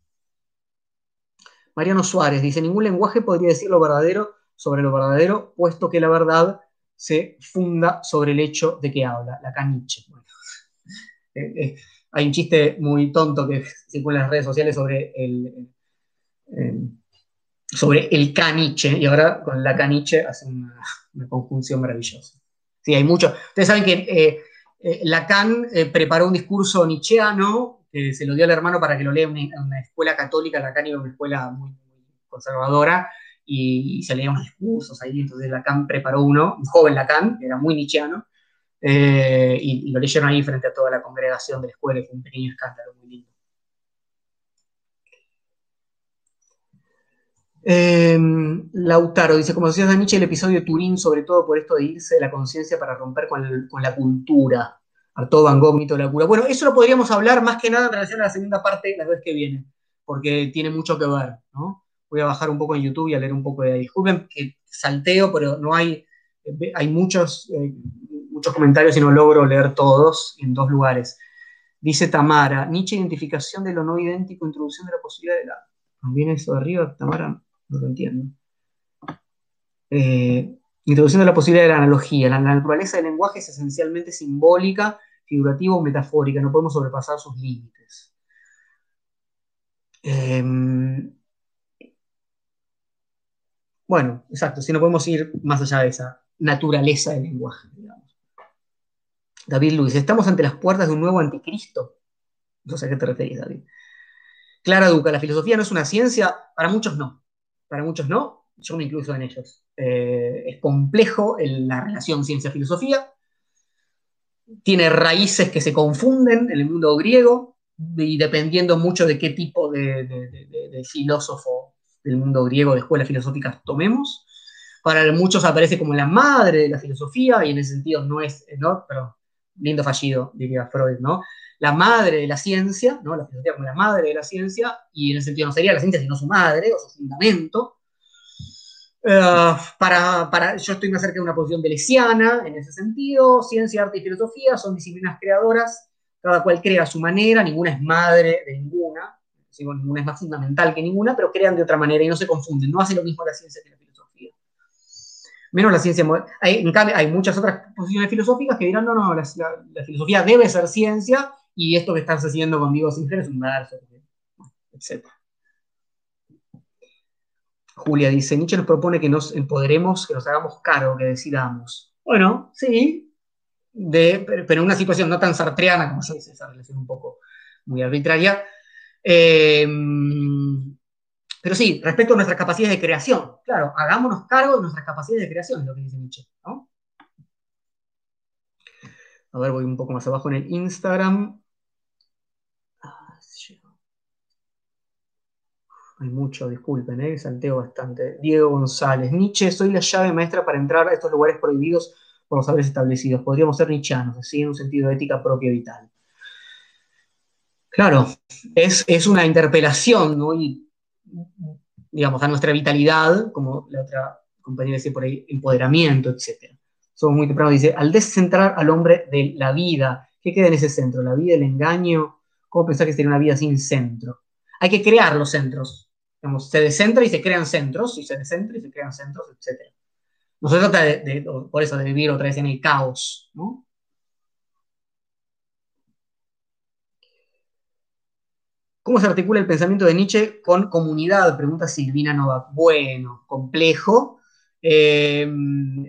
Speaker 1: Mariano Suárez dice, ningún lenguaje podría decir lo verdadero sobre lo verdadero, puesto que la verdad se funda sobre el hecho de que habla, la caniche. Eh, eh, hay un chiste muy tonto que circula en las redes sociales sobre el, sobre el caniche, y ahora con la caniche hace una, conjunción maravillosa. Sí, hay mucho. Ustedes saben que eh, Lacan preparó un discurso nietzscheano que se lo dio al hermano para que lo lea en una, escuela católica, Lacan iba a una escuela muy, conservadora, y, se leía unos discursos ahí, entonces Lacan preparó uno, un joven Lacan, que era muy nietzscheano, eh, y, lo leyeron ahí frente a toda la congregación de la escuela, fue un pequeño escándalo muy lindo. Em, Lautaro dice, como decías de Nietzsche, el episodio de Turín, sobre todo por esto de irse de la conciencia para romper con, con la cultura. Artaud Van Gogh, mito de la cura. Bueno, eso lo podríamos hablar más que nada en relación a la segunda parte la vez que viene, porque tiene mucho que ver, ¿no? Voy a bajar un poco en YouTube y a leer un poco de ahí. Disculpen que salteo, pero no hay, hay muchos, eh, muchos comentarios y no logro leer todos en dos lugares. Dice Tamara, Nietzsche, identificación de lo no idéntico, introducción de la posibilidad de la... ¿Viene eso de arriba, Tamara? No lo entiendo. Eh, Introduciendo la posibilidad de la analogía. La, naturaleza del lenguaje es esencialmente simbólica, figurativa o metafórica. No podemos sobrepasar sus límites. Em, bueno, exacto, si no podemos ir más allá de esa naturaleza del lenguaje, David Luis, estamos ante las puertas de un nuevo anticristo. No sé a qué te referís, David. Clara Duca, la filosofía no es una ciencia, para muchos no. Para muchos no, yo me incluyo en ellos. Eh, es complejo la relación ciencia-filosofía, tiene raíces que se confunden en el mundo griego y dependiendo mucho de qué tipo de, filósofo del mundo griego de escuelas filosóficas tomemos. Para muchos aparece como la madre de la filosofía y en ese sentido no es, ¿no? pero lindo fallido, diría Freud, ¿no? La madre de la ciencia, ¿no? La filosofía como la madre de la ciencia y en ese sentido no sería la ciencia sino su madre o su fundamento. Eh, para, yo estoy más cerca de una posición delesiana en ese sentido. Ciencia, arte y filosofía son disciplinas creadoras, cada cual crea a su manera, ninguna es madre de ninguna, ninguna es más fundamental que ninguna, pero crean de otra manera y no se confunden. No hace lo mismo la ciencia que la filosofía. Menos la ciencia Hay, en cambio, hay muchas otras posiciones filosóficas que dirán, no, no, la, filosofía debe ser ciencia y esto que estás haciendo con Diego Singer es un verso, etc. Julia dice, Nietzsche nos propone que nos empoderemos, que nos hagamos cargo, que decidamos. Bueno, sí, pero en una situación no tan sartreana como yo hice esa relación un poco muy arbitraria. Em, pero sí, respecto a nuestras capacidades de creación. Claro, hagámonos cargo de nuestras capacidades de creación, es lo que dice Nietzsche. A ver, voy un poco más abajo en el Instagram. Hay mucho, disculpen, ¿eh? salteo bastante. Diego González. Nietzsche, soy la llave maestra para entrar a estos lugares prohibidos por los saberes establecidos. Podríamos ser nietzscheanos, así en un sentido de ética propia vital. Claro, es, una interpelación, ¿no? digamos, a nuestra vitalidad, como la otra compañera decía por ahí, empoderamiento, etc. Somos muy temprano, dice, al descentrar al hombre de la vida, ¿qué queda en ese centro? ¿La vida, el engaño? ¿Cómo pensar que sería una vida sin centro? Hay que crear los centros se descentra y se crean centros, y se descentra y se crean centros, etc. No se trata de, por eso, de vivir otra vez en el caos, ¿Cómo se articula el pensamiento de Nietzsche con comunidad? Pregunta Silvina Novak. Bueno, complejo. Eh,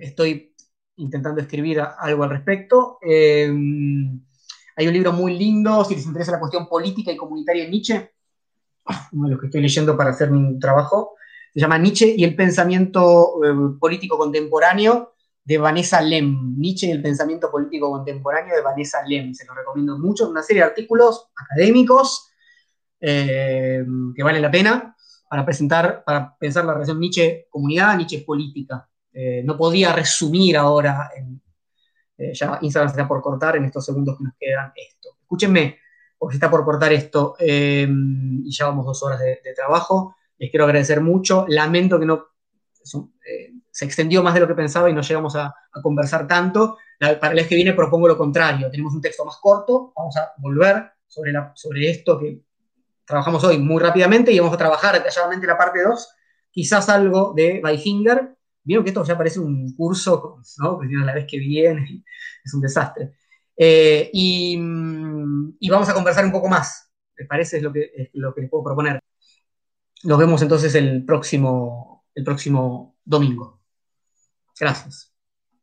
Speaker 1: estoy intentando escribir algo al respecto. Eh, hay un libro muy lindo, si les interesa la cuestión política y comunitaria de Nietzsche, uno de los que estoy leyendo para hacer mi trabajo, se llama Nietzsche y el pensamiento eh, político contemporáneo de Vanessa Lem. Nietzsche y el pensamiento político contemporáneo de Vanessa Lem. Se lo recomiendo mucho. Una serie de artículos académicos eh, que vale la pena para presentar, para pensar la relación Nietzsche-comunidad, Nietzsche-política. Eh, no podía resumir ahora, eh, ya Instagram se está por cortar en estos segundos que nos quedan esto. Escúchenme, porque está por cortar esto y ya vamos dos horas de, trabajo. Les quiero agradecer mucho. Lamento que no se extendió más de lo que pensaba y no llegamos a, conversar tanto. para el mes que viene propongo lo contrario. Tenemos un texto más corto, vamos a volver sobre, sobre esto que trabajamos hoy muy rápidamente y vamos a trabajar detalladamente la parte 2, quizás algo de Byfinger. Vieron que esto ya parece un curso, ¿no? Que la vez que viene, es un desastre. Eh, y, vamos a conversar un poco más, ¿les parece? Es lo que, lo que les puedo proponer. Nos vemos entonces el próximo, el próximo domingo. Gracias.